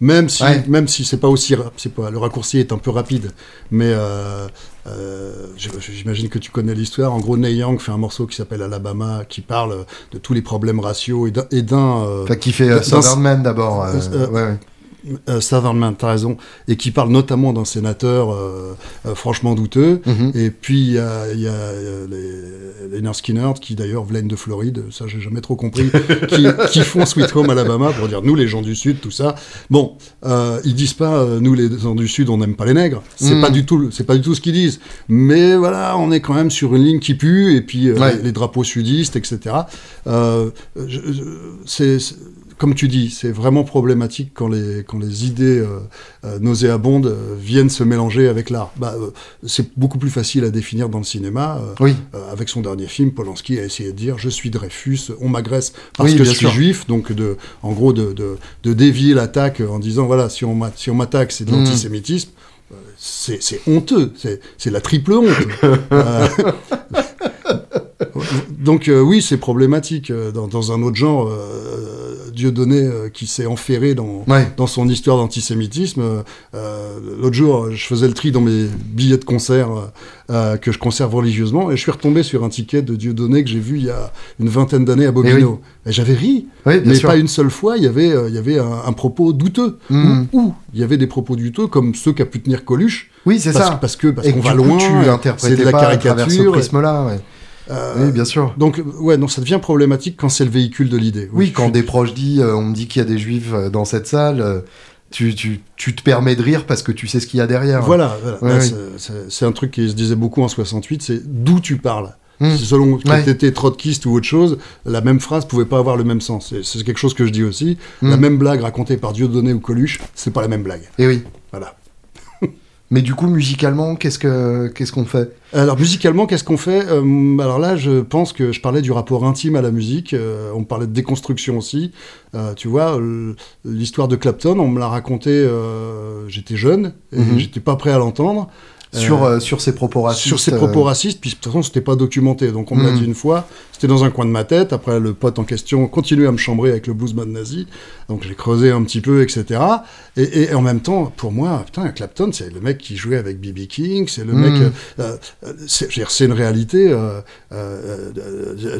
Même si, Ouais. même si c'est pas aussi, c'est pas, le raccourci est un peu rapide, mais euh, euh, j'imagine que tu connais l'histoire. En gros, Neil Young fait un morceau qui s'appelle Alabama, qui parle de tous les problèmes raciaux et d'un, et d'un, euh, Enfin, qui fait Southern Man d'abord. ouais, ouais. Euh, Southern Man, t'as raison, et qui parle notamment d'un sénateur euh, euh, franchement douteux. Mhm. Et puis il y a, il y a, les, les Nurse Skinner qui d'ailleurs viennent de Floride, ça j'ai jamais trop compris, qui, qui font Sweet Home Alabama pour dire nous les gens du Sud, tout ça. Bon, euh, ils disent pas nous les gens du Sud on n'aime pas les nègres, c'est Mm. pas du tout, c'est pas du tout ce qu'ils disent. Mais voilà, on est quand même sur une ligne qui pue et puis Ouais. les, les drapeaux sudistes, etc. C'est- comme tu dis, c'est vraiment problématique quand les, quand les idées euh, euh, nauséabondes euh, viennent se mélanger avec l'art. Bah, euh, c'est beaucoup plus facile à définir dans le cinéma. Oui. avec son dernier film, Polanski a essayé de dire je suis Dreyfus, on m'agresse parce Oui, que je suis sûr. juif, donc de, en gros de, de, de dévier l'attaque en disant voilà si on si m'attaque c'est de Mm. l'antisémitisme. C'est c'est honteux, c'est c'est la triple honte. Donc euh, oui, c'est problématique. Dans, dans un autre genre, euh, Dieudonné euh, qui s'est enferré dans, Ouais. dans son histoire d'antisémitisme. euh, euh, L'autre jour, je faisais le tri dans mes billets de concert euh, euh, que je conserve religieusement et je suis retombé sur un ticket de Dieudonné que j'ai vu il y a une vingtaine d'années à Bobino. Et j'avais ri, Oui, mais sûr. pas une seule fois, il y avait, euh, il y avait un, un propos douteux. Mhm. Ou, il y avait des propos douteux comme ceux qu'a pu tenir Coluche. Oui, c'est ça. parce que parce qu'on va loin, tu c'est de la pas à travers ce caricature. prisme-là. ouais. Euh, Oui, bien sûr. Donc, ouais, non, ça devient problématique quand c'est le véhicule de l'idée. Oui, quand suis- des proches disent, euh, on me dit qu'il y a des juifs euh, dans cette salle, tu, tu, tu te permets de rire parce que tu sais ce qu'il y a derrière. Voilà. Ouais, c'est- un truc qui se disait beaucoup en 68, c'est d'où tu parles. Si Selon que Ouais. t'étais trotskiste ou autre chose, la même phrase pouvait pas avoir le même sens. C'est quelque chose que je dis aussi. La Hmm. même blague racontée par Dieudonné ou Coluche, c'est pas la même blague. Et oui. Voilà. Mais du coup, musicalement, qu'est-ce que qu'est-ce qu'on fait? Alors musicalement, qu'est-ce qu'on fait? Euh, Alors là, je pense que je parlais du rapport intime à la musique. euh, on parlait de déconstruction aussi. Euh, tu vois, l'histoire de Clapton, on me l'a raconté. j'étais jeune et Mhm. j'étais pas prêt à l'entendre. Sur, Euh, euh, sur ces propos racistes sur ses euh, propos racistes, puis de toute façon, c'était pas documenté. Donc on me l'a Mm. dit une fois, c'était dans un coin de ma tête. Après, le pote en question continuait à me chambrer avec le bluesman nazi. Donc j'ai creusé un petit peu, etc. Et, et en même temps, pour moi, putain, Clapton, c'est le mec qui jouait avec B.B. King, c'est le Mm. mec. euh, euh, c'est une réalité. euh,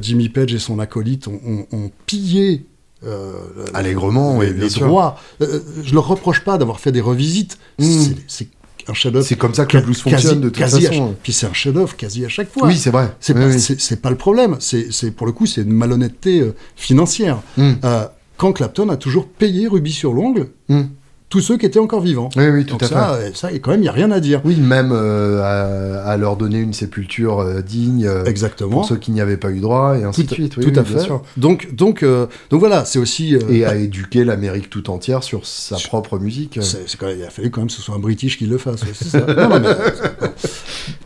Jimmy Page et son acolyte ont, ont- ont pillé. euh, Allègrement, les, bien les droits. Euh, je leur reproche pas d'avoir fait des revisites. Mm. C'est- C'est un chef-d'œuvre C'est comme ça que le blues fonctionne de toute façon. Puis c'est un chef-d'œuvre quasi à chaque fois. Oui, c'est vrai. c'est pas, le problème. C'est c'est- pour le coup, c'est une malhonnêteté euh, financière. Mm. Euh, quand Clapton a toujours payé Ruby sur l'ongle Mm. Tous ceux qui étaient encore vivants. Oui, oui, tout Donc à fait. ça, ça, et quand même, il y a rien à dire. Oui, même euh, à, à leur donner une sépulture euh, digne euh, Exactement. pour ceux qui n'y avaient pas eu droit et ainsi Tout, de suite. Oui, tout oui, à fait. sûr. Donc, donc, donc voilà, c'est aussi. Et à éduquer l'Amérique tout entière sur sa Sur- propre musique. C'est, c'est quand même- il a fallu quand même que ce soit un British qui le fasse. ouais, ça. Non, non, mais.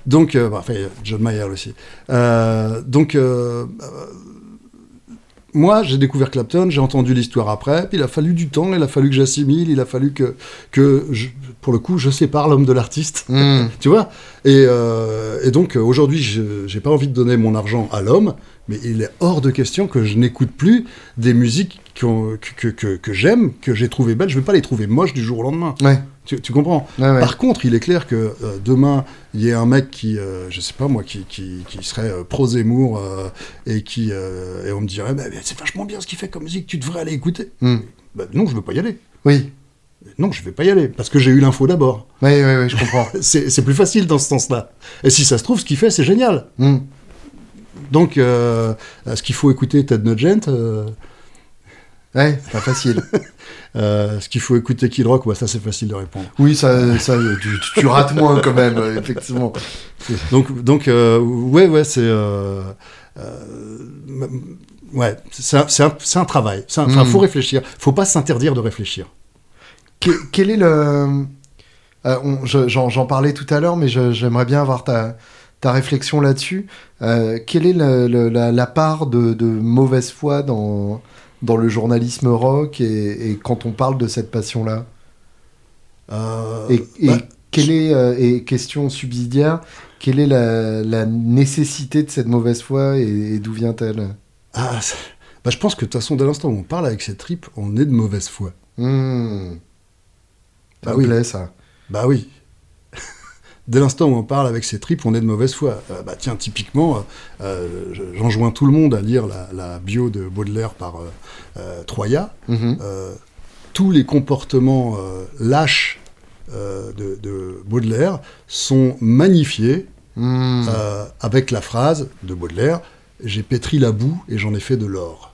Donc, bah, enfin, John Mayer aussi. Donc, moi, j'ai découvert Clapton, j'ai entendu l'histoire après, puis il a fallu du temps, il a fallu que j'assimile, il a fallu que, que je- pour le coup, je sépare l'homme de l'artiste. Hmm. tu vois? Et, euh, et donc, aujourd'hui, je j'ai pas envie de donner mon argent à l'homme, mais il est hors de question que je n'écoute plus des musiques que, que, que, que j'aime, que j'ai trouvées belles. Je vais pas les trouver moches du jour au lendemain. Ouais. Tu, tu comprends ouais. Par contre, il est clair que euh, demain, il y ait un mec qui, euh, je sais pas moi, qui, qui, qui serait euh, pro Zemmour euh, et qui euh, et on me dirait, bah, c'est vachement bien ce qu'il fait comme musique, tu devrais aller écouter. Hmm. Bah, non, je veux pas y aller. Oui. Non, je vais pas y aller parce que j'ai eu l'info d'abord. Oui, oui, oui, je comprends. C'est c'est plus facile dans ce sens-là. Et si ça se trouve, ce qu'il fait, c'est génial. Hmm. Donc, est-ce qu'il faut écouter Ted Nugent Ouais, c'est pas facile. euh, Est-ce qu'il faut écouter Kid Rock bah, Ça, c'est facile de répondre. Oui, ça, ça tu, tu rates moins quand même, euh, effectivement. Donc, donc euh, ouais, ouais, c'est. euh, euh, ouais, c'est un, travail. C'est un- Enfin, Mm. faut réfléchir. Faut pas s'interdire de réfléchir. Que- quel est le. euh, J'en parlais tout à l'heure, mais j'aimerais bien avoir ta, ta réflexion là-dessus. Euh, quelle est le- le- la, la part de, de mauvaise foi dans, dans le journalisme rock et, et quand on parle de cette passion-là Euh, Et, et bah, quelle est, euh, et question subsidiaire, quelle est la, la nécessité de cette mauvaise foi et, et d'où vient-elle? Ah, bah, je pense que de toute façon, dès l'instant où on parle avec ses tripes, on est de mauvaise foi. Hmm. Ça Bah me oui. plaît, ça. Bah oui. Dès l'instant où on parle avec ses tripes, on est de mauvaise foi. Euh, bah tiens, typiquement, euh, euh, je- j'enjoins tout le monde à lire la, la bio de Baudelaire par euh, Troya. Mhm. Tous les comportements lâches de, de Baudelaire sont magnifiés euh, avec la phrase de Baudelaire J'ai pétri la boue et j'en ai fait de l'or.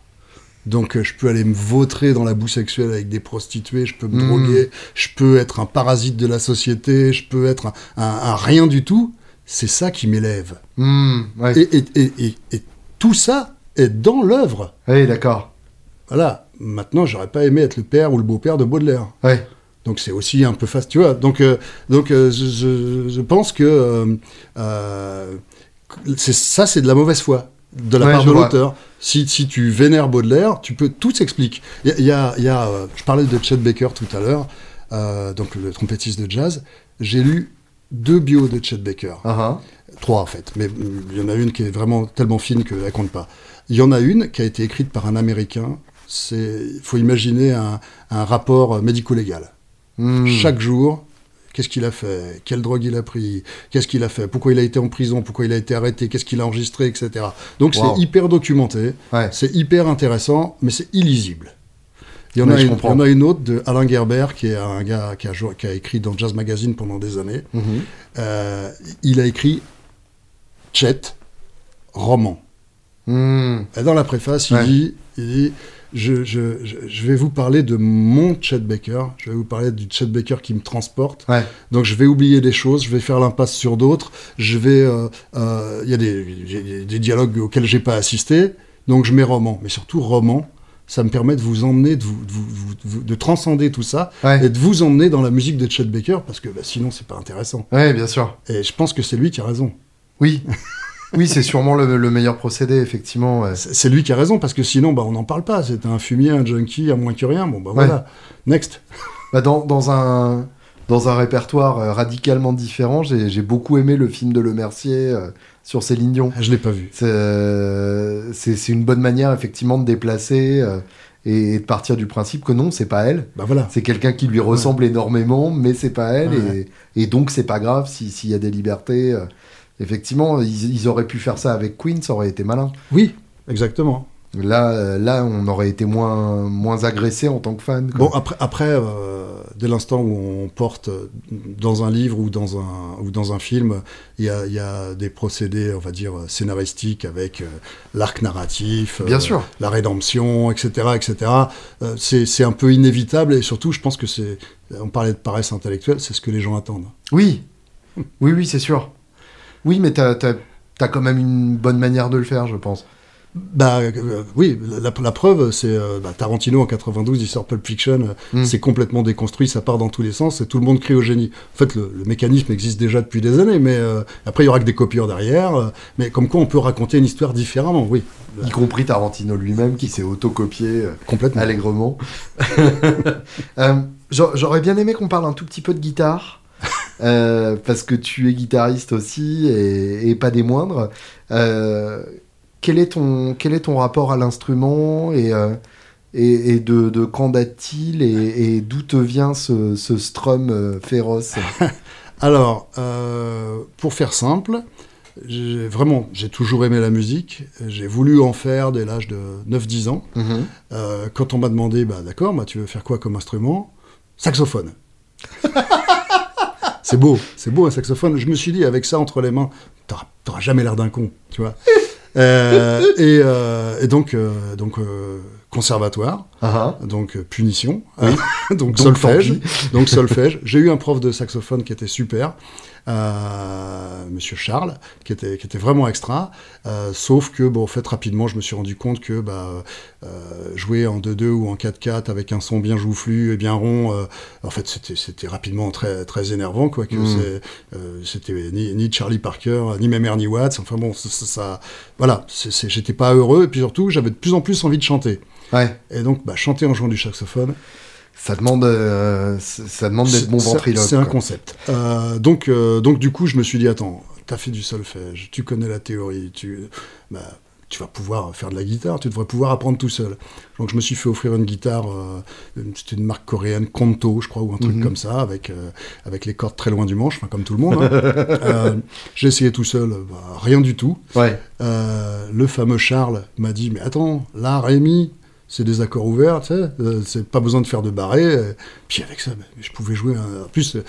Donc euh, je peux aller me vautrer dans la boue sexuelle avec des prostituées, je peux me Mm. droguer, je peux être un parasite de la société, je peux être un, un- un rien du tout. C'est ça qui m'élève. Ouais. Et, et- et- et- et tout ça est dans l'œuvre. Oui, d'accord. Voilà. Maintenant, j'aurais pas aimé être le père ou le beau-père de Baudelaire. Ouais. Donc c'est aussi un peu facile, tu vois. Donc, euh, donc euh, je, pense que euh, c'est- ça, c'est de la mauvaise foi de la Ouais, part de l'auteur. Si, si tu vénères Baudelaire, tu peux tout s'explique. Il y a, y y euh, je parlais de Chet Baker tout à l'heure, euh, donc le trompettiste de jazz. J'ai lu deux bios de Chet Baker. Ah, Trois en fait, mais mm, il y en a une qui est vraiment tellement fine qu'elle ne compte pas. Il y en a une qui a été écrite par un Américain. C'est, il faut imaginer un, un rapport médico-légal. Hmm. Chaque jour, qu'est-ce qu'il a fait? Quelle drogue il a pris? Qu'est-ce qu'il a fait? Pourquoi il a été en prison? Pourquoi il a été arrêté? Qu'est-ce qu'il a enregistré Etc. Donc Wow. c'est hyper documenté, Ouais. c'est hyper intéressant, mais c'est illisible. Il y, en Ouais, a une, il y comprends. en a une autre de Alain Gerber, qui est un gars qui a, joué- qui a écrit dans Jazz Magazine pendant des années. Mhm. Euh, il a écrit Chet, roman. Hmm. Et dans la préface, il Ouais. dit, il dit je, je- je- je vais vous parler de mon Chet Baker, je vais vous parler du Chet Baker qui me transporte. Ouais. Donc je vais oublier des choses, je vais faire l'impasse sur d'autres, je vais... euh, euh, Il y a des, dialogues auxquels j'ai pas assisté, donc je mets roman. Mais surtout roman, ça me permet de vous emmener, de, vous, de vous- transcender tout ça, Ouais. et de vous emmener dans la musique de Chet Baker, parce que bah, sinon c'est pas intéressant. Ouais, bien sûr. Et je pense que c'est lui qui a raison. Oui. oui, c'est sûrement le, le meilleur procédé, effectivement. ouais. C'est lui qui a raison, parce que sinon, bah, on n'en parle pas. C'est un fumier, un junkie, à moins que rien. Bon, bah voilà. Next. Bah, dans, dans un, dans un répertoire euh, radicalement différent, j'ai beaucoup aimé le film de Le Mercier euh, sur Céline Dion. Ah, Je l'ai pas vu. C'est euh, c'est- une bonne manière, effectivement, de déplacer euh, et, de partir du principe que non, c'est pas elle. Bah voilà. C'est quelqu'un qui lui ressemble énormément, mais c'est pas elle. Ouais. Et, et donc, c'est pas grave si- s'il y a des libertés. Effectivement, ils, ils auraient pu faire ça avec Queen, ça aurait été malin. Oui, exactement. Là, euh, là on aurait été moins, moins agressé en tant que fan. quoi. Bon, après, après euh, dès l'instant où on porte dans un livre ou dans un, ou dans un film, il y a, il y a des procédés, on va dire, scénaristiques avec euh, l'arc narratif, Bien euh, sûr. la rédemption, etc. etc. Euh, c'est c'est un peu inévitable et surtout, je pense que c'est. On parlait de paresse intellectuelle, c'est ce que les gens attendent. Oui, oui, oui, c'est sûr. Oui, mais t'as as, quand même une bonne manière de le faire, je pense. Bah euh, oui, la, la preuve, c'est euh, bah, Tarantino en 92, il sort Pulp Fiction, euh, Mm. c'est complètement déconstruit, ça part dans tous les sens et tout le monde crie au génie. En fait, le, le mécanisme existe déjà depuis des années, mais euh, après il y aura que des copieurs derrière. mais comme quoi, on peut raconter une histoire différemment, oui, Y compris Tarantino lui-même qui s'est autocopié complètement. allègrement. J'a- J'aurais bien aimé qu'on parle un tout petit peu de guitare. Euh, parce que tu es guitariste aussi et, et pas des moindres. Euh, quel, est ton, quel est ton rapport à l'instrument et, euh, et, et de, de quand date-t-il et, d'où te vient ce, ce strum féroce? Alors, pour faire simple, vraiment, j'ai toujours aimé la musique. J'ai voulu en faire dès l'âge de 9-10 ans. Mhm. Euh, quand on m'a demandé, bah d'accord, bah, tu veux faire quoi comme instrument? Saxophone. c'est beau, c'est beau un saxophone. Je me suis dit, avec ça entre les mains, t'auras jamais l'air d'un con, tu vois. Euh, et, euh, et donc, euh, donc conservatoire, Ah donc euh, punition, Oui. donc, Donc, solfège, donc solfège. J'ai eu un prof de saxophone qui était super, Monsieur Charles, qui était qui était vraiment extra. Euh, sauf que bon, en fait, rapidement, je me suis rendu compte que bah, euh, jouer en 2-2 ou en 4-4 avec un son bien joufflu et bien rond, euh, en fait, c'était rapidement très très énervant, quoi. Que Mm. euh, c'était ni, ni Charlie Parker, ni même Ernie Watts. Enfin bon, ça, voilà, j'étais pas heureux. Et puis surtout, j'avais de plus en plus envie de chanter. Ouais, Et donc, bah, chanter en jouant du saxophone, ça demande, euh, ça demande d'être bon ventriloque. C'est un quoi. concept. Euh, donc, euh, donc, du coup, je me suis dit, attends, t'as fait du solfège, tu connais la théorie, tu, bah, tu vas pouvoir faire de la guitare, tu devrais pouvoir apprendre tout seul. Donc, je me suis fait offrir une guitare, euh, c'était une marque coréenne, Konto, je crois, ou un truc Mhm. comme ça, avec, avec les cordes très loin du manche, enfin, comme tout le monde. hein. J'ai essayé tout seul, bah, rien du tout. Ouais. Le fameux Charles m'a dit Mais attends, là, Rémi, c'est des accords ouverts, tu sais, euh, c'est pas besoin de faire de barré. euh, Puis avec ça, bah, je pouvais jouer. un- En plus, euh,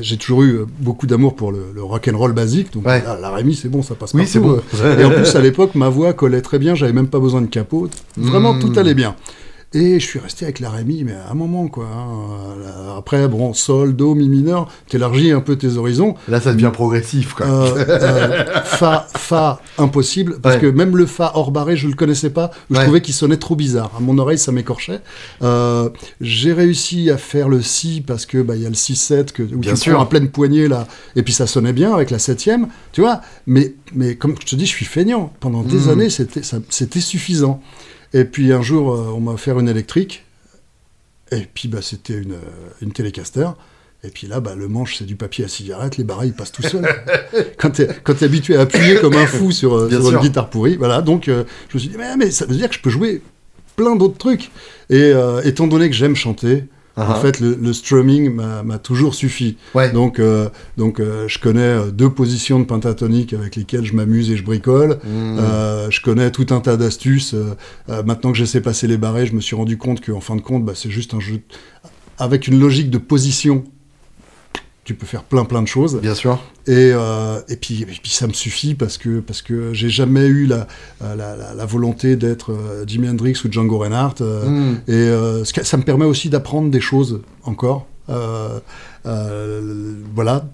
j'ai toujours eu beaucoup d'amour pour le, le rock and roll basique, donc Ouais. là, la Rémi, c'est bon, ça passe Oui, c'est bon. Et en plus, à l'époque, ma voix collait très bien, j'avais même pas besoin de capot. Vraiment, Mm. tout allait bien. Et je suis resté avec la Rémi, mais à un moment, quoi. hein. Là, Après, bon, sol, do, mi mineur, t'élargis un peu tes horizons. Là, ça devient progressif, quoi. Euh, euh, fa, fa, impossible, parce Ouais. que même le fa hors barré, je le connaissais pas, je Ouais. trouvais qu'il sonnait trop bizarre. À mon oreille, ça m'écorchait. Euh, j'ai réussi à faire le si parce que bah il y a le 6-7 que où Bien tu sûr. prends à pleine poignée là, et puis ça sonnait bien avec la septième, tu vois. Mais mais comme je te dis, je suis feignant. Pendant des Mm. années, c'était ça- c'était suffisant. Et puis un jour, euh, on m'a offert une électrique. Et puis bah, c'était une, euh, une Telecaster. Et puis là, bah, le manche, c'est du papier à cigarette, les barres, ils passent tout seuls. quand t'es quand t'es habitué à appuyer comme un fou sur, euh, sur une guitare pourrie, voilà. Donc euh, je me suis dit, mais, mais ça veut dire que je peux jouer plein d'autres trucs. Et euh, étant donné que j'aime chanter, En fait, le, le strumming m'a toujours suffi. ouais. Donc, euh, donc euh, je connais euh, deux positions de pentatonique avec lesquelles je m'amuse et je bricole. Mm. Euh, je connais tout un tas d'astuces. Euh, euh, maintenant que je sais passer les barrés, je me suis rendu compte qu'en fin de compte, bah, c'est juste un jeu avec une logique de position. Tu peux faire plein plein de choses. Bien sûr. Et, euh, et, puis, et puis ça me suffit parce que, parce que j'ai jamais eu la, la, la- la volonté d'être euh, Jimi Hendrix ou Django Reinhardt. euh, Mm. et euh, ça me permet aussi d'apprendre des choses encore. Euh, voilà.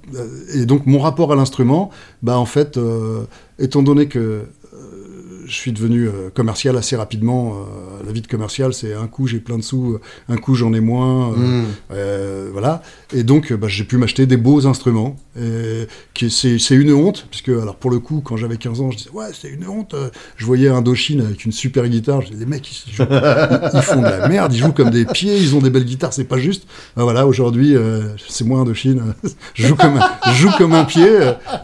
Et donc mon rapport à l'instrument, bah en fait, étant donné que je suis devenu euh, commercial assez rapidement, euh, la vie de commercial, c'est un coup j'ai plein de sous, un coup j'en ai moins. euh, Mm. euh, voilà. Et donc, bah, j'ai pu m'acheter des beaux instruments. C'est une honte, puisque, alors pour le coup, quand j'avais 15 ans, je disais, ouais, c'est une honte. Je voyais un Indochine avec une super guitare. Je disais, les mecs, ils, jouent- ils- ils font de la merde, ils jouent comme des pieds, ils ont des belles guitares, c'est pas juste. Ben voilà, aujourd'hui, euh, c'est moi Indochine. je, joue comme un, je joue comme un pied,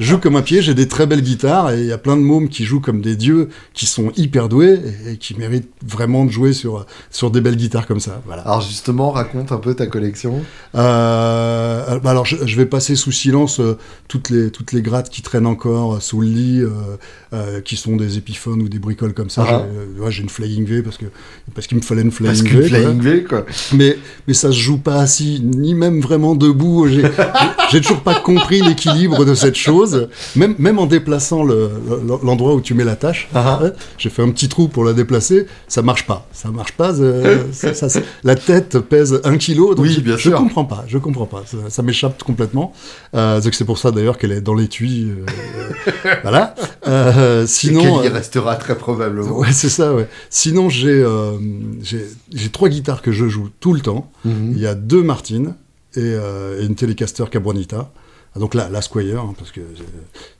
je joue comme un pied, j'ai des très belles guitares, et il y a plein de mômes qui jouent comme des dieux, qui sont hyper doués, et, qui méritent vraiment de jouer sur, sur des belles guitares comme ça. Voilà. Alors justement, raconte un peu ta collection. Euh, bah alors, je, je vais passer sous silence euh, toutes les toutes les grattes qui traînent encore euh, sous le lit, euh, euh, qui sont des épiphones ou des bricoles comme ça. Ah. J'ai, euh, ouais, une Flying V parce que parce qu'il me fallait une Flying Parce V. quoi. Flying V, quoi. Mais mais ça se joue pas assis, ni même vraiment debout. J'ai, toujours pas compris l'équilibre de cette chose. Même même en déplaçant le, le- l'endroit où tu mets la tâche. Ah, j'ai fait un petit trou pour la déplacer, ça marche pas. Ça marche pas. euh, ça- ça- ça- la tête pèse un kilo, donc Oui, je, bien je sûr. comprends pas. Je comprends pas. Ça, m'échappe complètement. Euh, c'est pour ça d'ailleurs qu'elle est dans l'étui. euh, voilà. Euh, Sinon, il y euh, restera très probablement. ouais, c'est ça. Ouais. Sinon, j'ai j'ai trois guitares que je joue tout le temps. Mhm. Il y a deux Martine et, et une Telecaster Cabronita. Ah, Donc là, la Squire, hein, parce que euh,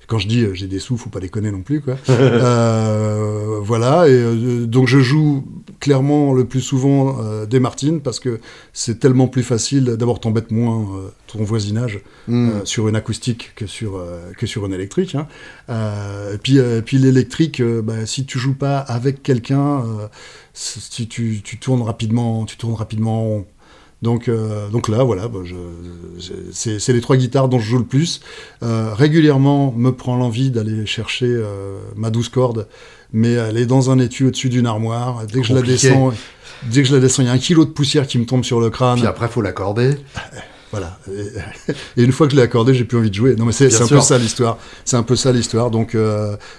quand je dis euh, j'ai des sous, faut pas déconner non plus, quoi. Euh, voilà, et euh, donc je joue clairement le plus souvent euh, des Martines parce que c'est tellement plus facile. D'abord, t'embêtes moins ton voisinage euh, sur une acoustique que sur, que sur une électrique. hein. Et puis, puis l'électrique, bah, si tu joues pas avec quelqu'un, si tu, tu tournes rapidement, tu tournes rapidement en rond. Donc, euh, donc là, voilà, bah, c'est les trois guitares dont je joue le plus. Euh, régulièrement, me prend l'envie d'aller chercher euh, ma douze cordes, mais elle est dans un étui au-dessus d'une armoire. Dès que je la descends, dès que je la descends, il y a un kilo de poussière qui me tombe sur le crâne. Puis après, faut l'accorder. Voilà. Et, et une fois que je l'ai accordé, j'ai plus envie de jouer. Non, mais c'est un peu ça l'histoire. C'est un peu ça l'histoire. Donc,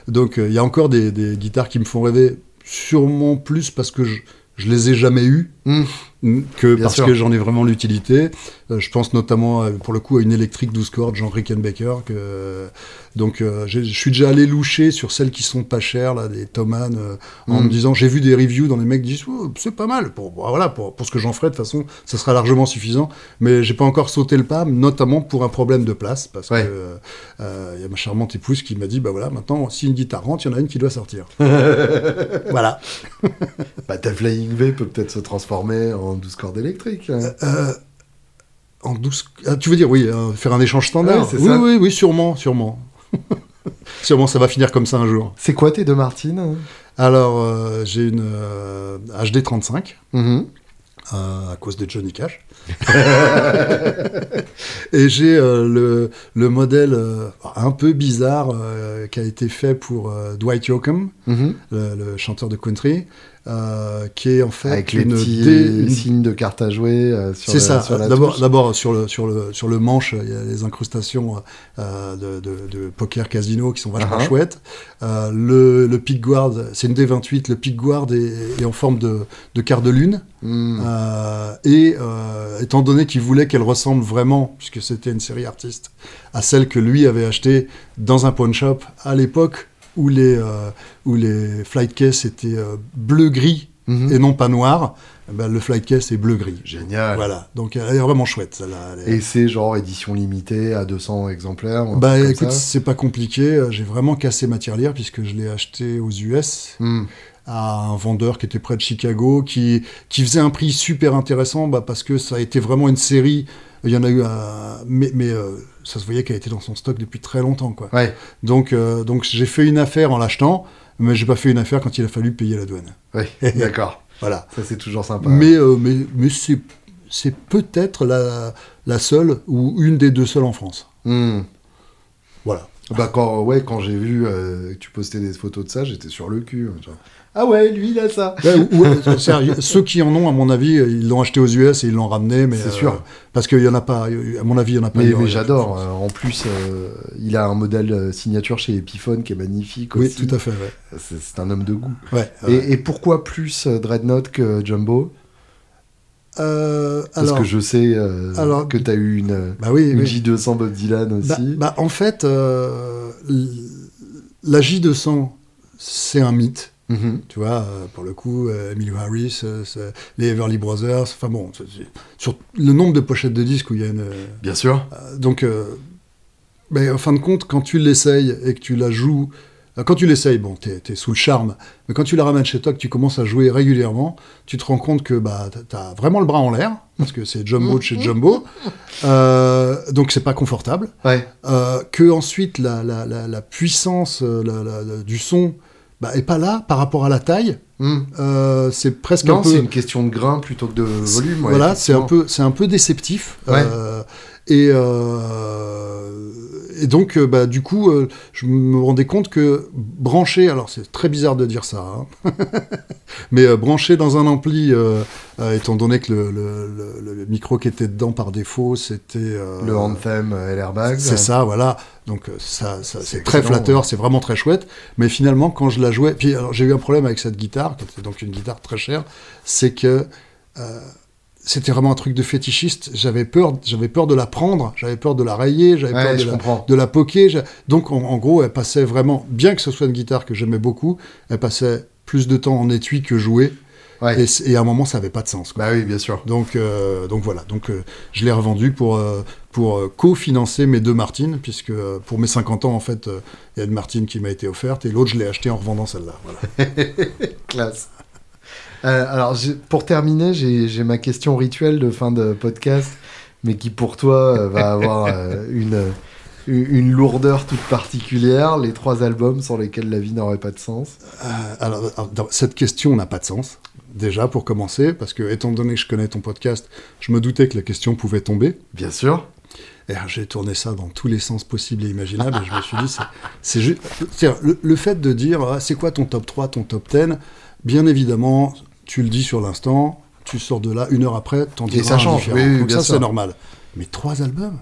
donc, il y a encore des, des guitares qui me font rêver, sûrement plus parce que je, je les ai jamais eues Mhm. mm, que Bien parce sûr. que j'en ai vraiment l'utilité. Euh, je pense notamment, euh, pour le coup, à une électrique 12 cordes, Jean Rickenbacker. Que, donc, euh, j'ai- je suis déjà allé loucher sur celles qui sont pas chères, là, des Thomann, en Mhm. me disant, j'ai vu des reviews dans les mecs qui disent, Oh, c'est pas mal. Pour, bon, voilà, pour, pour ce que j'en ferai, de toute façon, ça sera largement suffisant. Mais j'ai pas encore sauté le pas, notamment pour un problème de place, parce Ouais. que il y a ma charmante épouse qui m'a dit, bah voilà, maintenant, si une guitare rentre, il y en a une qui doit sortir. voilà. Bah, ta Flying V peut peut-être se transformer en 12 cordes électriques. hein. Euh, en 12... ah, tu veux dire, oui, euh, faire un échange standard Oui, ça. oui, oui, sûrement, sûrement. sûrement, ça va finir comme ça un jour. C'est quoi tes deux Martines Alors, euh, j'ai une euh, HD 35, Mhm. euh, à cause de Johnny Cash. Et j'ai euh, le, le modèle euh, un peu bizarre euh, qui a été fait pour euh, Dwight Yoakam, Mhm. le, le chanteur de country, euh, qui est en fait Avec les une petits dé- une signes de carte à jouer euh, C'est ça. D'abord, sur le sur le sur le manche, il y a les incrustations euh, de, de- de poker casino qui sont vachement Uh-huh. chouettes. Euh, le le pick guard, c'est une D28. Le pick guard est, est en forme de, de quart de lune. Euh, et étant donné qu'il voulait qu'elle ressemble vraiment, puisque c'était une série artiste, à celle que lui avait achetée dans un pawn shop à l'époque où les euh, où les flight cases étaient euh, bleu gris Mhm. et non pas noir. eh ben, le flight case est bleu gris. Génial. Voilà, donc elle est vraiment chouette celle-là. elle est- Et c'est genre édition limitée à 200 exemplaires Bah écoute, c'est pas compliqué, j'ai vraiment cassé ma tirelire puisque je l'ai acheté aux US Mhm. à un vendeur qui était près de Chicago, qui, qui faisait un prix super intéressant bah, parce que ça a été vraiment une série, il y en a eu, un- mais, mais euh, ça se voyait qu'elle était dans son stock depuis très longtemps. Quoi. Ouais, Donc, euh, donc j'ai fait une affaire en l'achetant, mais j'ai pas fait une affaire quand il a fallu payer la douane. d'accord. Voilà. Ça, c'est toujours sympa. Mais, euh, mais, mais c'est, c'est peut-être la, la seule ou une des deux seules en France. Mhm. Voilà. Bah quand, ouais, quand j'ai vu euh, que tu postais des photos de ça, j'étais sur le cul. hein, genre. Ah ouais, lui, il a ça. Ouais, ou- ou- sérieux, ceux qui en ont, à mon avis, ils l'ont acheté aux US et ils l'ont ramené. Mais C'est euh, sûr. Parce qu'il y en a pas, à mon avis, il y en a pas. Mais, mais j'adore. euh, en plus, euh, il a un modèle euh, signature chez Epiphone qui est magnifique Oui, aussi. tout à fait. Ouais. C'est c'est un homme de goût. Ouais, Et, ouais. et pourquoi plus euh, Dreadnought que Jumbo? Euh, Parce alors, que je sais euh, alors- que tu as eu une, bah oui, une oui. J200 Bob Dylan aussi. Bah, bah, en fait, euh, la J200, c'est un mythe. Mhm. Tu vois, euh, pour le coup, euh, Emilio Harris, euh, les Everly Brothers, enfin bon, sur le nombre de pochettes de disques où il y a une. Bien sûr. Donc, euh, mais en fin de compte, quand tu l'essayes et que tu la joues, quand tu l'essayes, bon, t'es es sous le charme, mais quand tu la ramènes chez toi, que tu commences à jouer régulièrement, tu te rends compte que bah, t'as- vraiment le bras en l'air, parce que c'est Jumbo de chez Jumbo, euh, donc c'est pas confortable, Ouais. euh, que ensuite la, la, la, la puissance la- la- la- du son bah, est pas là par rapport à la taille, Mhm. euh, c'est presque Non, un peu... c'est une question de grain plutôt que de volume. ouais, voilà, c'est un peu, c'est un peu déceptif. Ouais. Euh, et, euh, et donc, euh, bah, du coup, euh, je me rendais compte que brancher, alors c'est très bizarre de dire ça, hein, mais brancher dans un ampli, étant donné que le, le- le- le micro qui était dedans par défaut, c'était... Le Anthem et l'airbag. c'est ça, voilà. Donc ça, ça- C'est très flatteur, ouais. c'est vraiment très chouette. Mais finalement, quand je la jouais, puis alors j'ai eu un problème avec cette guitare, qui était donc une guitare très chère, c'est que euh, c'était vraiment un truc de fétichiste. J'avais peur, j'avais peur de la prendre, j'avais peur de la rayer, j'avais Ouais, peur de la, de j'a- Donc en, en gros, elle passait vraiment, bien que ce soit une guitare que j'aimais beaucoup, elle passait plus de temps en étui que jouer. Ouais. Et, à un moment, ça avait pas de sens. quoi. Bah oui, bien sûr. Donc, euh, donc voilà, donc euh, je l'ai revendu pour, euh, pour co-financer mes deux Martines, puisque pour mes 50 ans, en fait, il y a une Martine qui m'a été offerte, et l'autre, je l'ai acheté en revendant celle-là. Voilà. Classe. Euh, alors, pour terminer, j'ai ma question rituelle de fin de podcast, mais qui pour toi euh, va avoir euh, une, une lourdeur toute particulière. Les trois albums sur lesquels la vie n'aurait pas de sens. Alors, cette question n'a pas de sens, déjà, pour commencer, parce que, étant donné que je connais ton podcast, je me doutais que la question pouvait tomber. Bien sûr. Et j'ai tourné ça dans tous les sens possibles et imaginables, et je me suis dit, c'est- juste. Le, le fait de dire, ah, c'est quoi ton top 3, ton top 10, bien évidemment, tu le dis sur l'instant, tu sors de là, une heure après, t'en Et diras ça un change, différent. oui, oui, Donc ça, c'est normal. Mais trois albums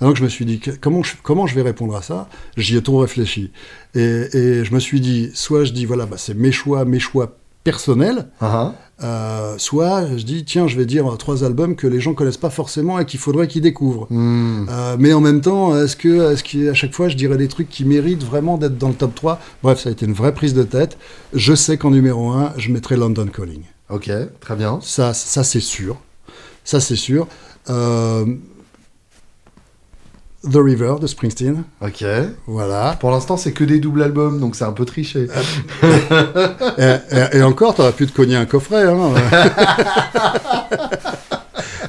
alors que je me suis dit, comment je, comment je vais répondre à ça? J'y ai trop réfléchi. Et, et je me suis dit, soit je dis, voilà, bah, c'est mes choix, mes choix personnels, Ah, euh, soit je dis, tiens, je vais dire trois albums que les gens connaissent pas forcément et qu'il faudrait qu'ils découvrent. ah. Hmm. Euh, mais en même temps, est-ce que, qu'à chaque fois, je dirais des trucs qui méritent vraiment d'être dans le top 3 Bref, ça a été une vraie prise de tête. Je sais qu'en numéro 1, je mettrai London Calling. Ok, très bien. Ça, ça c'est sûr. Ça, c'est sûr. Euh, The River de Springsteen. Ok. Voilà. Pour l'instant, c'est que des doubles albums, donc c'est un peu triché. et, et- et encore, t'aurais pu te cogner un coffret. Hein.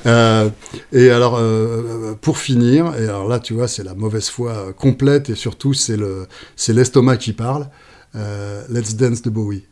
Euh, et alors, euh, pour finir, et alors là, tu vois, c'est la mauvaise foi euh, complète et surtout, c'est le, c'est l'estomac qui parle. Euh, Let's Dance de Bowie.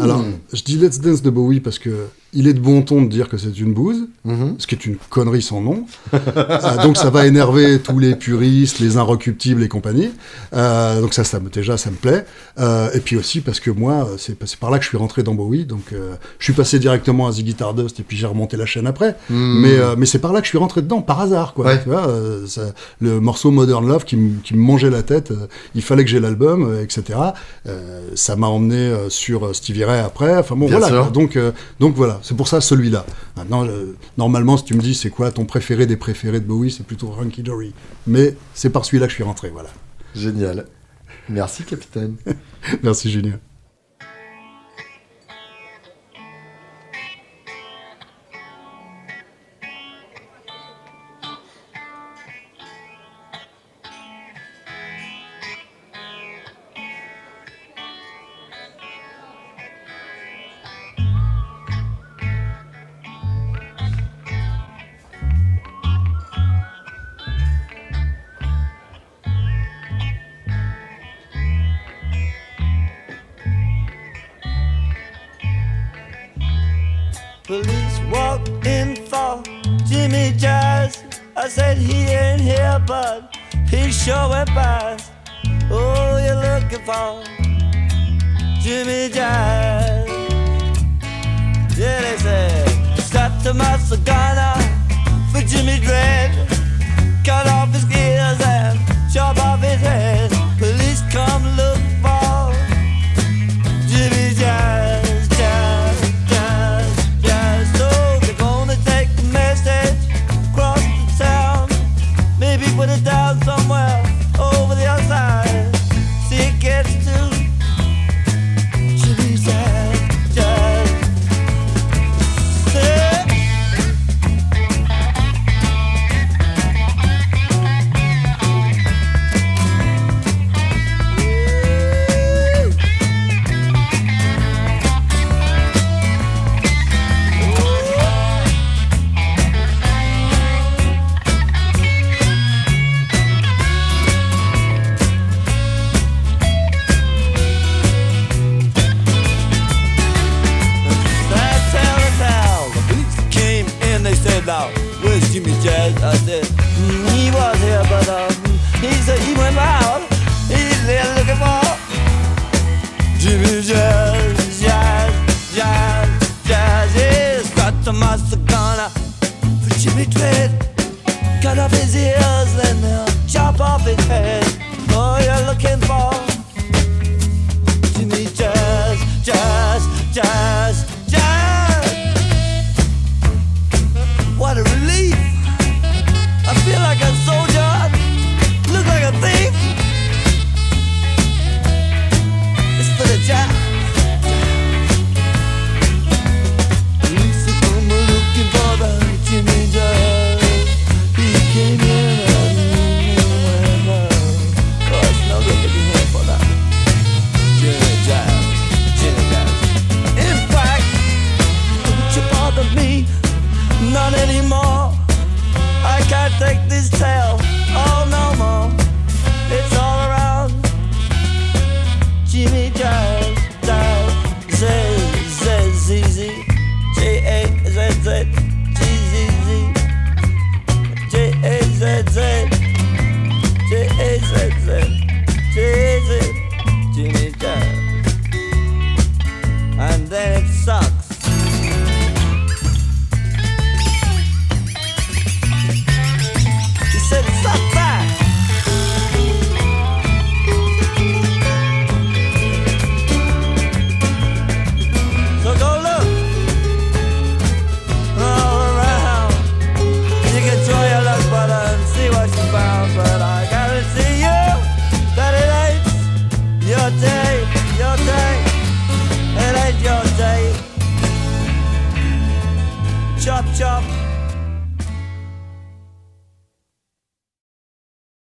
Alors, je dis Let's Dance de Bowie parce que il est de bon ton de dire que c'est une bouse, Mhm. ce qui est une connerie sans nom. Euh, donc ça va énerver tous les puristes, les inrecuptibles et compagnie. Euh, donc ça, ça me, déjà, ça me plaît. Euh, et puis aussi parce que moi, c'est par là que je suis rentré dans Bowie. Donc je suis passé directement à Ziggy Stardust et puis j'ai remonté la chaîne après. Hmm. Mais, mais c'est par là que je suis rentré dedans, par hasard. Quoi, Ouais. tu vois, ça- le morceau Modern Love qui, me- mangeait la tête, il fallait que j'ai l'album, etc. Ça m'a emmené sur Stevie Ray après. Enfin bon, Bien voilà. sûr. quoi. Donc, donc voilà, c'est pour ça celui-là. Maintenant, euh, normalement, si tu me dis c'est quoi ton préféré des préférés de Bowie, c'est plutôt Hunky Dory. Mais c'est par celui-là que je suis rentré, voilà. Génial. Merci, capitaine. Merci Julien. He sure past. Oh, you're looking for Jimmy Jazz. Yeah, they said, start to muscle gunner for Jimmy Dread. Cut off his ears and chop off his head. Police come look